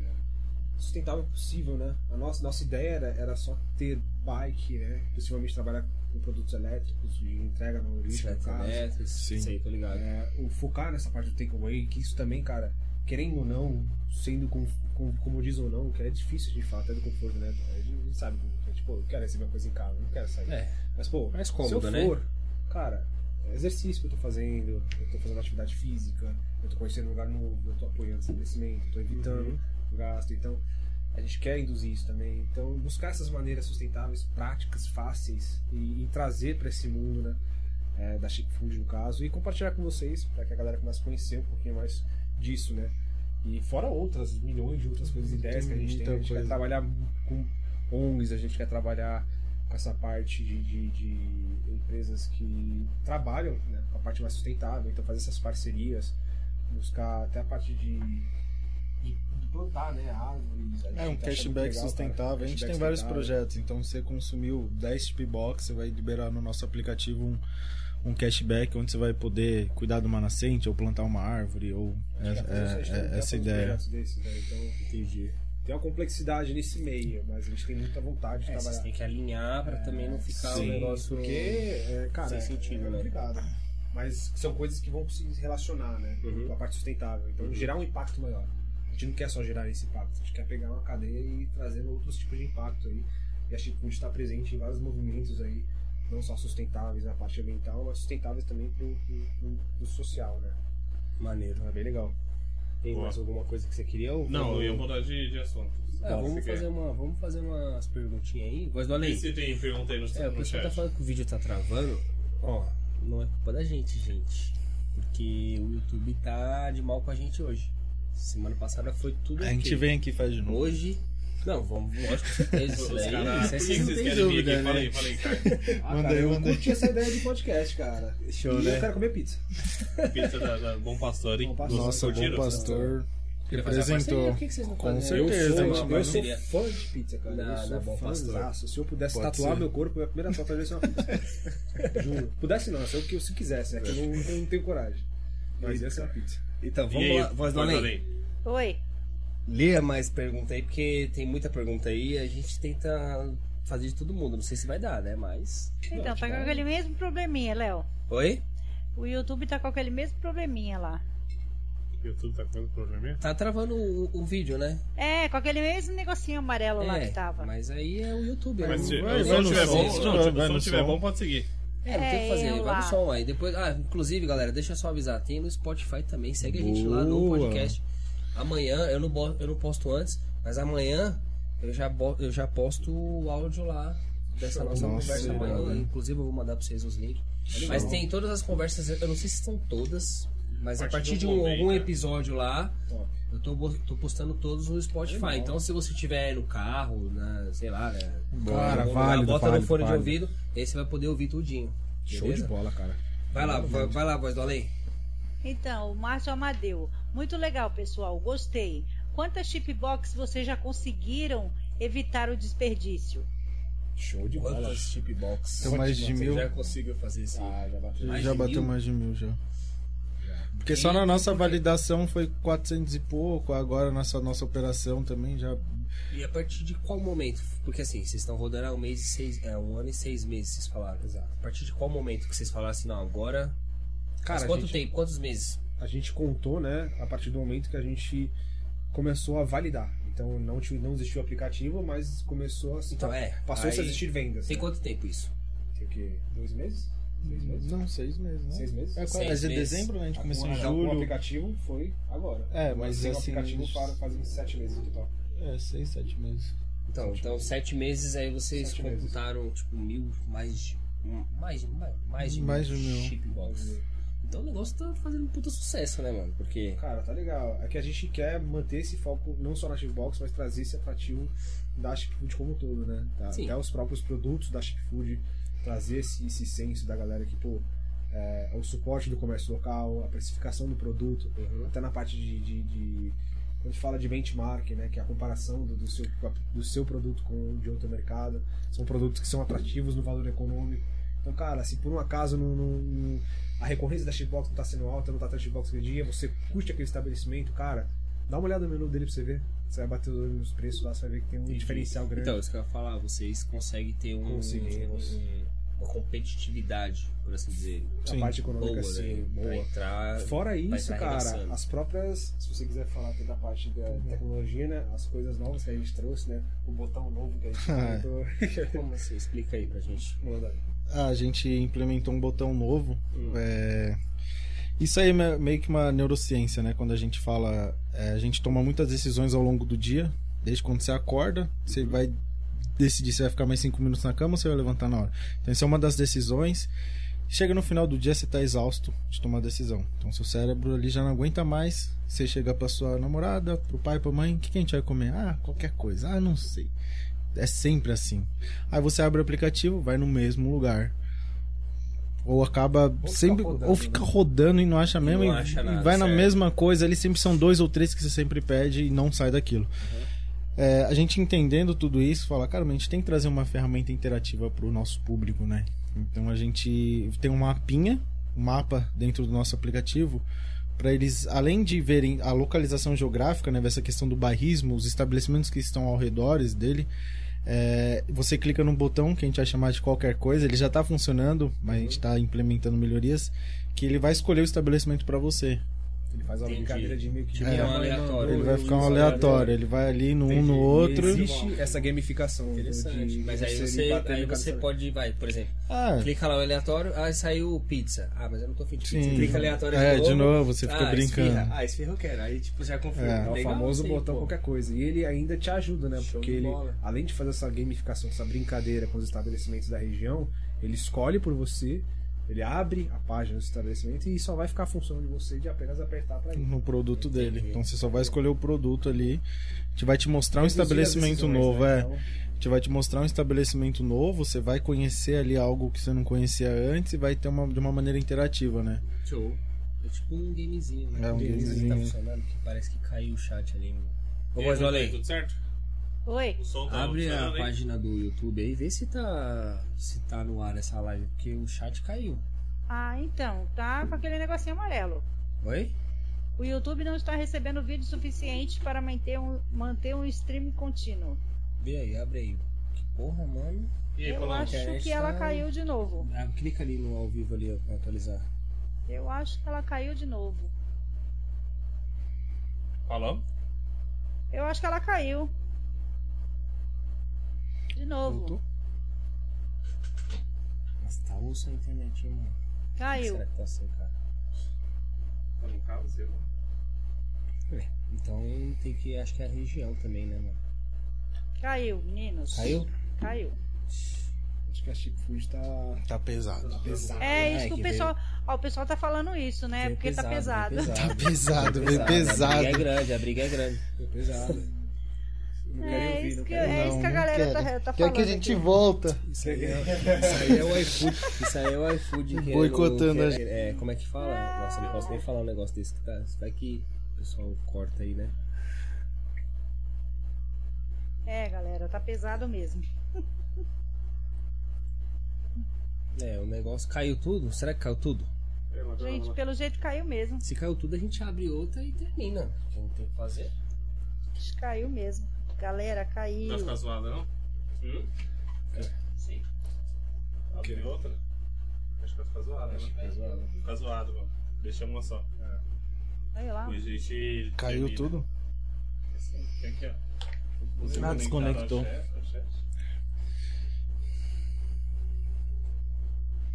sustentável possível, né? A nossa, nossa ideia era, era só ter bike, né? Possivelmente trabalhar com produtos elétricos de entrega no lixo, no caso. Eletroelétricos, Sim. Sei, tô ligado. É, o focar nessa parte do takeaway, que isso também, cara, querendo ou não, sendo com, com, como diz ou não, que é difícil de fato, é do conforto, né? A gente, gente sabe que, tipo, eu quero receber uma coisa em casa, não quero sair. É. Mas, pô, Mais se cômodo, eu né? for, cara, é exercício que eu tô fazendo, eu tô fazendo atividade física, eu tô conhecendo um lugar novo, eu tô apoiando esse crescimento, eu tô evitando gasto, então a gente quer induzir isso também. Então, buscar essas maneiras sustentáveis, práticas, fáceis e, e trazer para esse mundo, né? é, da Chic Food, no caso, e compartilhar com vocês, para que a galera comece a conhecer um pouquinho mais disso, né? E fora outras, milhões de outras coisas, ideias que a gente tem. A gente quer coisa. trabalhar com ONGs, a gente quer trabalhar com essa parte de, de- de empresas que trabalham né, com a parte mais sustentável, então fazer essas parcerias, buscar até a parte de, de, plantar né, árvores. É um tá achando cashback legal, cara, sustentável. A gente tem vários projetos. Então, você consumiu 10 chip box, você vai liberar no nosso aplicativo um, um cashback onde você vai poder cuidar de uma nascente ou plantar uma árvore ou é, gente é- tem- é- essa ideia. desses, né, então, Entendi. tem uma complexidade nesse meio, mas a gente tem muita vontade de É, vocês trabalhar. têm que alinhar pra também não ficar Sim, um negócio. Porque, é, cara, sem é- sentido, é né? complicado. Mas são coisas que vão se relacionar, né? Uhum. Com a parte sustentável. Então, gerar um impacto maior. A gente não quer só gerar esse impacto, a gente quer pegar uma cadeia e trazer outros tipos de impacto aí. E a Chipfood está presente em vários movimentos aí, não só sustentáveis na parte ambiental, mas sustentáveis também pro, pro, pro- pro social, né? Maneiro. É bem legal. Tem Boa. mais alguma coisa que você queria? Ou Não, eu ia mudar de, de assunto. É, vamos, fazer uma, vamos fazer umas perguntinhas aí. Voz do além. Se tem pergunta aí no, É, o pessoal tá falando que o vídeo tá travando. Ó, não é culpa da gente, gente. Porque o YouTube tá de mal com a gente hoje. Semana passada foi tudo A gente vem aqui e faz de novo. Hoje. Não, vamos, lógico, com certeza. Isso caras- isso aí vocês não tem dúvida, né? Fala aí, fala aí, cara. Ah, Manda cara, aí, eu manda aí. curti essa ideia de podcast, cara. Show, e né? eu quero comer pizza. Pizza da, da Bom Pastor, hein? Bom Pastor. Nossa, bom Curtiram? pastor Queria fazer uma parceria, representou. Por que que vocês não Com fazem? certeza, Eu sou, Eu sou fã de pizza, cara. Da- eu sou Bom Pastor. fãzaço. Se eu pudesse Pode tatuar ser. meu corpo, a primeira tatuagem ia ser uma pizza. Juro. Pudesse não, se eu, que eu se quisesse, é que eu não, eu não tenho coragem. Mas ia ser uma pizza. Então, vamos aí, lá, voz do além. Oi. Lê mais pergunta aí, porque tem muita pergunta aí e a gente tenta fazer de todo mundo. Não sei se vai dar, né? Mas. Então, tá com aquele mesmo probleminha, Léo. Oi? O YouTube tá com aquele mesmo probleminha lá. YouTube tá com problema? Tá travando o, o vídeo, né? É, com aquele mesmo negocinho amarelo lá É, que tava. Mas aí é o YouTube, né? Mas se Vai, o vai som no tiver bom, se não, tiver- o bom, pode seguir. É, não tem o que É, fazer, eu vai no lá. som aí. Depois, ah, inclusive, galera, deixa eu só avisar, tem no Spotify também, segue a gente lá no Boa. podcast. Amanhã, eu não, eu não posto antes, mas amanhã eu já, bo- eu já posto o áudio lá dessa nossa Nossa, conversa amanhã. irado. Inclusive, eu vou mandar pra vocês os links. Mas tem todas as conversas, eu não sei se estão todas, mas a A partir partir de um, momento, algum né? episódio lá, Top. eu tô, tô postando todos no Spotify. Então, se você estiver no carro, na, sei lá, né? Cara, Bota válido, no válido, fone de válido. ouvido, aí você vai poder ouvir tudinho. Show beleza? de bola, cara. Vai lá, vai, vai lá, voz do além. Então, o Márcio Amadeu. Muito legal, pessoal. Gostei. Quantas chip box vocês já conseguiram evitar o desperdício? Show de bola. Quantas chip box? Tem mais de Você mil. já conseguiu fazer isso? Ah, já bateu. Mais já de bateu mil? mais de mil já. Porque só na nossa validação foi 400 e pouco, agora nessa nossa operação também já. E a partir de qual momento? Porque assim, vocês estão rodando há um mês e seis. É, um ano e seis meses, vocês falaram. Exato. A partir de qual momento que vocês falaram assim, não, agora. Cara, Mas quanto a gente, tempo? Quantos meses? a gente contou, né, a partir do momento que a gente começou a validar. Então não, não existiu o aplicativo, mas começou a se Então, é, Passou-se a existir vendas. Tem né? quanto tempo isso? Tem o quê? Dois meses? Seis meses? Não, seis meses, né? Seis meses? É, Seis quase meses. dezembro, né? A gente começou em Então, O julho. aplicativo foi agora. É, mas o assim, aplicativo eles- para fazem sete meses no total. É, seis, sete meses. Então, então sete meses aí vocês Sete meses. computaram tipo mil, mais de. Mais, mais, mais de Mais mil de mil. chip box. Então o negócio tá fazendo um puta sucesso, né, mano? Porque. Cara, tá legal. É que a gente quer manter esse foco não só na Chipbox, mas trazer esse atrativo da Chipfood como um todo, né? Sim. Até os próprios produtos da Chipfood, trazer esse, esse senso da galera que, pô, é, o suporte do comércio local, a precificação do produto, até na parte de, de- de- Quando a gente fala de benchmark, né? Que é a comparação do, do seu, do seu produto com o de outro mercado. São produtos que são atrativos no valor econômico. Então, cara, se por um acaso não- não- a recorrência da Chipbox não tá sendo alta, não tá tendo Chipbox aquele dia, você curte aquele estabelecimento, cara, dá uma olhada no menu dele pra você ver. Você vai bater os olhos nos preços lá, você vai ver que tem um diferencial grande. Então, isso que eu ia falar, vocês conseguem ter um, Conseguimos. um- uma competitividade, por assim dizer. a parte econômica, boa, sim, né? Boa. entrar. Fora isso, cara, as próprias, se você quiser falar até da parte da tecnologia, né, as coisas novas que a gente trouxe, né, o botão novo que a gente implementou. Como assim? Explica aí pra gente. Manda. Ah, a gente implementou um botão novo. é, Isso aí é me- meio que uma neurociência, né? Quando a gente fala. é, a gente toma muitas decisões ao longo do dia. Desde quando você acorda, você vai decidir se vai ficar mais cinco minutos na cama ou se vai levantar na hora. Então, isso é uma das decisões. Chega no final do dia, você tá exausto de tomar decisão. Então, seu cérebro ali já não aguenta mais. Você chega pra sua namorada, pro pai, pra mãe: o que, que a gente vai comer? Ah, qualquer coisa. Ah, não sei. É sempre assim. Aí você abre o aplicativo, vai no mesmo lugar. Ou acaba ficar sempre. rodando, ou fica né? rodando e não acha mesmo. não e- acha e nada, vai na certo. mesma coisa. Ali sempre são dois ou três que você sempre pede e não sai daquilo. É, a gente entendendo tudo isso, fala, cara, a gente tem que trazer uma ferramenta interativa para o nosso público, né? Então a gente tem um mapinha, um mapa dentro do nosso aplicativo, para eles, além de verem a localização geográfica, né, essa questão do bairrismo, os estabelecimentos que estão ao redor dele, é, você clica num botão que a gente vai chamar de qualquer coisa, ele já está funcionando, mas a gente está implementando melhorias, que ele vai escolher o estabelecimento para você. Ele faz uma Entendi. brincadeira de meio que Tipo, minha um aleatório. Ele vai ficar um aleatório, ele vai ali no um no E outro. Existe essa gamificação. Interessante. de mas aí você aí você pode, vai, por exemplo, Ah, clica lá o aleatório, ah, saiu pizza. Ah, mas eu não tô afim de pizza. Sim. Clica aleatório É, de novo. de novo, você fica ah, brincando. Esfirra. Ah, esfirra eu quero. Aí, tipo, já confirma. É, É o famoso aí, botão pô. qualquer coisa. E ele ainda te ajuda, né? Show Porque ele, bola. além de fazer essa gamificação, essa brincadeira com os estabelecimentos da região, ele escolhe por você, ele abre a página do estabelecimento e só vai ficar a função de você de apenas apertar pra ir. no produto dele. Então você só vai escolher o produto ali. A gente vai te mostrar um Reduzir as estabelecimento novo, né? é. Então, A gente vai te mostrar um estabelecimento novo, você vai conhecer ali algo que você não conhecia antes e vai ter uma de uma maneira interativa, né? Show. É tipo um gamezinho, né? É, um gamezinho que gamezinho. tá funcionando, que parece que caiu o chat ali. Ô, além. Tudo certo? Oi? O som tá Abre a página do YouTube aí, vê se tá, se tá no ar essa live, porque o chat caiu. Ah, então, tá com aquele negocinho amarelo. Oi? O YouTube não está recebendo vídeo suficiente para manter um, manter um stream contínuo. Vê aí, abre aí. Que porra, mano. E aí, Eu acho que ela tá- caiu de novo. Ah, clica ali no ao vivo ali ó, pra atualizar. Eu acho que ela caiu de novo. Falou? Eu acho que ela caiu. De novo. Voltou? Nossa, tá osso a internet, hein, mano. Caiu. Será que tá assim, cara? Tá no carro, sei lá. Então tem que. Acho que é a região também, né, mano? Caiu, meninos. Caiu? Caiu. Acho que a Chip Food tá Tá pesado. pesada. É Ah, isso que, que o pessoal. Ó, o pessoal tá falando isso, né? Veio Porque tá pesado. veio Tá pesado, Veio bem A pesado. briga é grande, a briga é grande. Foi pesado. Não quero É ouvir, isso não que, é isso que a não galera quero. tá, tá Quer falando. que a gente aqui. volta? Isso aí é, isso aí é o iFood. Isso aí é o iFood querendo- Boicotando a quer- É, como é que fala? Nossa, não posso nem falar um negócio desse que tá. Vai que o pessoal corta aí, né? É, galera, tá pesado mesmo. É, o negócio caiu tudo? Será que caiu tudo? Gente, pelo jeito caiu mesmo. Se caiu tudo, a gente abre outra e termina. O que a gente tem que fazer? Acho que Caiu mesmo. Galera, Não caiu. vai ficar zoada, não? Hum? Sim. Abre outra? Acho que vai ficar zoada, né? Fica zoado, mano. Deixa uma só. Olha lá. A gente. Caiu termina. tudo? Tem aqui, ó. Você Ah, desconectou.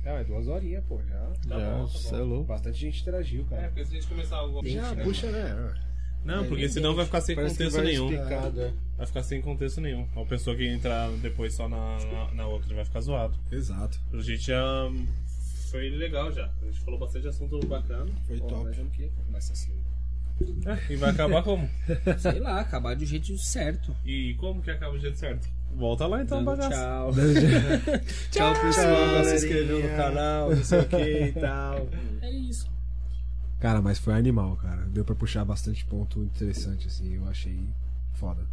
Não, é duas horinhas, pô. Já. Tá Já, bom, tá você é bom. louco. Bastante gente interagiu, É, cara. porque se a gente começar algo. Já puxa, né? Não, porque senão vai ficar sem Parece contexto vai nenhum. é. Vai ficar sem contexto nenhum. A pessoa que entrar depois só na, na, na outra vai ficar zoado. Exato. A gente já. Foi legal já. A gente falou bastante assunto bacana. Foi Pô, top. que começasse assim. É, e vai acabar como? Sei lá, acabar do jeito certo. E como que acaba do jeito certo? Volta lá então, Dando bagaço. tchau. tchau, pessoal. Se inscreveu no canal, não sei o que e tal. É isso. Cara, mas foi animal, cara. Deu pra puxar bastante ponto interessante, assim. Eu achei foda.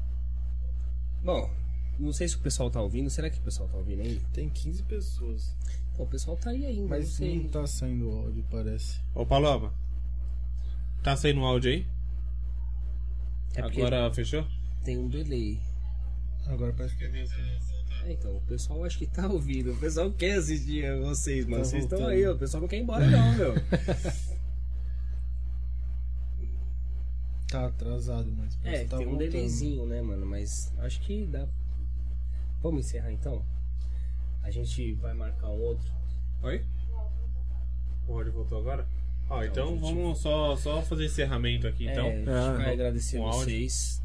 Bom, não sei se o pessoal tá ouvindo. Será que o pessoal tá ouvindo ainda? Tem 15 pessoas. Pô, o pessoal tá aí ainda, não Mas sei. não tá saindo áudio, parece. Ô, Paloma. Tá saindo o áudio aí? É porque Agora fechou? tem um delay. Agora parece que É, então, o pessoal acho que tá ouvindo. O pessoal quer assistir vocês, mano. Tá vocês estão aí, ó. O pessoal não quer ir embora, não, meu. tá atrasado, mas É, tá tem um voltando. delayzinho, né, mano? Mas acho que dá. Vamos encerrar então? A gente vai marcar um outro. Oi? O áudio voltou agora? Ó, então gente- vamos só, só fazer encerramento aqui, então. é, a gente Ah, vai agradecer áudio. vocês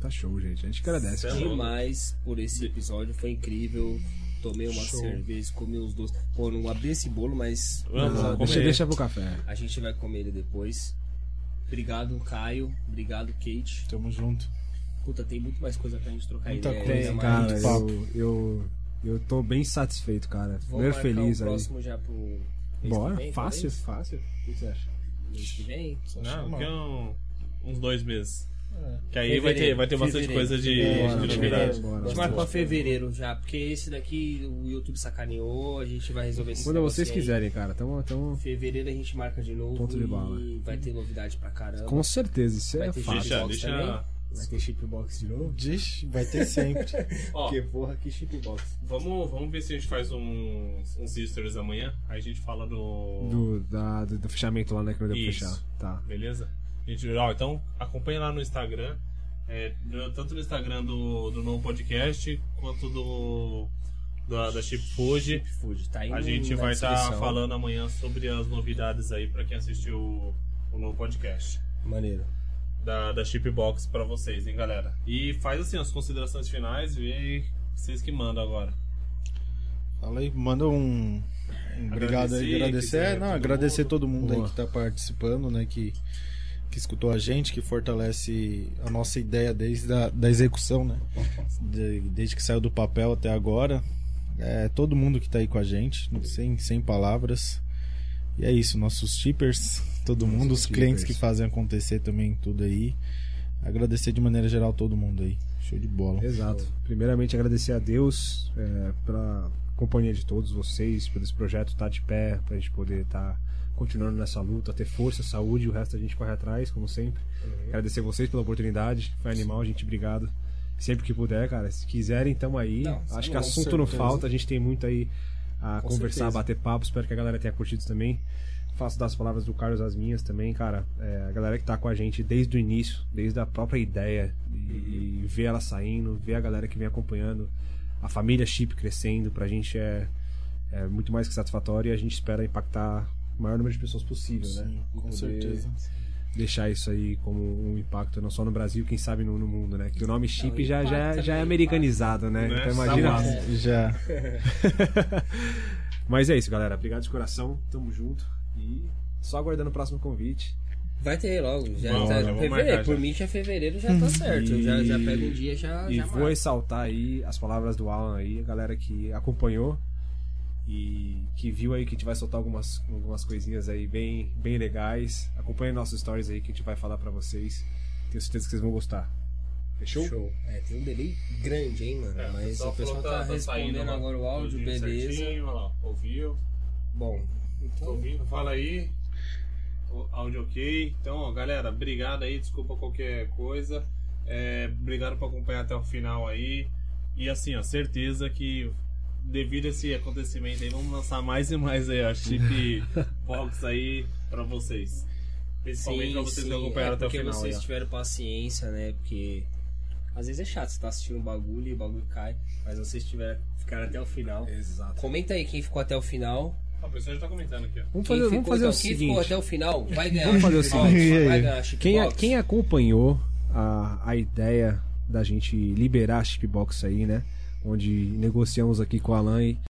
Tá show, gente. A gente agradece. É demais por esse episódio. Foi incrível. Tomei uma Show. cerveja, comi uns doces. Pô, não abri esse bolo, mas Vamos, Não, vamos deixa, deixa pro café. a gente vai comer ele depois. Obrigado, Caio. Obrigado, Kate. Tamo junto. puta, tem muito mais coisa pra gente trocar Muita ideia. coisa, ainda Cara, mais. papo. eu, eu, eu tô bem satisfeito, cara. Vamos Primeiro feliz o aí. próximo já pro Bora, vem, fácil, talvez? fácil. O que você acha? Mês que vem? Não, que é um- uns dois meses. Que aí Fevereiro, vai ter, vai ter bastante fevereiro, coisa de, fevereiro, de bora, novidade. bora, A gente marca pra fevereiro já, porque esse daqui o YouTube sacaneou, a gente vai resolver esse Quando vocês aí. quiserem, cara. Tamo, tamo... Fevereiro a gente marca de novo Ponto de e bala. vai ter novidade pra caramba. Com certeza, isso Vai é fácil. Deixa, deixa. também? Vai ter chipbox de novo? Diz, vai ter sempre. Ó, Que porra, que chipbox. vamos, vamos ver se a gente faz uns, uns stories amanhã. Aí a gente fala do. Do, da, do, do fechamento lá, né? Que não deu pra fechar. Tá. Beleza? Gente, ó, então acompanha lá no Instagram. é, tanto no Instagram do, do novo podcast quanto do da, da Chip Food. Food, tá aí A gente vai estar descrição. falando amanhã sobre as novidades aí pra quem assistiu o, o novo podcast Maneiro. da, da Chipbox pra vocês, hein, galera? E faz assim as considerações finais, vê aí vocês que mandam agora. Fala aí, manda um. um obrigado aí, Agradecer, agradecer. quiser, Não, todo agradecer mundo. todo mundo aí Boa. que tá participando, né? Que, que escutou a gente, que fortalece a nossa ideia desde a da execução, né? De- desde que saiu do papel até agora. É, todo mundo que tá aí com a gente, sem, sem palavras. E é isso, nossos shippers, todo mundo, os clientes que fazem acontecer também tudo aí. Agradecer de maneira geral todo mundo aí. Show de bola. Exato. Primeiramente, agradecer a Deus é, pela companhia de todos vocês, por esse projeto estar de pé, pra gente poder estar continuando nessa luta, ter força, saúde, e o resto a gente corre atrás, como sempre. Agradecer vocês pela oportunidade. Foi animal, gente, obrigado. Sempre que puder, cara. Se quiserem, tamo aí. Não, Acho que assunto não falta, a gente tem muito aí a Com conversar, certeza. bater papo. Espero que a galera tenha curtido também. Faço das palavras do Carlos as minhas também, cara. É, a galera que tá com a gente desde o início, desde a própria ideia, e, ver ela saindo, ver a galera que vem acompanhando, a família Chip crescendo, pra gente é, é muito mais que satisfatório e a gente espera impactar maior número de pessoas possível, né? Sim, E com poder certeza. Deixar isso aí como um impacto não só no Brasil, quem sabe no, no mundo, né? Que o nome Chip Não, já, já, já é né? americanizado, né? Né? Então imagina. Tá massa. Já. Mas é isso, galera. Obrigado de coração. Tamo junto. E só aguardando o próximo convite. Vai ter logo, já Vamos, tá já fevereiro. marcar, Por já. mim já fevereiro já tá certo. Eu já, já pego um dia já. E já vou marco. ressaltar aí as palavras do Alan aí, a galera que acompanhou e que viu aí que a gente vai soltar algumas, algumas coisinhas aí bem, bem legais. Acompanhe nossos stories aí que a gente vai falar pra vocês. Tenho certeza que vocês vão gostar. Fechou? Show. É, tem um delay grande, hein, mano. É, Mas o pessoal tá, que respondendo saindo agora o áudio, beleza. certinho, olha lá, ouviu. Bom, então. ouvindo, fala aí. O áudio ok. Então, ó, galera, obrigado aí, desculpa qualquer coisa. É, obrigado por acompanhar até o final aí. E assim, ó, certeza que devido a esse acontecimento aí, vamos lançar mais e mais aí, ó, chip box aí pra vocês. Principalmente pra vocês que acompanharam é até o porque final. vocês aí, tiveram paciência, né? Porque às vezes é chato, você tá assistindo um bagulho e o bagulho cai. Mas vocês tiveram, ficaram até o final. Exato. Comenta aí quem ficou até o final. Ó, o pessoal já tá comentando aqui, ó. Vamos Quem fazer, ficou, vamos fazer então, o quem seguinte. ficou até o final vai ganhar Vamos fazer o seguinte. Vai ganhar. Quem, quem acompanhou a, a ideia da gente liberar a chipbox aí, né? Onde negociamos aqui com o Alan